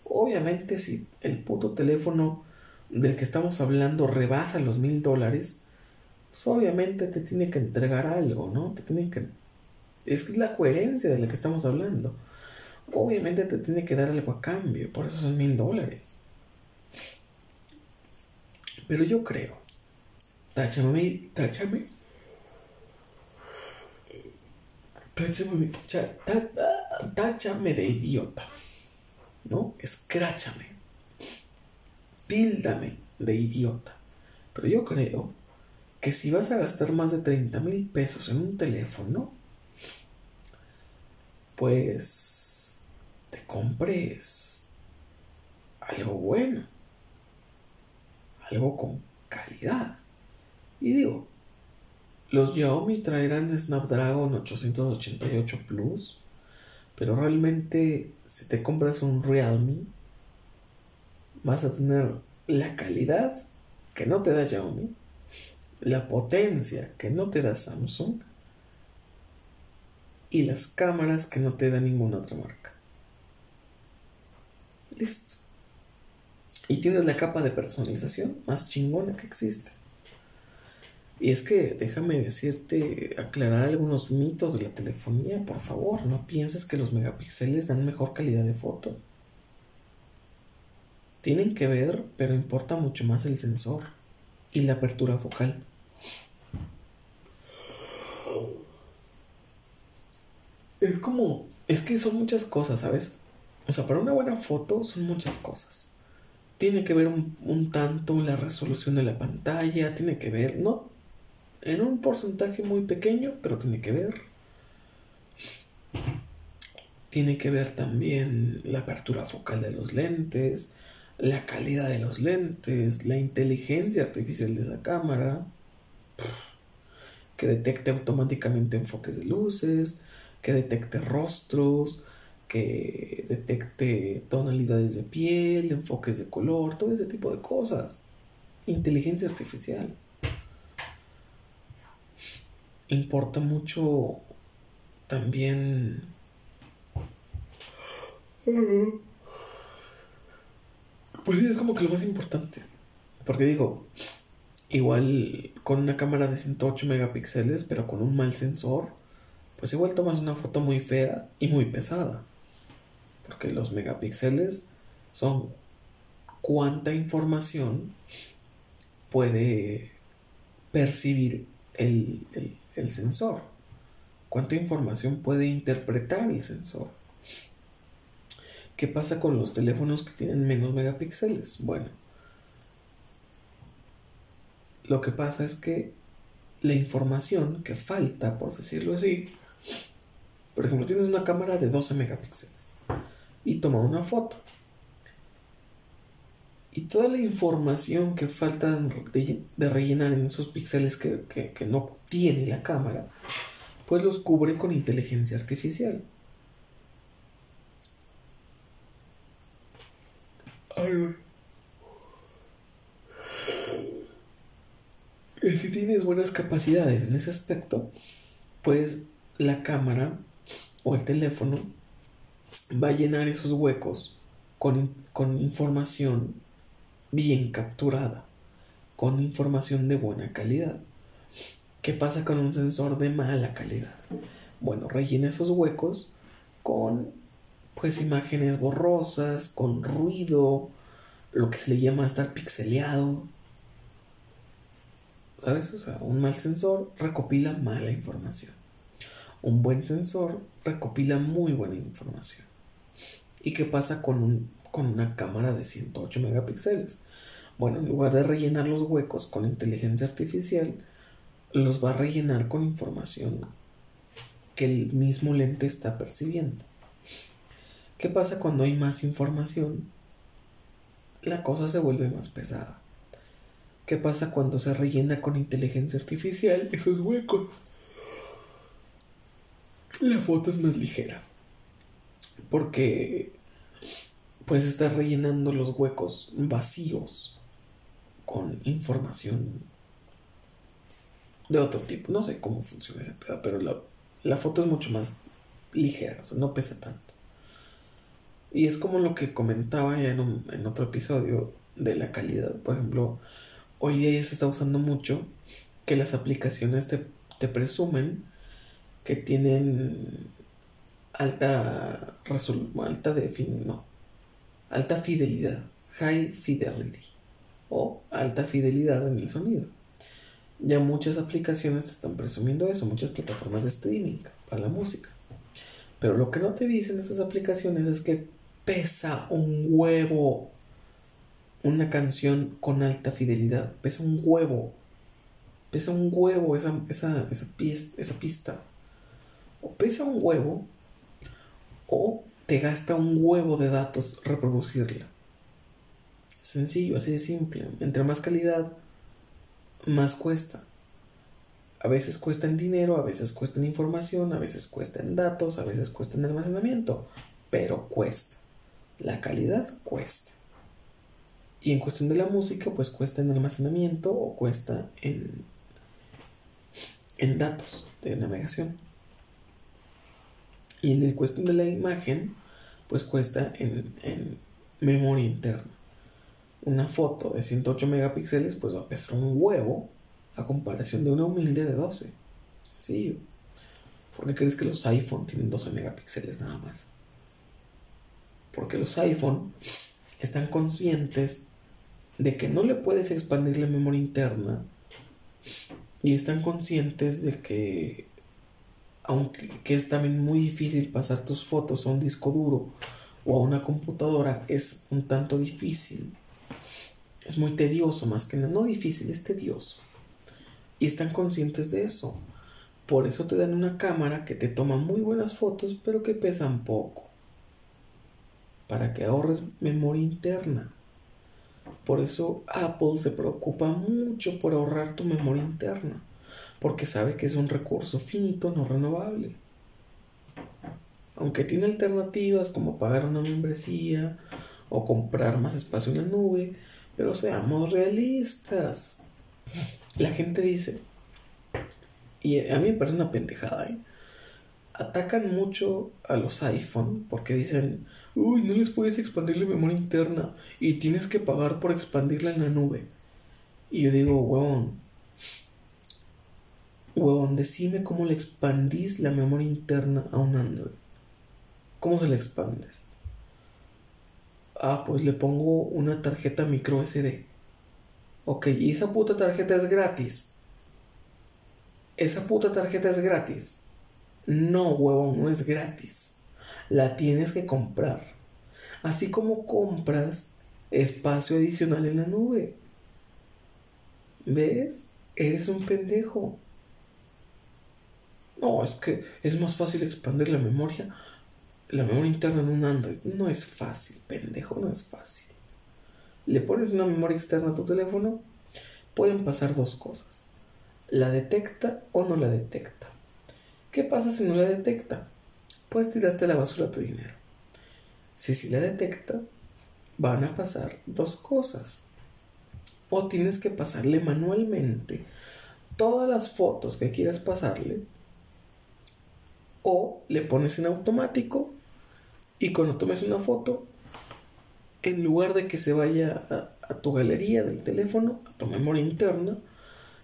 Obviamente si el puto teléfono del que estamos hablando rebasa los mil dólares, pues obviamente te tiene que entregar algo, ¿no? Te tiene que... Es que es la coherencia de la que estamos hablando. Obviamente te tiene que dar algo a cambio, por eso son mil dólares. Pero yo creo, táchame, táchame táchame de idiota, ¿no? Escráchame, tíldame de idiota. Pero yo creo que si vas a gastar más de 30 mil pesos en un teléfono, pues te compres algo bueno, algo con calidad. Y digo, los Xiaomi traerán Snapdragon 888 Plus, pero realmente si te compras un Realme, vas a tener la calidad que no te da Xiaomi, la potencia que no te da Samsung y las cámaras que no te da ninguna otra marca. Listo. Y tienes la capa de personalización más chingona que existe. Y es que déjame decirte, aclarar algunos mitos de la telefonía, por favor. No pienses que los megapíxeles dan mejor calidad de foto. Tienen que ver, pero importa mucho más el sensor y la apertura focal. Es como, es que son muchas cosas, ¿sabes? O sea, para una buena foto son muchas cosas. Tiene que ver un, tanto la resolución de la pantalla, tiene que ver, no en un porcentaje muy pequeño, pero tiene que ver. Tiene que ver también la apertura focal de los lentes, la calidad de los lentes, la inteligencia artificial de esa cámara, que detecte automáticamente enfoques de luces, que detecte rostros, que detecte tonalidades de piel, enfoques de color, todo ese tipo de cosas. Inteligencia artificial importa mucho también pues sí es como que lo más importante. Porque digo igual con una cámara de 108 megapíxeles pero con un mal sensor pues igual tomas una foto muy fea y muy pesada. Porque los megapíxeles son cuánta información puede percibir el, el sensor. ¿Cuánta información puede interpretar el sensor? ¿Qué pasa con los teléfonos que tienen menos megapíxeles? Bueno, lo que pasa es que la información que falta, por decirlo así, por ejemplo, tienes una cámara de 12 megapíxeles y toma una foto. Y toda la información que falta de, rellenar en esos píxeles que, no tiene la cámara, pues los cubre con inteligencia artificial. Si tienes buenas capacidades en ese aspecto, pues la cámara o el teléfono va a llenar esos huecos con, con información bien capturada, con información de buena calidad. ¿Qué pasa con un sensor de mala calidad? Bueno, rellena esos huecos con pues imágenes borrosas, con ruido, lo que se le llama estar pixeleado. ¿Sabes? O sea, un mal sensor recopila mala información. Un buen sensor recopila muy buena información. ¿Y qué pasa con un con una cámara de 108 megapíxeles. Bueno, en lugar de rellenar los huecos con inteligencia artificial, los va a rellenar con información que el mismo lente está percibiendo. ¿Qué pasa cuando hay más información? la cosa se vuelve más pesada. ¿Qué pasa cuando se rellena con inteligencia artificial esos huecos? La foto es más ligera. Porque pues está rellenando los huecos vacíos con información de otro tipo. No sé cómo funciona ese pedo, pero la, foto es mucho más ligera, o sea, no pesa tanto. Y es como lo que comentaba ya en, otro episodio de la calidad. Por ejemplo, hoy día ya se está usando mucho que las aplicaciones te, te presumen que tienen alta alta definición, alta fidelidad, high fidelity o alta fidelidad en el sonido. Ya muchas aplicaciones te están presumiendo eso, muchas plataformas de streaming para la música. Pero lo que no te dicen esas aplicaciones es que pesa un huevo una canción con alta fidelidad. Pesa un huevo. Pesa un huevo esa, esa, esa, pista. O pesa un huevo o te gasta un huevo de datos reproducirla. Sencillo, así de simple. Entre más calidad, más cuesta. A veces cuesta en dinero, a veces cuesta en información, a veces cuesta en datos, a veces cuesta en almacenamiento, pero cuesta. La calidad cuesta. Y en cuestión de la música, pues cuesta en almacenamiento o cuesta en, en datos de navegación. Y en cuestión de la imagen, pues cuesta en, memoria interna una foto de 108 megapíxeles pues va a pesar un huevo a comparación de una humilde de 12. Sencillo. ¿Por qué crees que los iPhone tienen 12 megapíxeles nada más? Porque los iPhone están conscientes de que no le puedes expandir la memoria interna y están conscientes de que aunque que es también muy difícil pasar tus fotos a un disco duro o a una computadora, es un tanto difícil es muy tedioso más que. No difícil, es tedioso. Y están conscientes de eso. Por eso te dan una cámara que te toma muy buenas fotos, pero que pesan poco. Para que ahorres memoria interna. Por eso Apple se preocupa mucho por ahorrar tu memoria interna. Porque sabe que es un recurso finito, no renovable. Aunque tiene alternativas como pagar una membresía o comprar más espacio en la nube, pero seamos realistas. La gente dice, y a mí me parece una pendejada, ¿eh? Atacan mucho a los iPhone porque dicen, uy, no les puedes expandir la memoria interna y tienes que pagar por expandirla en la nube. Y yo digo, huevón, huevón, decime cómo le expandís la memoria interna a un Android. ¿Cómo se la expandes? Ah, pues le pongo una tarjeta micro SD. Ok, y esa puta tarjeta es gratis. Esa puta tarjeta es gratis. No, huevón, no es gratis. La tienes que comprar. Así como compras espacio adicional en la nube. ¿Ves? Eres un pendejo. No, es que es más fácil expandir la memoria la memoria interna en un Android no es fácil, pendejo, no es fácil. Le pones una memoria externa a tu teléfono, pueden pasar dos cosas. La detecta o no la detecta. ¿Qué pasa si no la detecta? Pues tiraste a la basura tu dinero. Si sí la detecta, van a pasar dos cosas. O tienes que pasarle manualmente todas las fotos que quieras pasarle. O le pones en automático y cuando tomes una foto, en lugar de que se vaya a, tu galería del teléfono, a tu memoria interna,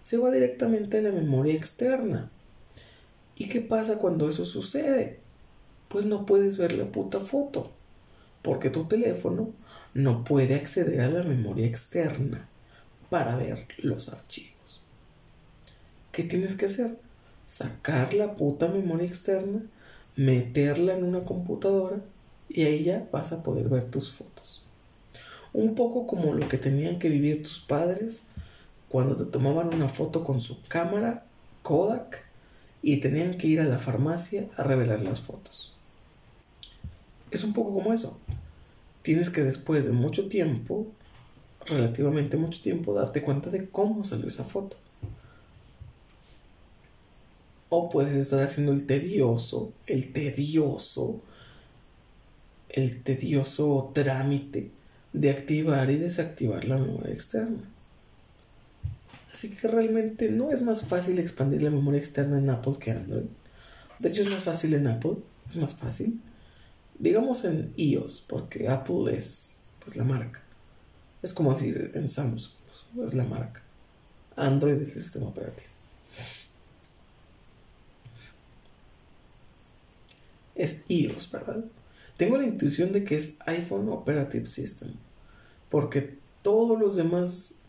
se va directamente a la memoria externa. ¿Y qué pasa cuando eso sucede? Pues no puedes ver la puta foto, porque tu teléfono no puede acceder a la memoria externa para ver los archivos. ¿Qué tienes que hacer? Sacar la puta memoria externa, meterla en una computadora y ahí ya vas a poder ver tus fotos. Un poco como lo que tenían que vivir tus padres cuando te tomaban una foto con su cámara Kodak y tenían que ir a la farmacia a revelar las fotos. Es un poco como eso. Tienes que después de mucho tiempo relativamente mucho tiempo darte cuenta de cómo salió esa foto. O puedes estar haciendo el tedioso, el tedioso, el tedioso trámite de activar y desactivar la memoria externa. Así que realmente no es más fácil expandir la memoria externa en Apple que Android. De hecho es más fácil en Apple, es más fácil. Digamos en iOS, porque Apple es pues la marca. Es como decir en Samsung, pues, es la marca. Android es el sistema operativo. Es iOS, ¿verdad? Tengo la intuición de que es iPhone Operative System, porque todos los demás,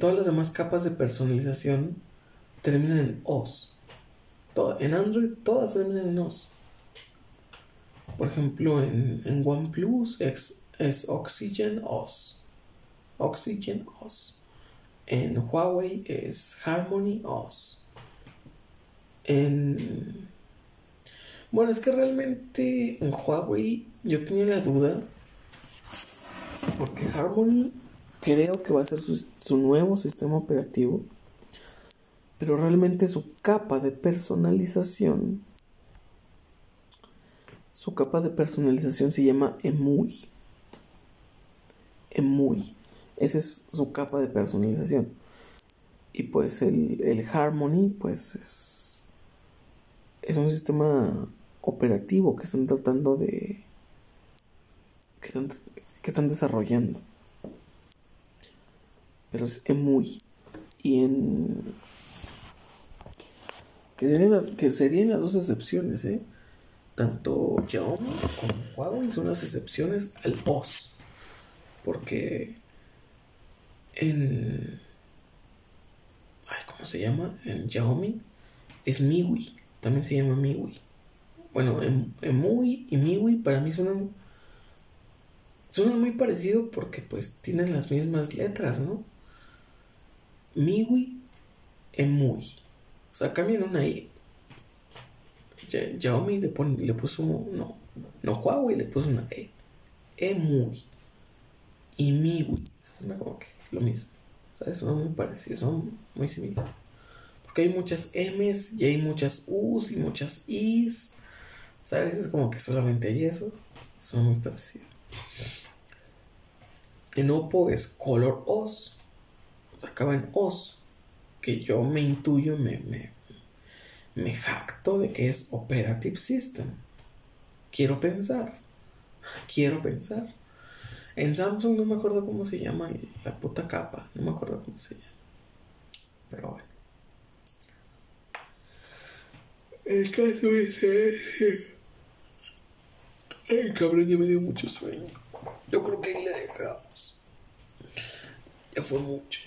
todas las demás capas de personalización terminan en OS. en Android todas terminan en OS. Por ejemplo, en, en OnePlus es, es Oxygen OS. Oxygen OS. En Huawei es Harmony OS. En bueno, es que realmente en Huawei yo tenía la duda. Porque Harmony creo que va a ser su, nuevo sistema operativo. Pero realmente su capa de personalización. Su capa de personalización se llama EMUI. EMUI. Esa es su capa de personalización. Y pues el, el Harmony, pues es, es un sistema operativo que están tratando de... que están, que están desarrollando. Pero es muy... Y en... Que serían, las dos excepciones, ¿eh? Tanto Xiaomi como Huawei son las excepciones al OS. Porque en... Ay, ¿Cómo se llama? En Xiaomi es MIUI. También se llama MIUI. Bueno, Emui y Miwi para mí suenan, suenan muy parecidos porque pues tienen las mismas letras, ¿no? Miwi, Emui. O sea, cambian una I. Xiaomi le, le puso no, no Huawei le puso una E. Emui. Y Miwi. Suena como que lo mismo. ¿Sabes? Son muy parecidos, son muy similares. Porque hay muchas M's y hay muchas U's y muchas I's. ¿Sabes? Es como que solamente hay eso. Son muy parecidos. En Oppo es Color OS. Acaba en OS. Que yo me intuyo, me, me, me jacto de que es Operative System. Quiero pensar. Quiero pensar. En Samsung no me acuerdo cómo se llama la puta capa. No me acuerdo cómo se llama. Pero bueno. El caso es ese. Ay, cabrón, ya me dio mucho sueño. Yo creo que ahí le dejamos. Ya fue mucho,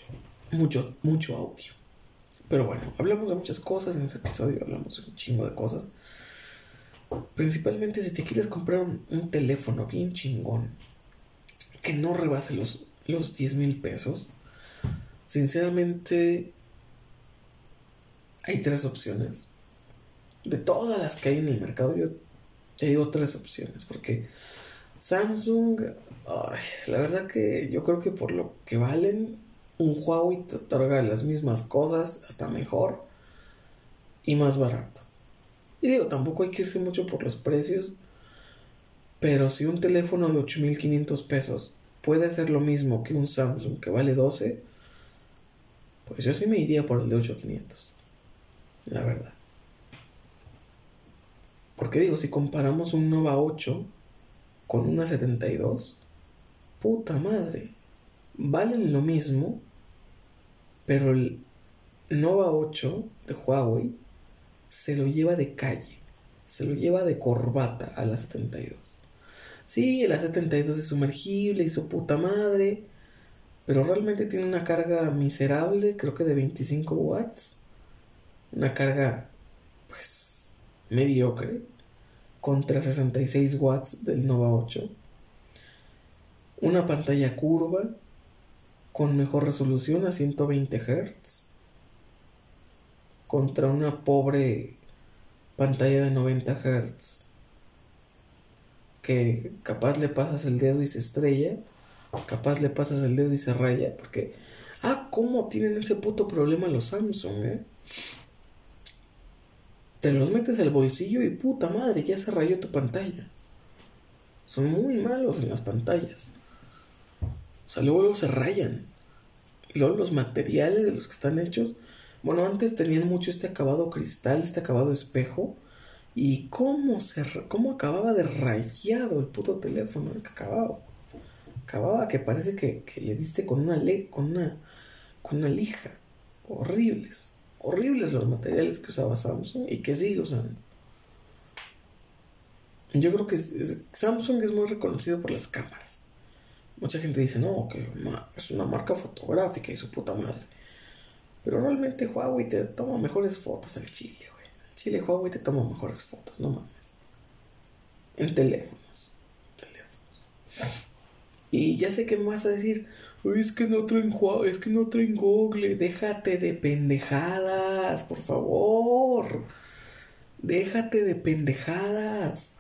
mucho, mucho audio. Pero bueno, hablamos de muchas cosas en este episodio, hablamos de un chingo de cosas. Principalmente si te quieres comprar un, teléfono bien chingón, que no rebase los, los 10 mil pesos, sinceramente hay tres opciones. De todas las que hay en el mercado, yo te digo tres opciones, porque Samsung, la verdad que yo creo que por lo que valen, un Huawei te otorga las mismas cosas, hasta mejor y más barato. Y digo, tampoco hay que irse mucho por los precios, pero si un teléfono de 8500 pesos puede hacer lo mismo que un Samsung que vale 12, pues yo sí me iría por el de 8500. La verdad. Porque digo, si comparamos un Nova 8 con una 72, puta madre, valen lo mismo, pero el Nova 8 de Huawei se lo lleva de calle, se lo lleva de corbata a la 72. Sí, la 72 es sumergible y su puta madre, pero realmente tiene una carga miserable, creo que de 25 watts. Una carga, pues, mediocre contra 66 watts del Nova 8. Una pantalla curva con mejor resolución a 120 Hz contra una pobre pantalla de 90 Hz que capaz le pasas el dedo y se estrella capaz le pasas el dedo y se raya. Porque, ah, ¿cómo tienen ese puto problema los Samsung, eh? Te los metes al bolsillo y puta madre, ya se rayó tu pantalla. Son muy malos en las pantallas. O sea, luego, se rayan. Y luego los materiales de los que están hechos. Bueno, antes tenían mucho este acabado cristal, este acabado espejo. Y cómo se cómo acababa de rayado el puto teléfono, acababa. Acababa que parece que, que le diste con una le con una con una lija. Horribles. Horribles los materiales que usaba Samsung y que sigue usando. Yo creo que Samsung es muy reconocido por las cámaras. Mucha gente dice, no, que es una marca fotográfica y su puta madre. Pero realmente Huawei te toma mejores fotos al Chile, güey. Al Chile Huawei te toma mejores fotos, no mames. En teléfonos. Teléfonos. Y ya sé que me vas a decir, es que no traen es que no traen Google. Déjate de pendejadas, por favor. Déjate de pendejadas.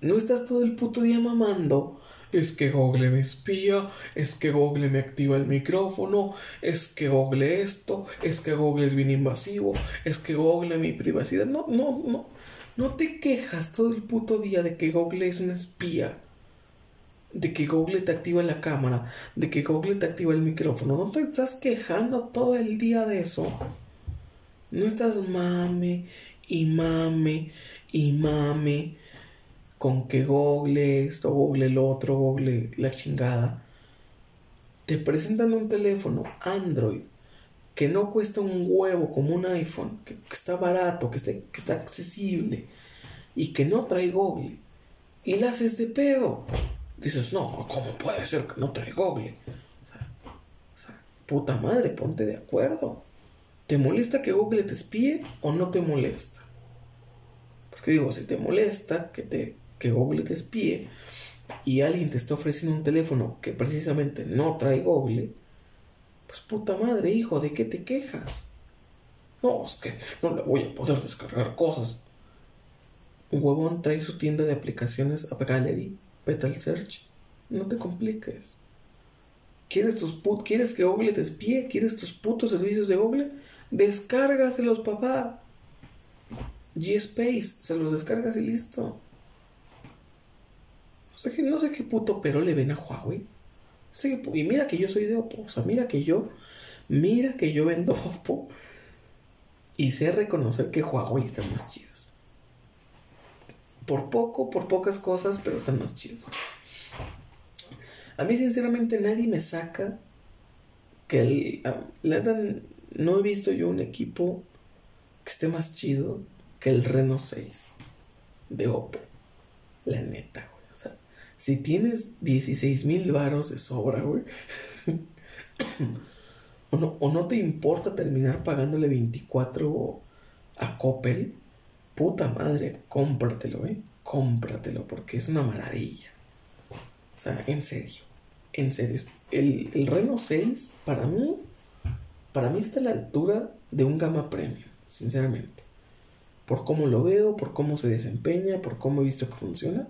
No estás todo el puto día mamando. Es que Google me espía, es que Google me activa el micrófono, es que Google esto, es que Google es bien invasivo, es que Google mi privacidad. No, no, no. No te quejas todo el puto día de que Google es un espía. De que Google te activa la cámara, de que Google te activa el micrófono. No te estás quejando todo el día de eso. No estás mame y mame y mame con que Google esto, Google lo otro, Google la chingada, te presentan un teléfono Android que no cuesta un huevo como un iPhone, que, está barato, que, que está accesible y que no trae Google, y la haces de pedo. Dices, no, ¿cómo puede ser que no trae Google? O sea, o sea, puta madre, ponte de acuerdo. ¿Te molesta que Google te espíe o no te molesta? Porque digo, si te molesta que te que Google te espíe y alguien te está ofreciendo un teléfono que precisamente no trae Google, pues puta madre, hijo, ¿de qué te quejas? No, es que no le voy a poder descargar cosas. Un huevón trae su tienda de aplicaciones App Gallery, Petal Search. No te compliques. ¿Quieres, tus put ¿Quieres que Google te espíe? ¿Quieres tus putos servicios de Google? Descárgaselos, papá. G-Space, se los descargas y listo no sé qué puto pero le ven a Huawei. y mira que yo soy de Oppo. O sea, mira que yo. Mira que yo vendo Oppo. Y sé reconocer que Huawei están más chidos. Por poco, por pocas cosas, pero están más chidos. A mí, sinceramente, nadie me saca que el. Uh, no he visto yo un equipo que esté más chido que el Reno 6 de Oppo. La neta, si tienes 16 mil varos de sobra, güey. o, no, o no te importa terminar pagándole 24 a Coppel. Puta madre, cómpratelo, eh. Cómpratelo porque es una maravilla. O sea, en serio. En serio. El, el Reno 6, para mí, para mí está a la altura de un gama premium, sinceramente. Por cómo lo veo, por cómo se desempeña, por cómo he visto que funciona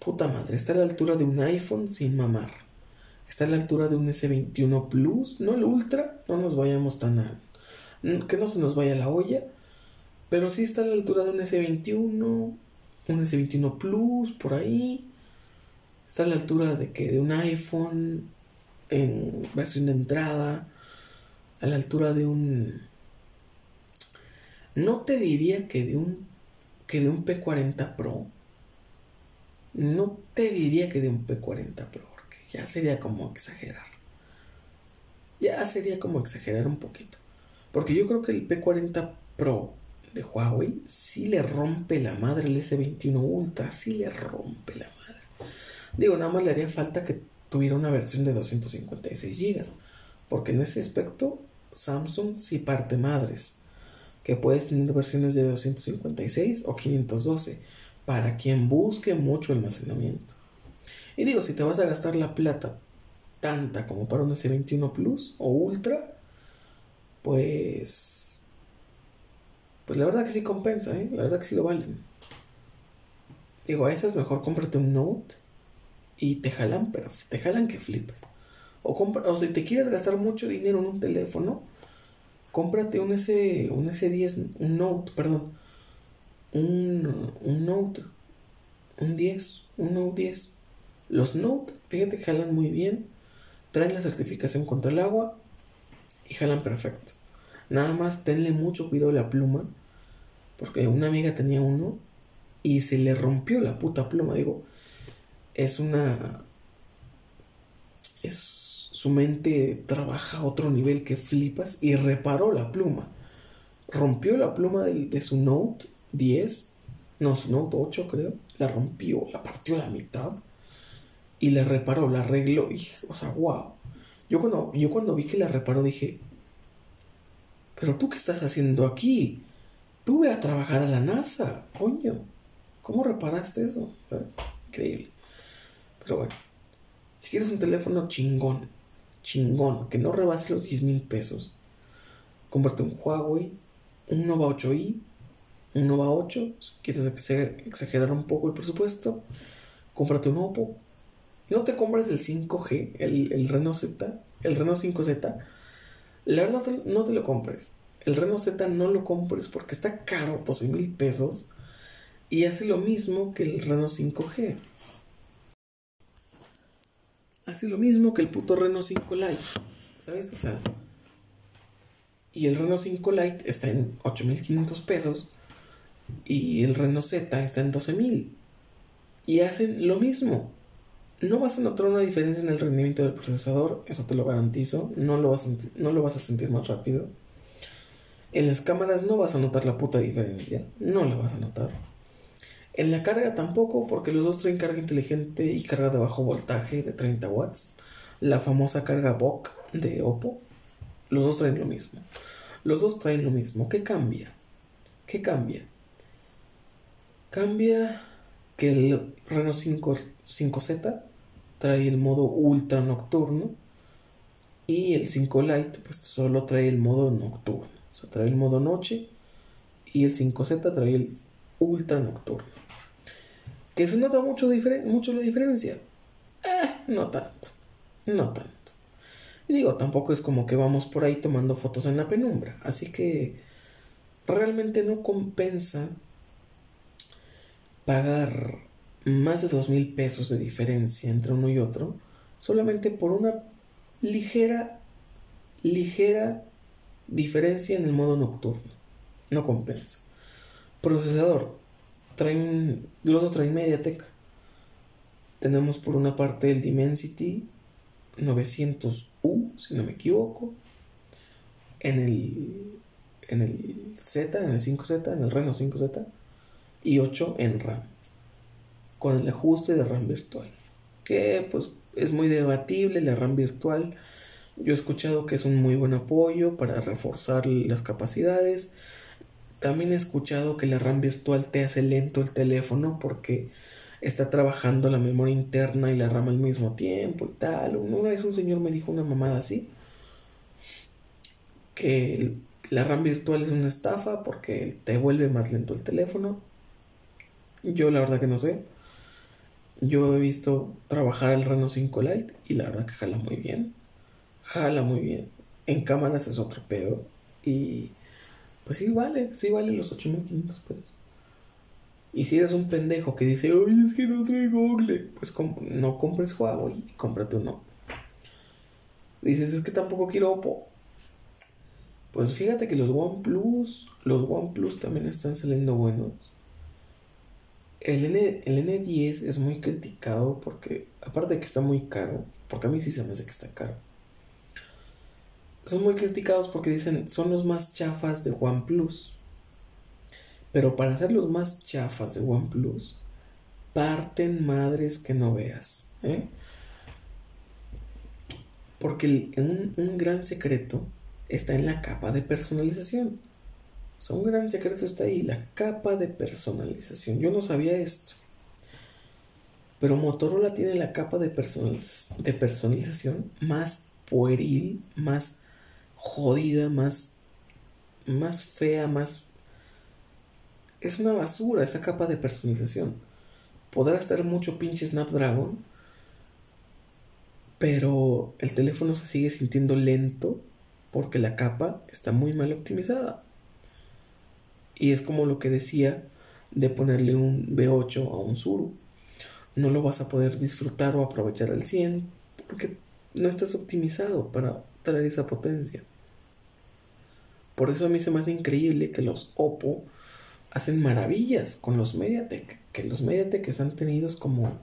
Puta madre, está a la altura de un iPhone sin mamar. Está a la altura de un S21 Plus, no el Ultra, no nos vayamos tan a... que no se nos vaya la olla, pero sí está a la altura de un S21, un S21 Plus, por ahí. Está a la altura de que de un iPhone en versión de entrada, a la altura de un... No te diría que de un que de un P40 Pro, no te diría que de un P40 Pro, porque ya sería como exagerar. Ya sería como exagerar un poquito. Porque yo creo que el P40 Pro de Huawei sí le rompe la madre el S21 Ultra, sí le rompe la madre. Digo, nada más le haría falta que tuviera una versión de 256 GB, porque en ese aspecto Samsung sí parte madres, que puedes tener versiones de 256 o 512 para quien busque mucho almacenamiento. Y digo, si te vas a gastar la plata tanta como para un S21 Plus o Ultra, pues. Pues la verdad que sí compensa, ¿eh? La verdad que sí lo valen. Digo, a esas mejor cómprate un Note y te jalan, pero te jalan que flipas. O, compra, o si te quieres gastar mucho dinero en un teléfono, cómprate un, S, un S10, un Note, perdón, un, un Note, un 10, un Note 10. Los Note, fíjate, jalan muy bien, traen la certificación contra el agua y jalan perfecto. Nada más tenle mucho cuidado a la pluma, porque una amiga tenía uno y se le rompió la puta pluma. Digo, es una. Es. Su mente trabaja a otro nivel que flipas y reparó la pluma. Rompió la pluma de, de su Note 10, no, su Note 8 creo. La rompió, la partió a la mitad y la reparó, la arregló. Y, o sea, wow. Yo cuando, yo cuando vi que la reparó dije, pero tú qué estás haciendo aquí? Tú ve a trabajar a la NASA, coño. ¿Cómo reparaste eso? Increíble. Pero bueno, si quieres un teléfono chingón, chingón, que no rebase los 10 mil pesos, cómprate un Huawei, un Nova 8i, un Nova 8, si quieres exagerar un poco el presupuesto, cómprate un Oppo. No te compres el 5G, el, el Reno Z, el Reno 5Z. La verdad, no te lo compres. El Reno Z no lo compres porque está caro, 12 mil pesos. Y hace lo mismo que el Reno 5G. Hace lo mismo que el puto Reno 5 Lite. ¿Sabes? O sea. Y el Reno 5 Lite está en 8500 pesos. Y el Reno Z está en 12000. Y hacen lo mismo. No vas a notar una diferencia en el rendimiento del procesador, eso te lo garantizo. No lo vas a, no lo vas a sentir más rápido. En las cámaras no vas a notar la puta diferencia. No la vas a notar. En la carga tampoco, porque los dos traen carga inteligente y carga de bajo voltaje de 30 watts. La famosa carga BOC de Oppo. Los dos traen lo mismo. Los dos traen lo mismo. ¿Qué cambia? ¿Qué cambia? Cambia que el Reno 5, 5Z trae el modo ultra nocturno y el 5 Lite pues solo trae el modo nocturno. O sea, trae el modo noche y el 5Z trae el ultra nocturno. ¿Que se nota mucho, mucho la diferencia? Eh, no tanto. No tanto. Y digo, tampoco es como que vamos por ahí tomando fotos en la penumbra. Así que realmente no compensa pagar más de dos mil pesos de diferencia entre uno y otro solamente por una ligera, ligera diferencia en el modo nocturno. No compensa. Procesador traen, los dos traen MediaTek. Tenemos por una parte el Dimensity 900U, si no me equivoco. En el, en el Z, en el 5Z, en el Reno 5Z. Y 8 en RAM. Con el ajuste de RAM virtual. Que pues es muy debatible la RAM virtual. Yo he escuchado que es un muy buen apoyo para reforzar las capacidades también he escuchado que la RAM virtual te hace lento el teléfono porque está trabajando la memoria interna y la RAM al mismo tiempo y tal. Una vez un señor me dijo una mamada así, que la RAM virtual es una estafa porque te vuelve más lento el teléfono. Yo la verdad que no sé. Yo he visto trabajar el Reno 5 Lite y la verdad que jala muy bien. Jala muy bien. En cámaras es otro pedo. Y pues sí vale, sí vale los 8500 pesos. Y si eres un pendejo que dice, oye, es que no trae Google, pues no compres Huawei, cómprate uno. Dices, es que tampoco quiero Oppo. Pues fíjate que los OnePlus, los OnePlus también están saliendo buenos. El, N, el N10 es muy criticado porque, aparte de que está muy caro, porque a mí sí se me hace que está caro son muy criticados porque dicen son los más chafas de OnePlus. Pero para ser los más chafas de OnePlus, parten madres que no veas. ¿eh? Porque un, un, gran secreto está en la capa de personalización. O sea, un gran secreto está ahí, la capa de personalización. Yo no sabía esto. Pero Motorola tiene la capa de, personalización más pueril, más jodida, más, más fea, más... Es una basura esa capa de personalización. Podrá estar mucho pinche Snapdragon, pero el teléfono se sigue sintiendo lento porque la capa está muy mal optimizada. Y es como lo que decía de ponerle un B8 a un Suru. No lo vas a poder disfrutar o aprovechar al 100 porque no estás optimizado para traer esa potencia. Por eso a mí se me hace increíble que los Oppo hacen maravillas con los MediaTek, que los MediaTek han tenido como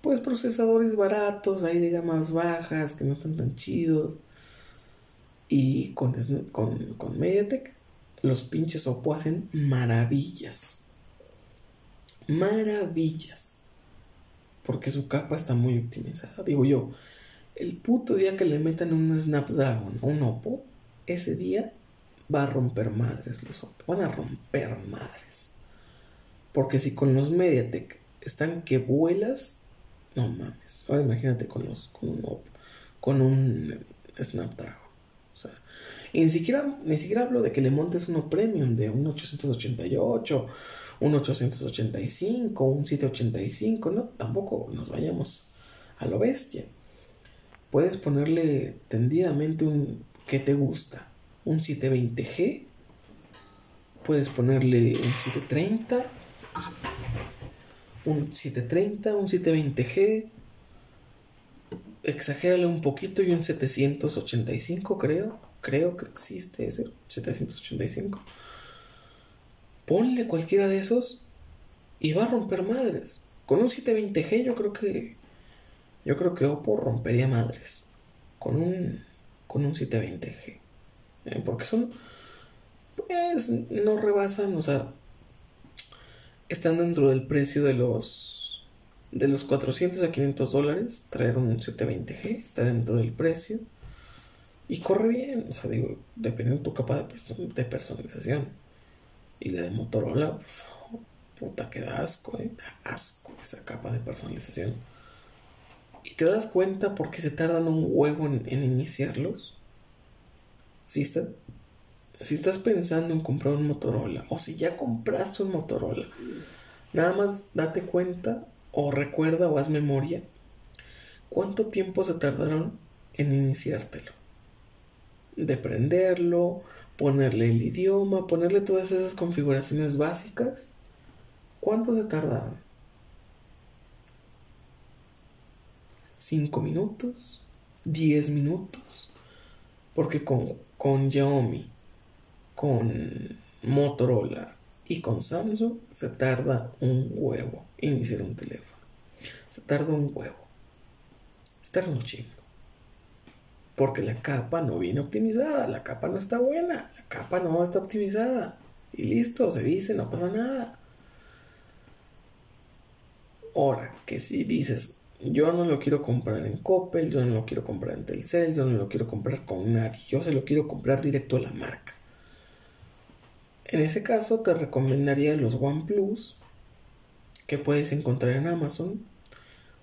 pues procesadores baratos, ahí de gamas bajas, que no están tan chidos. Y con, con, con MediaTek, los pinches Oppo hacen maravillas. Maravillas. Porque su capa está muy optimizada. Digo yo, el puto día que le metan un Snapdragon a un Oppo, ese día va a romper madres los Oppo. Van a romper madres. Porque si con los MediaTek están que vuelas, no mames. Ahora imagínate con los con un con un Snapdragon. O y ni siquiera, ni siquiera hablo de que le montes uno premium de un 888, un 885, un 785, no, tampoco nos vayamos a lo bestia. Puedes ponerle tendidamente un que te gusta, un 720G, puedes ponerle un 730, un 730, un 720G, exagérale un poquito y un 785 creo, creo que existe ese 785. Ponle cualquiera de esos y va a romper madres. Con un 720G yo creo que yo creo que Oppo rompería madres con un con un 720G. Eh, porque son, pues, no rebasan, o sea, están dentro del precio de los, de los 400 a 500 dólares, traer un 720G, está dentro del precio. Y corre bien, o sea, digo, dependiendo de tu capa de, de personalización. Y la de Motorola, puta, que da asco, eh, da asco esa capa de personalización. Y te das cuenta por qué se tardan un huevo en iniciarlos. Si, si estás pensando en comprar un Motorola o si ya compraste un Motorola, nada más date cuenta o recuerda o haz memoria cuánto tiempo se tardaron en iniciártelo. De prenderlo, ponerle el idioma, ponerle todas esas configuraciones básicas. ¿Cuánto se tardaron? ¿Cinco minutos? ¿Diez minutos? Porque con con Xiaomi, con Motorola y con Samsung se tarda un huevo iniciar un teléfono. Se tarda un huevo. Se tarda un chingo. Porque la capa no viene optimizada, la capa no está buena, la capa no está optimizada. Y listo, se dice, no pasa nada. Ahora, que si dices, yo no lo quiero comprar en Coppel, yo no lo quiero comprar en Telcel, yo no lo quiero comprar con nadie, yo se lo quiero comprar directo a la marca. En ese caso te recomendaría los OnePlus que puedes encontrar en Amazon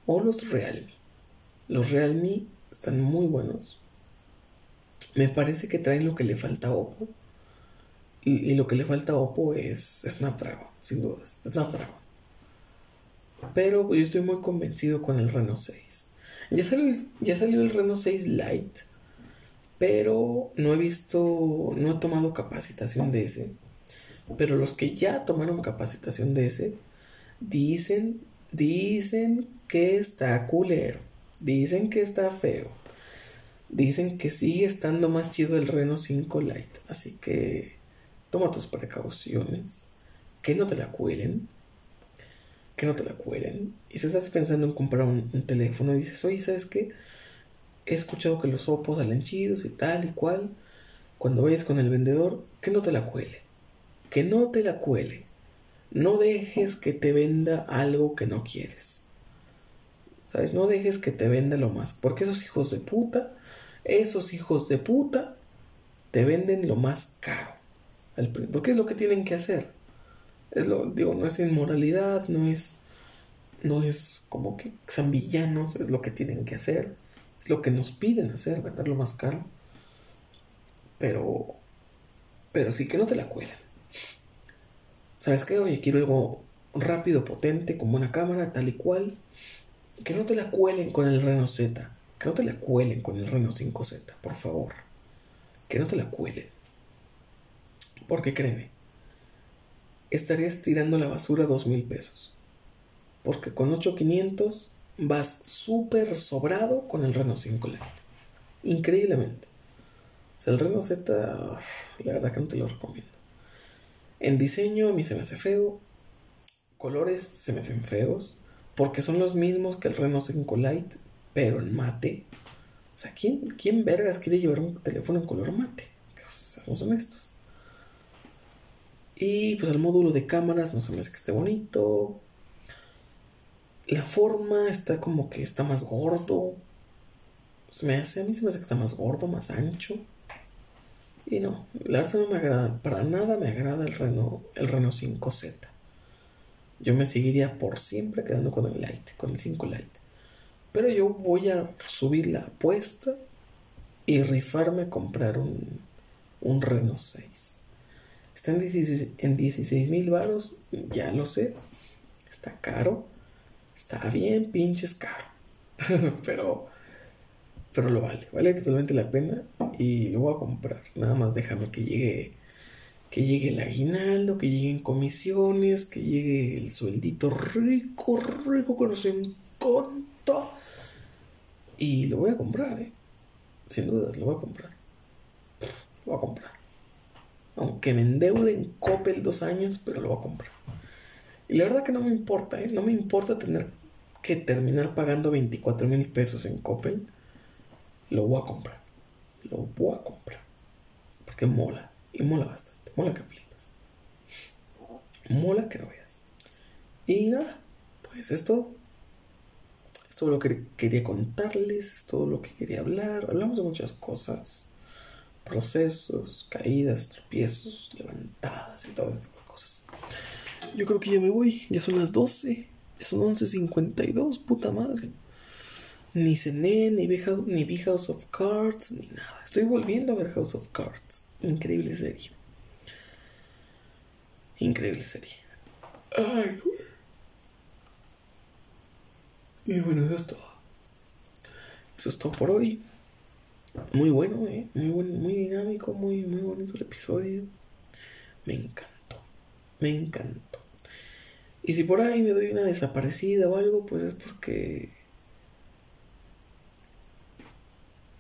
o los Realme. Los Realme están muy buenos. Me parece que traen lo que le falta a Oppo. Y, lo que le falta a Oppo es Snapdragon, sin dudas. Snapdragon. Pero yo estoy muy convencido con el Reno 6. Ya salió, ya salió el Reno 6 Lite, pero no he visto, no he tomado capacitación de ese. Pero los que ya tomaron capacitación de ese, dicen, dicen que está culero, dicen que está feo, dicen que sigue estando más chido el Reno 5 Lite. Así que toma tus precauciones, que no te la cuelen que no te la cuelen. Y si estás pensando en comprar un, teléfono y dices, oye, ¿sabes qué? He escuchado que los opos salen chidos y tal y cual. Cuando vayas con el vendedor, que no te la cuele. Que no te la cuele. No dejes que te venda algo que no quieres. ¿Sabes? No dejes que te venda lo más. Porque esos hijos de puta, esos hijos de puta, te venden lo más caro. Porque es lo que tienen que hacer. Es lo, digo, no es inmoralidad, no es, no es como que sean villanos, es lo que tienen que hacer, es lo que nos piden hacer, venderlo más caro. Pero, pero sí que no te la cuelan. ¿Sabes qué? Oye, quiero algo rápido, potente, con buena cámara, tal y cual. Que no te la cuelen con el Reno Z. que no te la cuelen con el Reno 5Z, por favor. Que no te la cuelen. Porque créeme, estarías tirando la basura dos mil pesos. Porque con 8500 vas súper sobrado con el Reno 5 Lite. Increíblemente. O sea, el Reno Z, la verdad que no te lo recomiendo. En diseño a mí se me hace feo. Colores se me hacen feos. Porque son los mismos que el Reno 5 Lite, pero en mate. O sea, ¿quién, quién vergas quiere llevar un teléfono en color mate? Seamos honestos. Y pues el módulo de cámaras no se me hace que esté bonito. La forma está como que está más gordo. Se me hace, a mí se me hace que está más gordo, más ancho. Y no, la verdad no me agrada. Para nada me agrada el Renault, el Renault 5Z. Yo me seguiría por siempre quedando con el Lite, con el 5 Lite. Pero yo voy a subir la apuesta y rifarme a comprar un, un Renault 6. Está en 16 mil varos, ya lo sé. Está caro. Está bien pinches caro. pero, pero lo vale. Vale totalmente la pena y lo voy a comprar. Nada más déjame que llegue que llegue el aguinaldo, que lleguen comisiones, que llegue el sueldito rico, rico que nos encanta. Y lo voy a comprar, ¿eh? Sin dudas, lo voy a comprar. Lo voy a comprar. Aunque me endeude en Coppel dos años, pero lo voy a comprar. Y la verdad que no me importa, ¿eh? No me importa tener que terminar pagando 24 mil pesos en Coppel. Lo voy a comprar. Lo voy a comprar. Porque mola. Y mola bastante. Mola que flipas. Mola que no veas. Y nada, pues esto. Es todo lo que quería contarles. Es todo lo que quería hablar. Hablamos de muchas cosas procesos, caídas, tropiezos, levantadas y todo ese cosas. Yo creo que ya me voy, ya son las 12, ya son 11.52, puta madre. Ni cené, ni vi, ni vi House of Cards, ni nada. Estoy volviendo a ver House of Cards. Increíble serie. Increíble serie. Ay, y bueno, eso es todo. Eso es todo por hoy. Muy bueno, ¿eh? Muy, muy dinámico, muy, muy bonito el episodio. Me encantó. Me encantó. Y si por ahí me doy una desaparecida o algo, pues es porque...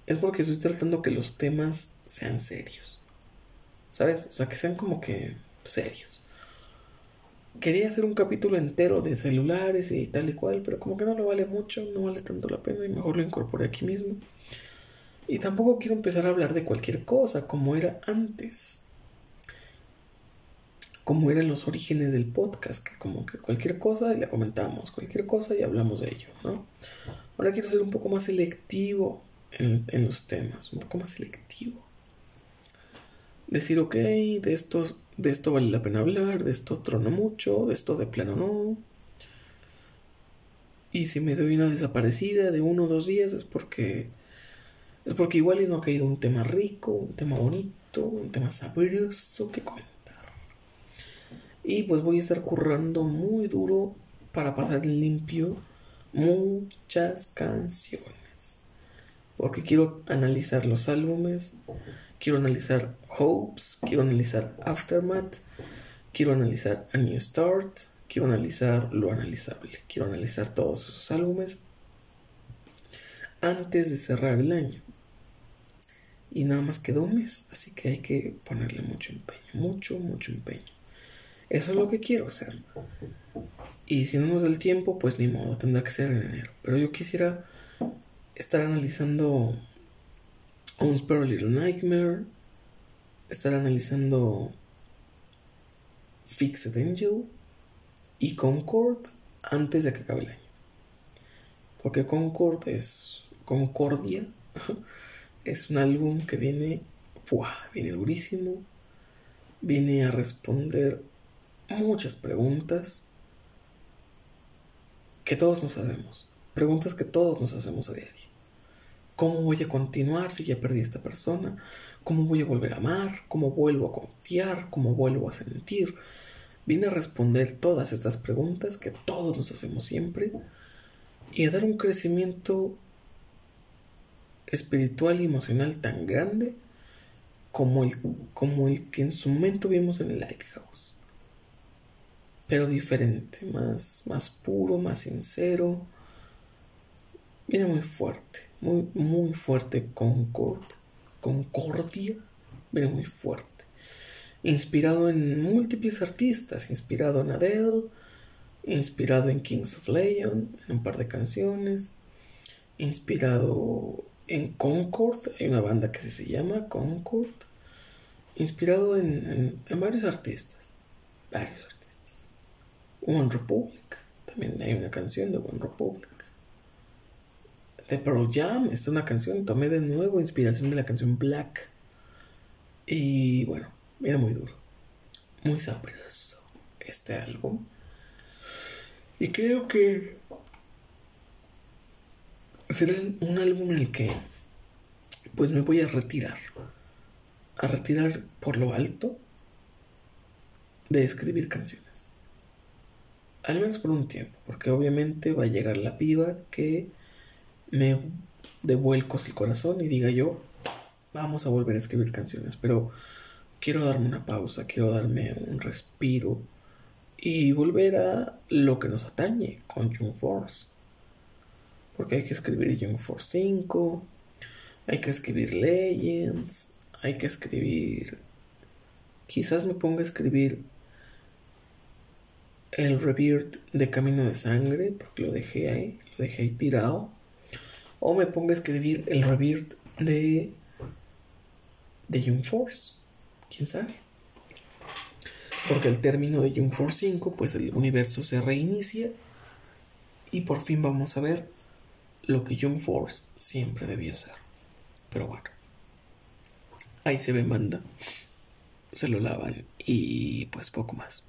Es porque estoy tratando que los temas sean serios. ¿Sabes? O sea, que sean como que serios. Quería hacer un capítulo entero de celulares y tal y cual, pero como que no lo vale mucho, no vale tanto la pena y mejor lo incorporé aquí mismo. Y tampoco quiero empezar a hablar de cualquier cosa como era antes. Como eran los orígenes del podcast, que como que cualquier cosa y la comentamos, cualquier cosa y hablamos de ello, ¿no? Ahora quiero ser un poco más selectivo en, los temas, un poco más selectivo. Decir, ok, de, estos, de esto vale la pena hablar, de esto trono mucho, de esto de plano no. Y si me doy una desaparecida de uno o dos días es porque es porque igual no ha caído un tema rico, un tema bonito, un tema sabroso que comentar. Y pues voy a estar currando muy duro para pasar limpio muchas canciones. Porque quiero analizar los álbumes, quiero analizar Hopes, quiero analizar Aftermath, quiero analizar A New Start, quiero analizar lo analizable, quiero analizar todos esos álbumes antes de cerrar el año y nada más quedó un mes, así que hay que ponerle mucho empeño, mucho, mucho empeño. Eso es lo que quiero hacer. Y si no nos da el tiempo, pues ni modo, tendrá que ser en enero. Pero yo quisiera estar analizando Unspear Little Nightmare, estar analizando Fixed Angel y Concord antes de que acabe el año. Porque Concord es Concordia. es un álbum que viene, viene durísimo, viene a responder muchas preguntas que todos nos hacemos, preguntas que todos nos hacemos a diario. ¿Cómo voy a continuar si ya perdí a esta persona? ¿Cómo voy a volver a amar? ¿Cómo vuelvo a confiar? ¿Cómo vuelvo a sentir? Viene a responder todas estas preguntas que todos nos hacemos siempre y a dar un crecimiento espiritual y emocional tan grande como el, como el que en su momento vimos en el Lighthouse. Pero diferente, más, más puro, más sincero. Viene muy fuerte, muy, muy fuerte Concord, Concordia. Viene muy fuerte. Inspirado en múltiples artistas, inspirado en Adele, inspirado en Kings of Leon, en un par de canciones, inspirado en Concord, hay una banda que se llama Concord, inspirado en, varios artistas, varios artistas. One Republic, también hay una canción de One Republic. De Pearl Jam, está una canción, tomé de nuevo inspiración de la canción Black. Y bueno, era muy duro, muy sabroso este álbum. Y creo que será un álbum en el que pues me voy a retirar. A retirar por lo alto de escribir canciones. Al menos por un tiempo, porque obviamente va a llegar la piba que me devuelcos el corazón y diga yo, vamos a volver a escribir canciones, pero quiero darme una pausa, quiero darme un respiro y volver a lo que nos atañe con Young Force. Porque hay que escribir Young Force 5, hay que escribir Legends, hay que escribir... Quizás me ponga a escribir el Rebirth de Camino de Sangre, porque lo dejé ahí, lo dejé ahí tirado. O me ponga a escribir el Rebirth de, de Young Force. ¿Quién sabe? Porque al término de Young Force 5, pues el universo se reinicia y por fin vamos a ver lo que Young Force siempre debió ser. Pero bueno, ahí se ve manda, se lo lavan y pues poco más.